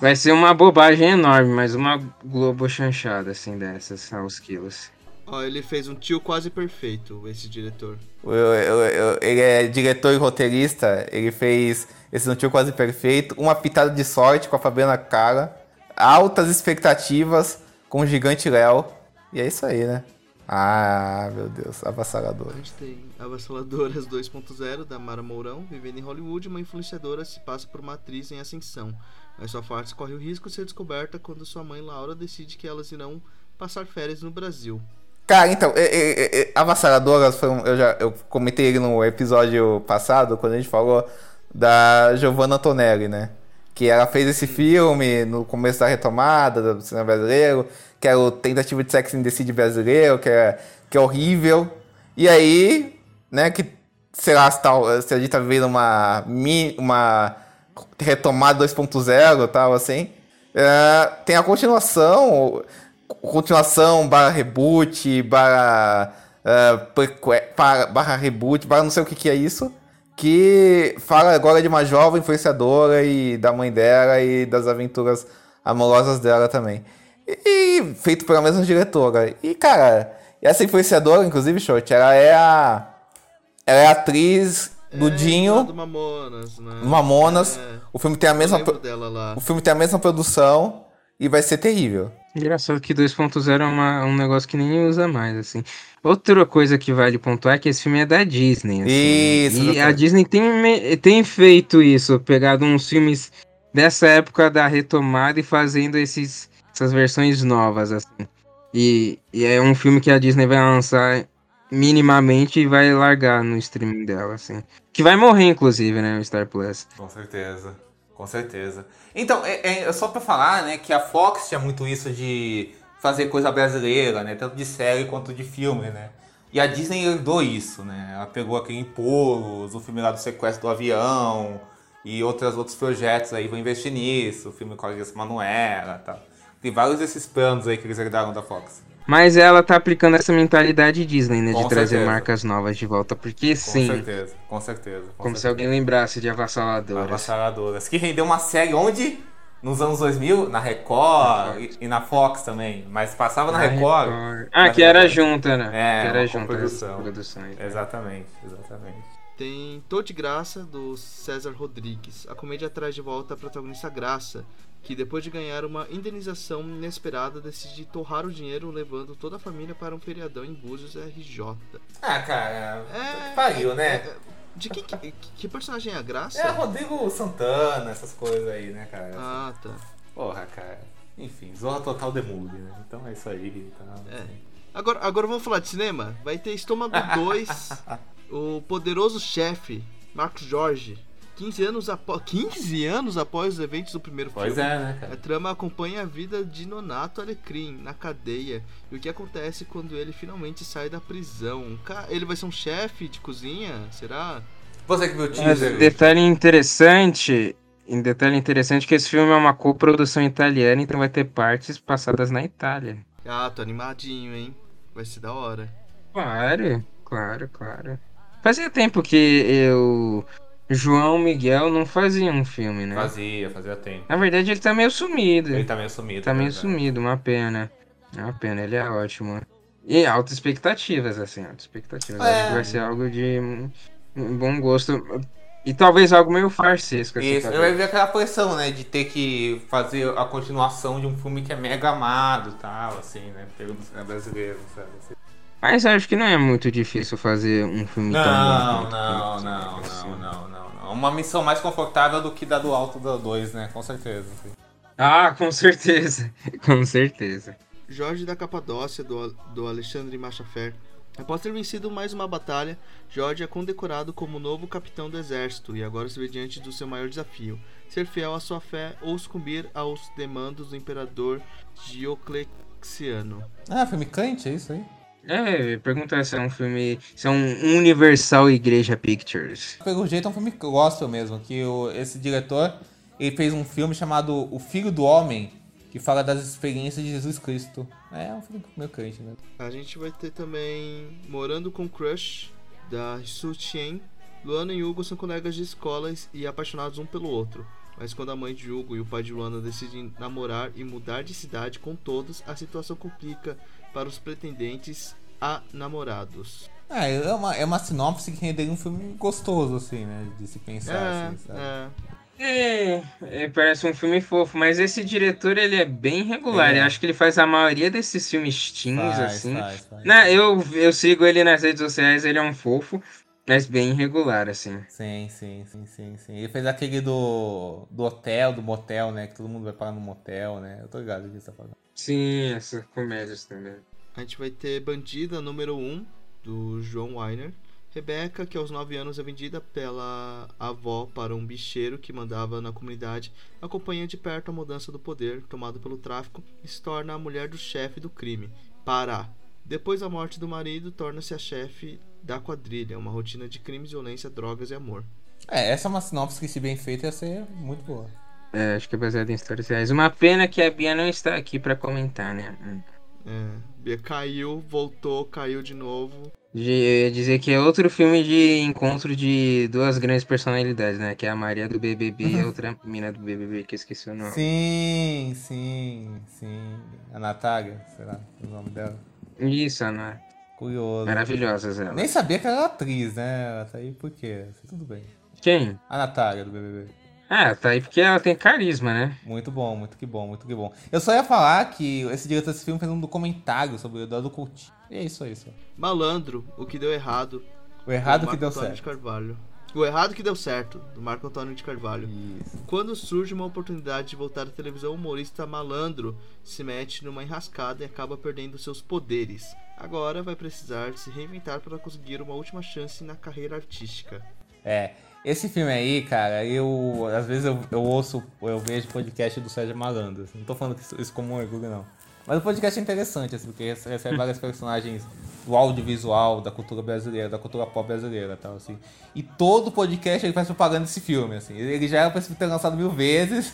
vai ser uma bobagem enorme, mas uma Globo chanchada, assim, dessas, aos quilos. Ó, ele fez um tio quase perfeito, esse diretor. Eu- eu- eu- ele é diretor e roteirista. Ele fez esse Não Tio Quase Perfeito. Uma pitada de sorte com a Fabiana Cara. Altas expectativas com o Gigante Léo. E é isso aí, né? Ah, meu Deus. Avassalador. A gente tem Avassaladoras 2.0 da Mara Mourão, vivendo em Hollywood, uma influenciadora se passa por uma atriz em ascensão. Mas sua farsa corre o risco de ser descoberta quando sua mãe Laura decide que elas irão passar férias no Brasil. Cara, então, é, é, é, Avassaladoras foi um, eu já eu comentei ele no episódio passado, quando a gente falou da Giovanna Antonelli, né? Que ela fez esse filme no começo da retomada do cinema brasileiro, que era o Tentativa de Sex and the City brasileiro, que é, que é horrível. E aí, né, que, sei lá, se, tal, se a gente tá vivendo uma, uma retomada 2.0 e tal, assim, é, tem a continuação, continuação, barra reboot, barra, preque- barra, barra reboot, barra não sei o que, que é isso, que fala agora de uma jovem influenciadora e da mãe dela e das aventuras amorosas dela também. E, e feito pela mesma diretora. E, cara, essa influenciadora, inclusive, Short, ela é a. Ela é a atriz do É, Dinho, do Mamonas, né? Mamonas. É, O filme tem a mesma. pro-. O filme tem a mesma produção e vai ser terrível. Engraçado que 2.0 é uma- um negócio que ninguém usa mais, assim. Outra coisa que vale pontuar é que esse filme é da Disney, assim. Isso, E a. Disney tem, tem feito isso, pegado uns filmes dessa época da retomada e fazendo esses, essas versões novas, assim. E, e é um filme que a Disney vai lançar minimamente e vai largar no streaming dela, assim. Que vai morrer, inclusive, né, o Star Plus. Com certeza. Com certeza. Então, é, é só pra falar, né, que a Fox tinha muito isso de fazer coisa brasileira, né? Tanto de série quanto de filme, né? E a Disney herdou isso, né? Ela pegou aquele Empolos, o filme lá do sequestro do avião e outros, outros projetos aí vão investir nisso, o filme com a Manuela tal. Tem vários desses planos aí que eles herdaram da Fox. Mas ela tá aplicando essa mentalidade Disney, né? Com de trazer certeza. marcas novas de volta. Porque Com sim, certeza, com certeza. com como se certeza. alguém lembrasse de Avassaladoras. Avassaladoras. Que rendeu uma série onde? Nos anos 2000, na Record e, e na Fox também. Mas passava na Ah, Record. Ah, na que era Record. junta, né? É, que era junta as produções. Exatamente, exatamente. Tem Tô de Graça, do César Rodrigues. A comédia traz de volta a protagonista Graça, que depois de ganhar uma indenização inesperada decide torrar o dinheiro levando toda a família para um feriadão em Búzios RJ. Ah, cara, É, pariu, né? é, De que, que, que personagem é a Graça? É Rodrigo Santana, essas coisas aí, né, cara? Ah, tá. Porra, cara. Enfim, Zorra Total Demule, né? Então é isso aí. tal. É. Agora, agora vamos falar de cinema? Vai ter Estômago 2, *laughs* o poderoso chefe, Marcos Jorge. 15 anos, após 15 anos após os eventos do primeiro Pois filme. é, né, A cara? trama acompanha a vida de Nonato Alecrim na cadeia e o que acontece quando ele finalmente sai da prisão. Ele vai ser um chefe de cozinha? Será? Você que viu o teaser. detalhe interessante, em detalhe interessante que esse filme é uma coprodução italiana, então vai ter partes passadas na Itália. Ah, tô animadinho, hein? Vai ser da hora. Claro, claro, claro. Fazia tempo que eu, João Miguel não fazia um filme, né? Fazia, fazia tempo. Na verdade ele tá meio sumido. Ele tá meio sumido. Tá meio né, sumido, uma pena. É uma pena, ele é ótimo. E altas expectativas, assim, altas expectativas. É. Acho que vai ser algo de bom gosto. E talvez algo meio farsesco, assim. Isso, vai ver aquela pressão, né? De ter que fazer a continuação de um filme que é mega amado e tal, assim, né? Pelo dos brasileiros, sabe? Mas acho que não é muito difícil fazer um filme tão bom. Não, não, não, assim. não, não, não, não. Uma missão mais confortável do que da do alto da 2, né? Com certeza. assim. Ah, com certeza. *laughs* com certeza. Jorge da Capadócia, do, do Alexandre Machafer. Após ter vencido mais uma batalha, Jorge é condecorado como novo capitão do exército e agora se vê diante do seu maior desafio: ser fiel à sua fé ou sucumbir aos demandos do imperador Diocleciano. Ah, filme Kant, é isso aí? É, pergunta se é um filme. Se é um Universal Igreja Pictures. Pelo jeito é um filme gospel mesmo, que o, esse diretor ele fez um filme chamado O Filho do Homem, que fala das experiências de Jesus Cristo. É um filme meio crente, né? A gente vai ter também Morando com Crush, da Su Chien. Luana e Hugo são colegas de escolas e apaixonados um pelo outro. Mas quando a mãe de Hugo e o pai de Luana decidem namorar e mudar de cidade com todos, a situação complica para os pretendentes a namorados. Ah, é uma, é uma sinopse que renderia um filme gostoso, assim, né? De se pensar, É, assim, sabe? é. É, é, parece um filme fofo, mas esse diretor ele é bem regular. É. Eu acho que ele faz a maioria desses filmes teens, Faz, assim. faz, faz. Né, eu, eu sigo ele nas redes sociais, ele é um fofo, mas bem irregular, assim. Sim, sim, sim, sim, sim. Ele fez aquele do, do hotel, do motel, né? Que todo mundo vai parar no motel, né? Eu tô ligado o que você tá falando. Sim, essas comédias também. A gente vai ter Bandida número 1, do João Weiner. Rebeca, que aos 9 anos é vendida pela avó para um bicheiro que mandava na comunidade, acompanha de perto a mudança do poder tomado pelo tráfico e se torna a mulher do chefe do crime, Pará. Depois da morte do marido, torna-se a chefe da quadrilha, uma rotina de crimes, violência, drogas e amor. É, essa é uma sinopse que, se bem feita, ia ser muito boa. É, acho que é baseado em histórias reais. Uma pena que a Bia não está aqui pra comentar, né? É, Bia caiu, voltou, caiu de novo. De, eu ia dizer que é outro filme de encontro de duas grandes personalidades, né? Que é a Maria do BBB e a *laughs* outra mina do BBB, que eu esqueci o nome. Sim, sim, sim. A Natália, será o nome dela? Isso, Ana. Curioso. Maravilhosas elas. Nem sabia que ela era atriz, né? Ela tá aí por quê? Tudo bem. Quem? A Natália do BBB. Ah, tá aí porque ela tem carisma, né? Muito bom, muito que bom, muito que bom. Eu só ia falar que esse diretor desse filme fez um documentário sobre o Eduardo Coutinho. E é isso aí, só. Malandro, o que deu errado. O errado do que Marco deu Antônio de certo. Carvalho. O errado que deu certo, do Marco Antônio de Carvalho. Isso. Quando surge uma oportunidade de voltar à televisão, o humorista malandro se mete numa enrascada e acaba perdendo seus poderes. Agora vai precisar se reinventar para conseguir uma última chance na carreira artística. É. Esse filme aí, cara, eu. Às vezes eu, eu ouço, eu vejo podcast do Sérgio Malandro. Não tô falando isso, como um orgulho, não. Mas o podcast é interessante, assim, porque recebe *laughs* vários personagens do audiovisual, da cultura brasileira, da cultura pop brasileira e tal, assim. E todo podcast ele faz propaganda desse filme, assim. Ele já era pra ter lançado mil vezes.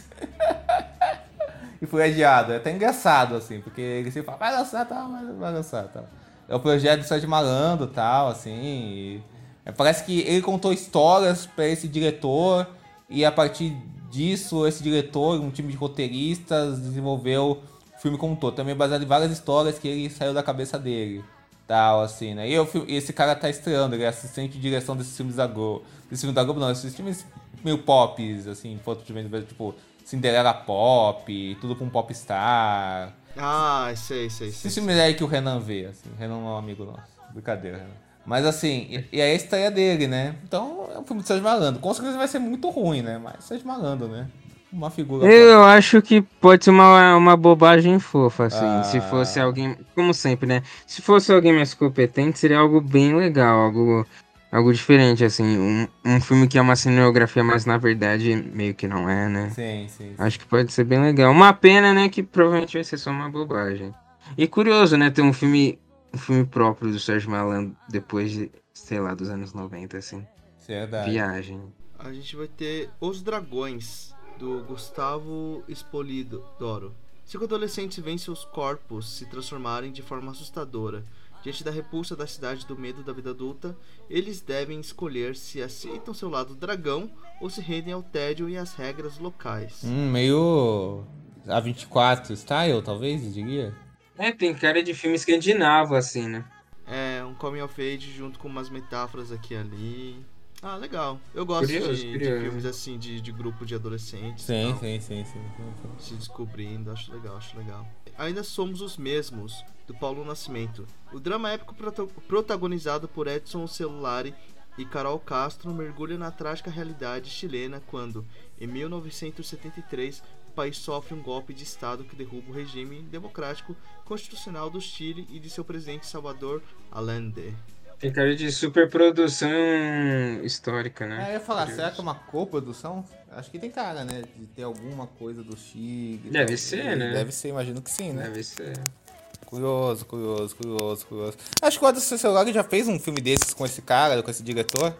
*laughs* e foi adiado. É até engraçado, assim, porque ele sempre fala, vai lançar, tal, vai, vai lançar, tal. É o projeto do Sérgio Malandro, tal, assim. e- parece que ele contou histórias pra esse diretor e a partir disso, esse diretor, um time de roteiristas, desenvolveu o filme como um todo. Também baseado em várias histórias que ele saiu da cabeça dele. Tal, assim, né? E o fi- esse cara tá estreando, ele é assistente de direção desses filmes da Globo. Desses filmes da Globo não, esses filmes meio pops, assim, foto de venda, tipo Cinderela Pop, tudo com popstar. Ah, sei, sei, sei. Esses filmes aí que o Renan vê, assim. O Renan não é um amigo nosso. Brincadeira, Renan. Mas assim, e, e é a estreia dele, né? Então é um filme de Sérgio Malandro. Com certeza vai ser muito ruim, né? Mas Sérgio Malandro, né? Uma figura. Eu acho que pode ser uma, uma bobagem fofa, assim. Se Ah. fosse alguém. Como sempre, né? Se fosse alguém mais competente, seria algo bem legal, algo, algo diferente, assim. Um, um filme que é uma cinegrafia, mas na verdade meio que não é, né? Sim, sim. sim. Acho que pode ser bem legal. Uma pena, né? Que provavelmente vai ser só uma bobagem. E curioso, né? Ter um filme, um filme próprio do Sérgio Malandro depois de, sei lá, dos anos 90, assim. Verdade. Viagem. A gente vai ter Os Dragões, do Gustavo Espolido Doro. Cinco adolescentes veem seus corpos se transformarem de forma assustadora. Diante da repulsa da cidade e do medo da vida adulta, eles devem escolher se aceitam seu lado dragão ou se rendem ao tédio e às regras locais. Hum, meio. A24 style, talvez, eu diria. É, tem cara de filme escandinavo, assim, né? É um coming of age junto com umas metáforas aqui e ali. Ah, legal. Eu gosto Curioso, de, de curioso. filmes assim, de, de grupo de adolescentes. Sim, tal. sim, sim, sim, sim, sim. se descobrindo, acho legal, acho legal. Ainda somos os mesmos, do Paulo Nascimento. O drama épico prota- protagonizado por Edson Celulari e Carol Castro mergulha na trágica realidade chilena quando, em 1973, o país sofre um golpe de Estado que derruba o regime democrático constitucional do Chile e de seu presidente Salvador Allende. Tem cara de superprodução histórica, né? É, eu ia falar, Curioso. será que é uma coprodução? Acho que tem cara, né? De ter alguma coisa do Chile. Deve tal. ser, né? Deve ser, imagino que sim, né? Deve ser. Curioso, curioso, curioso, curioso. Acho que o Anderson Celular já fez um filme desses com esse cara, com esse diretor.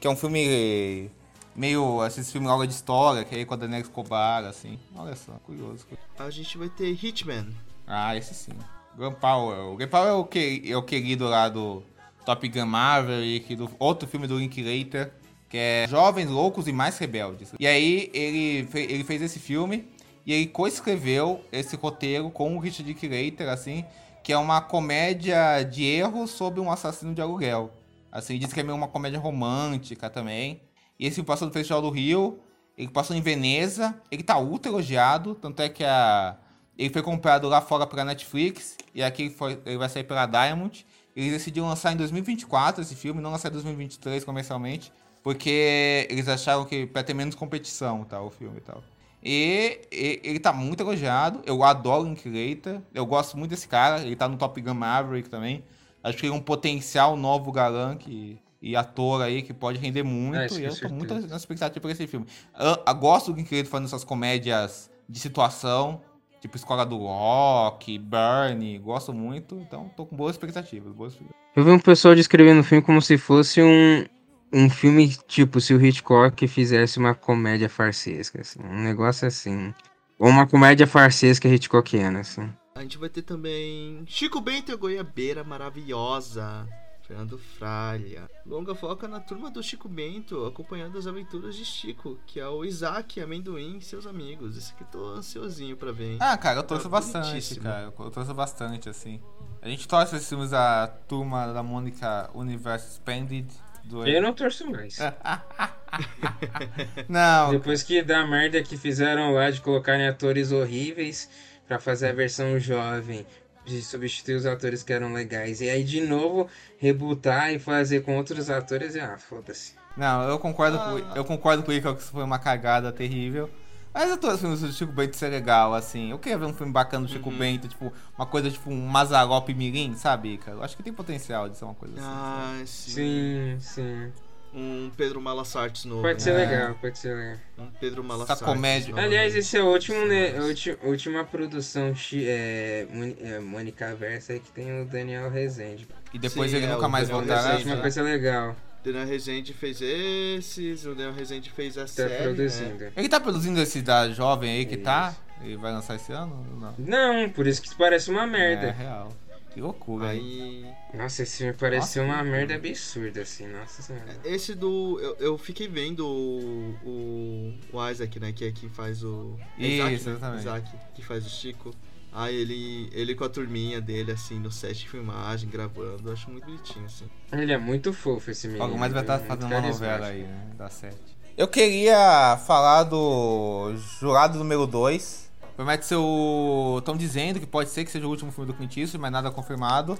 Que é um filme meio. Esses filmes aula de história, que é aí com a Daniela Escobar, assim. Olha só, curioso. curioso. A gente vai ter Hitman. Ah, esse sim. Gun Power. O Gun Power é o, que, é o querido lá do Top Gun Maverick, do outro filme do Linklater, que é Jovens, Loucos e Mais Rebeldes. E aí ele, ele fez esse filme e ele coescreveu esse roteiro com o Richard Linklater, assim, que é uma comédia de erros sobre um assassino de aluguel. Assim, diz que é meio uma comédia romântica também. E esse passou no Festival do Rio, ele passou em Veneza, ele tá ultra elogiado, tanto é que a... Ele foi comprado lá fora pela Netflix e aqui ele, foi- ele vai sair pela Diamond. Eles decidiram lançar em 2024 esse filme, não lançar em 2023 comercialmente, porque eles acharam que pra ter menos competição, tá, o filme e tal. E, e- ele tá muito elogiado, eu adoro o Linklater, eu gosto muito desse cara, ele tá no Top Gun Maverick também. Acho que ele é um potencial novo galã que, e ator aí que pode render muito. É, e eu tô muito na expectativa por esse filme. Eu, eu gosto do Linklater fazendo essas comédias de situação, tipo Escola do Rock, Burnie, gosto muito, então tô com boas expectativas. Boas expectativas. Eu vi um pessoal descrevendo o filme como se fosse um, um filme, tipo, se o Hitchcock fizesse uma comédia farsesca, assim. Um negócio assim. Ou uma comédia farsesca Hitchcockiana, assim. A gente vai ter também Chico Bento e a Goiabeira Maravilhosa. Fernando Fralha. Longa foca na turma do Chico Bento, acompanhando as aventuras de Chico, que é o Isaac Amendoim e seus amigos. Esse aqui tô ansiosinho pra ver, hein? Ah, cara, eu torço Tá bastante, cara. Eu torço bastante, assim. A gente torce esses filmes da turma da Mônica Universe Splendid. Do... Eu não torço mais. *laughs* Não, Depois que da merda que fizeram lá de colocarem atores horríveis pra fazer a versão jovem, de substituir os atores que eram legais. E aí de novo rebutar e fazer com outros atores, e, ah, foda-se. não, eu concordo Ah. com eu concordo com o Ica que isso foi uma cagada terrível. Mas eu os filmes do Chico Bento ser legal, assim. Eu queria ver um filme bacana do Chico Bento, tipo, uma coisa tipo um Mazarope Mirim, sabe, Ica? Eu acho que tem potencial de ser uma coisa assim. Ah, sim. Sim, sim. Um Pedro Malassartes novo. Pode ser né? legal, pode ser legal. Um Pedro Malassartes. comédia. novo. Aliás, esse é o último, né, a última produção é, Moni- é, Mônica Versa aí que tem o Daniel Rezende. E depois Sim, ele é, nunca mais voltará. Rezende, Uma né? coisa legal, Daniel Rezende fez esses, o Daniel Rezende fez a tá série. né? produzindo. Ele tá produzindo esse da jovem aí que Isso. tá? Ele vai lançar esse ano? Não. Não, por isso que parece uma É merda. real. Que loucura, hein? Aí. Nossa, esse filme pareceu Nossa, uma que- merda absurda, assim, nossa senhora. Esse do. Eu, eu fiquei vendo o, o, o Isaac, né? Que é quem faz o. é Isaac, Isso, né? exatamente. Isaac, que faz o Chico. Aí ele, ele com a turminha dele, assim, no set de filmagem, gravando. Eu acho muito bonitinho, assim. Ele é muito fofo, esse menino. Logo mais vai estar muito fazendo uma novela aí, né? Da sete. Eu queria falar do Jurado número 2. Promete ser o. Estão dizendo que pode ser que seja o último filme do Clint Eastwood, mas nada confirmado.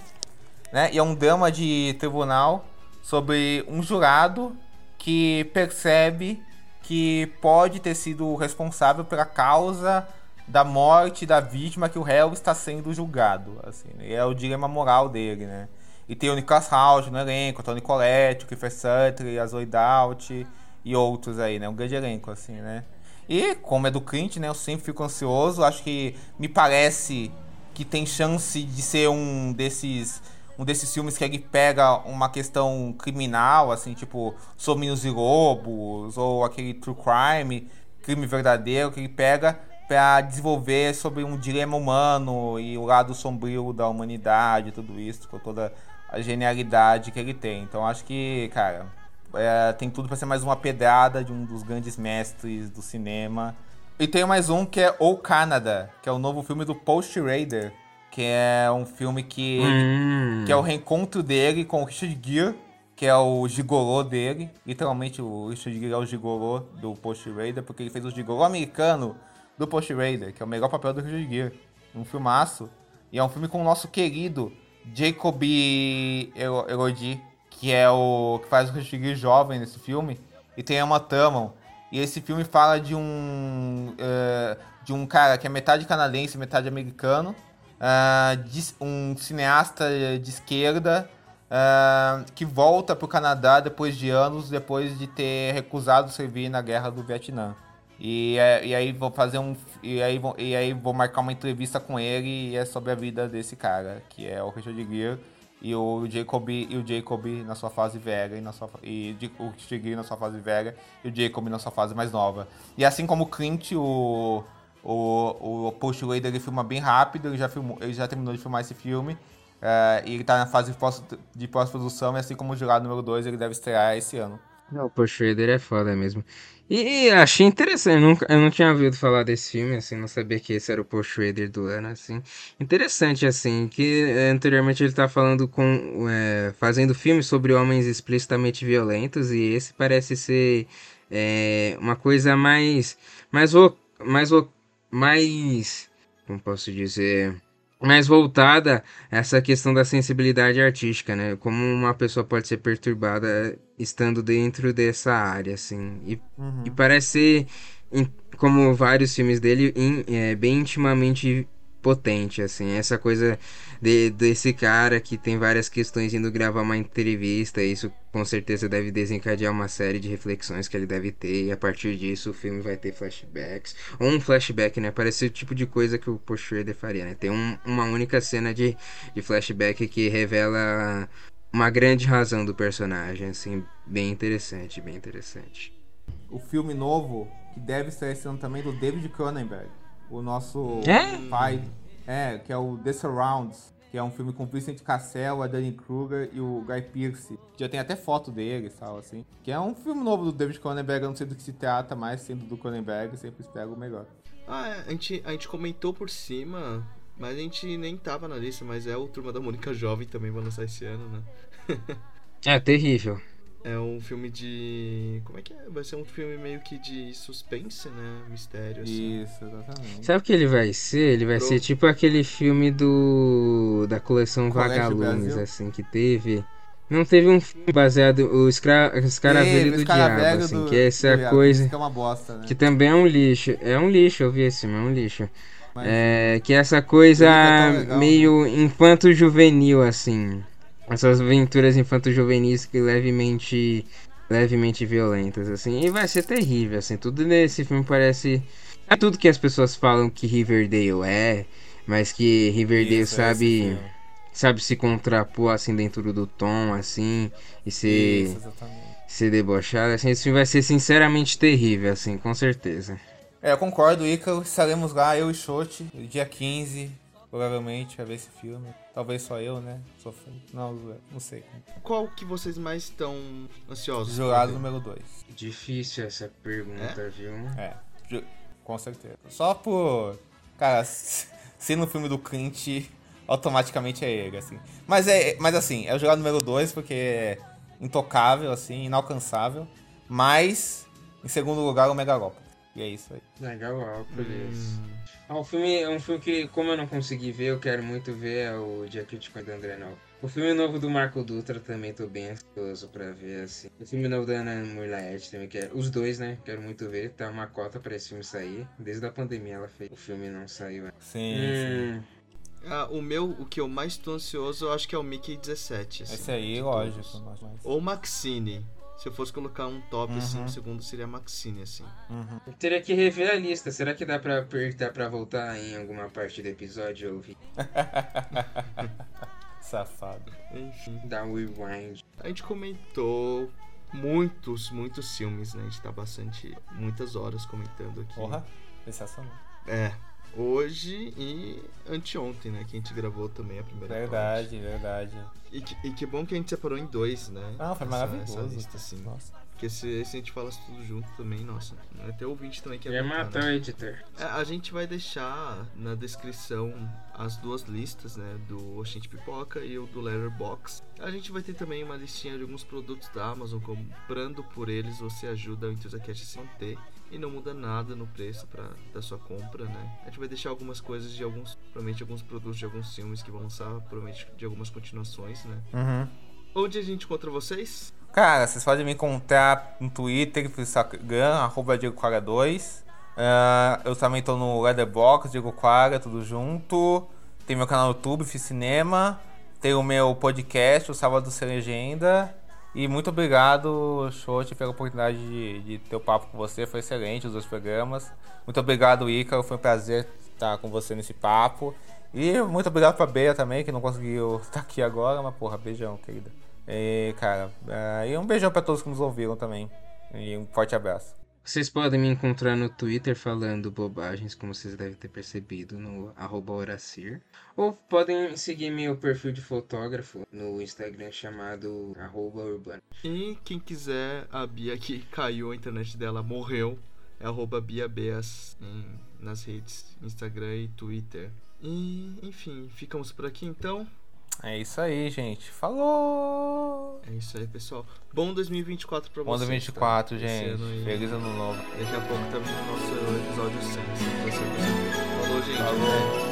Né? E é um drama de tribunal sobre um jurado que percebe que pode ter sido responsável pela causa da morte da vítima que o réu está sendo julgado. Assim, né? É o dilema moral dele, né? E tem o Nicholas Hoult no elenco, o Tony Collette, o Kiefer Sutherland, a Zoe Dowd e outros aí, né? Um grande elenco, assim, né? E como é do Clint, né? Eu sempre fico ansioso. Acho que me parece que tem chance de ser um desses um desses filmes que ele pega uma questão criminal, assim, tipo Sominhos e Lobos, ou aquele True Crime, crime verdadeiro, que ele pega pra desenvolver sobre um dilema humano e o lado sombrio da humanidade, tudo isso, com toda a genialidade que ele tem. Então acho que, cara, é, tem tudo pra ser mais uma pedrada de um dos grandes mestres do cinema. E tem mais um que é O Canada, que é o novo filme do Post Raider, que é um filme que Hum. que é o reencontro dele com o Richard Gere, que é o gigolô dele. Literalmente, o Richard Gere é o gigolô do Post Raider, porque ele fez o gigolô americano do Post Raider, que é o melhor papel do Richard Gere. Um filmaço. E é um filme com o nosso querido Jacob Elo- Elordi, que é o que faz o Gere jovem nesse filme, e tem a Emma. E esse filme fala de um eh, de um cara que é metade canadense, metade americano, de- um cineasta de esquerda ah, que volta para o Canadá depois de anos, depois de ter recusado servir na guerra do Vietnã. E, é- e aí vou fazer um e aí vou, e aí vou marcar uma entrevista com ele e é sobre a vida desse cara, que é o Richard Gere e o Jacob e o Jacob na sua fase velha e na sua e o Gere na sua fase velha e o Jacob na sua fase mais nova. E assim como o Clint, o o, o Post ele filma bem rápido, ele já, filmou, ele já terminou de filmar esse filme. eh, e ele tá na fase de pós- de pós-produção, e assim como o jurado número 2, ele deve estrear esse ano. Não, o Post Raider é foda mesmo. E, achei interessante, nunca, eu não tinha ouvido falar desse filme, assim, não sabia que esse era o Post Raider do ano, assim. Interessante, assim, que eh, anteriormente ele tá falando com, eh, fazendo filmes sobre homens explicitamente violentos, e esse parece ser eh, uma coisa mais, mais, mais, mais, como posso dizer, mais voltada a essa questão da sensibilidade artística, né? Como uma pessoa pode ser perturbada estando dentro dessa área, assim. E, e parece como vários filmes dele, in- é, bem intimamente potente, assim. Essa coisa de- desse cara que tem várias questões indo gravar uma entrevista, isso com certeza deve desencadear uma série de reflexões que ele deve ter, e a partir disso o filme vai ter flashbacks. Ou um flashback, né? Parece o tipo de coisa que o Post Raider faria, né? Tem um- uma única cena de, de flashback que revela uma grande razão do personagem, assim, bem interessante, bem interessante. O filme novo, que deve esse ano também, do David Cronenberg, o nosso É? pai, é, que é o The Surrounds, que é um filme com Vincent Cassel, a Danny Kruger e o Guy Pearce. Já tem até foto dele e tal, assim. Que é um filme novo do David Cronenberg, eu não sei do que se trata, mas sendo do Cronenberg, sempre espero o melhor. Ah, é, a gente, a gente comentou por cima, mas a gente nem tava na lista, mas é o Turma da Mônica Jovem também vai lançar esse ano, né? *laughs* É terrível. É um filme de. Como é que é? Vai ser um filme meio que de suspense, né? Mistério, assim. Isso, exatamente. Sabe o que ele vai ser? Ele vai Pro- ser tipo aquele filme do da coleção Colégio Vagalumes, Brasil? assim, que teve. Não teve um filme baseado o Escra... Escaravelho do Diabo, assim, do- que essa do diabo, coisa Que é uma bosta, né? que também é um lixo. É um lixo, eu vi esse filme, é um lixo. Mas- É, que essa coisa é legal, meio infanto-juvenil, assim. Essas aventuras infanto-juvenis que levemente levemente violentas, assim. E vai ser terrível, assim. Tudo nesse filme parece. É tudo que as pessoas falam que Riverdale é, mas que Riverdale Isso, sabe. esse filme. Sabe se contrapor assim dentro do tom, assim, e ser, Isso, exatamente. ser debochado, assim, esse filme vai ser sinceramente terrível, assim, com certeza. É, eu concordo, Ícaro. Estaremos lá, eu e Xote, dia 15, provavelmente, pra ver esse filme. Talvez só eu, né? Sou fã. Não, não sei. Qual que vocês mais estão ansiosos? Jurado número 2. Difícil essa pergunta, viu? É, com certeza. Só por. Cara, se se no filme do Clint, automaticamente é ele, assim. Mas, é, mas assim, é o jurado número 2 porque é intocável, assim, inalcançável. Mas, em segundo lugar, o Megalópolis. E é isso aí. Legalópolis. Ah, o filme é um filme que, como eu não consegui ver, eu quero muito ver é o Dia Crítico do André Nol. O filme novo do Marco Dutra também tô bem ansioso pra ver, assim. O filme novo da Ana Murlaet também quero. Os dois, né? Quero muito ver. Tá uma cota pra esse filme sair. Desde a pandemia ela fez. O filme não saiu. ainda. Sim, Hum, Ah, o meu, o que eu mais tô ansioso, eu acho que é o Mickey 17. sim. Assim, Esse aí, de lógico. todos. Ou Maxine. Se eu fosse colocar um top, assim, Uhum. o segundo seria Maxine, assim. Uhum. eu teria que rever a lista. Será que dá pra apertar pra voltar em alguma parte do episódio? Ou *laughs* *laughs* Safado. Enfim. dar um rewind? A gente comentou muitos, muitos filmes, né? A gente tá bastante, muitas horas comentando aqui. Porra, sensacional. É. Hoje e anteontem, né? Que a gente gravou também a primeira Verdade, verdade. parte. E que, e que bom que a gente separou em dois, né? Não, foi Essa- maravilhoso. Essa lista, assim. Nossa. Porque se, se a gente falasse tudo junto também, nossa. Até o ouvinte também Ia aguentar, matar né? o editor. É, a gente vai deixar na descrição as duas listas, né? Do Oxente Pipoca e o do Letterbox. A gente vai ter também uma listinha de alguns produtos da Amazon. Comprando por eles, você ajuda o EnthusiaCast a se manter. E não muda nada no preço pra, da sua compra, né? A gente vai deixar algumas coisas de alguns... Provavelmente alguns produtos de alguns filmes que vão lançar. Provavelmente de algumas continuações, né? Uhum. Onde a gente encontra vocês? Cara, vocês podem me encontrar no Twitter no Instagram, arroba DiegoQuara2. Ah, eu também tô no Leatherbox, Diego Quara, tudo junto. Tem meu canal no YouTube, Fiz Cinema. Tem o meu podcast, o Sábado Sem Legenda. E muito obrigado, Xote, pela oportunidade de, de ter o papo com você. Foi excelente os dois programas. Muito obrigado, Ícaro. Foi um prazer estar com você nesse papo. E muito obrigado pra Beia também, que não conseguiu *laughs* estar aqui agora. Mas, porra, beijão, querida. E, cara, ah, e um beijão pra todos que nos ouviram também. E um forte abraço. Vocês podem me encontrar no Twitter falando bobagens, como vocês devem ter percebido, no Horacir. Ou podem seguir meu perfil de fotógrafo no Instagram chamado urbano. E quem quiser, a Bia que caiu, a internet dela morreu. É arroba Bia Beas em- nas redes Instagram e Twitter. E, enfim, ficamos por aqui então. É isso aí, gente. Falou! É isso aí, pessoal. Bom 2024 pra Bom vocês. 2024, tá? Gente. ano. Feliz ano novo. Daqui a pouco também o nosso episódio 100. Falou, gente. Falou.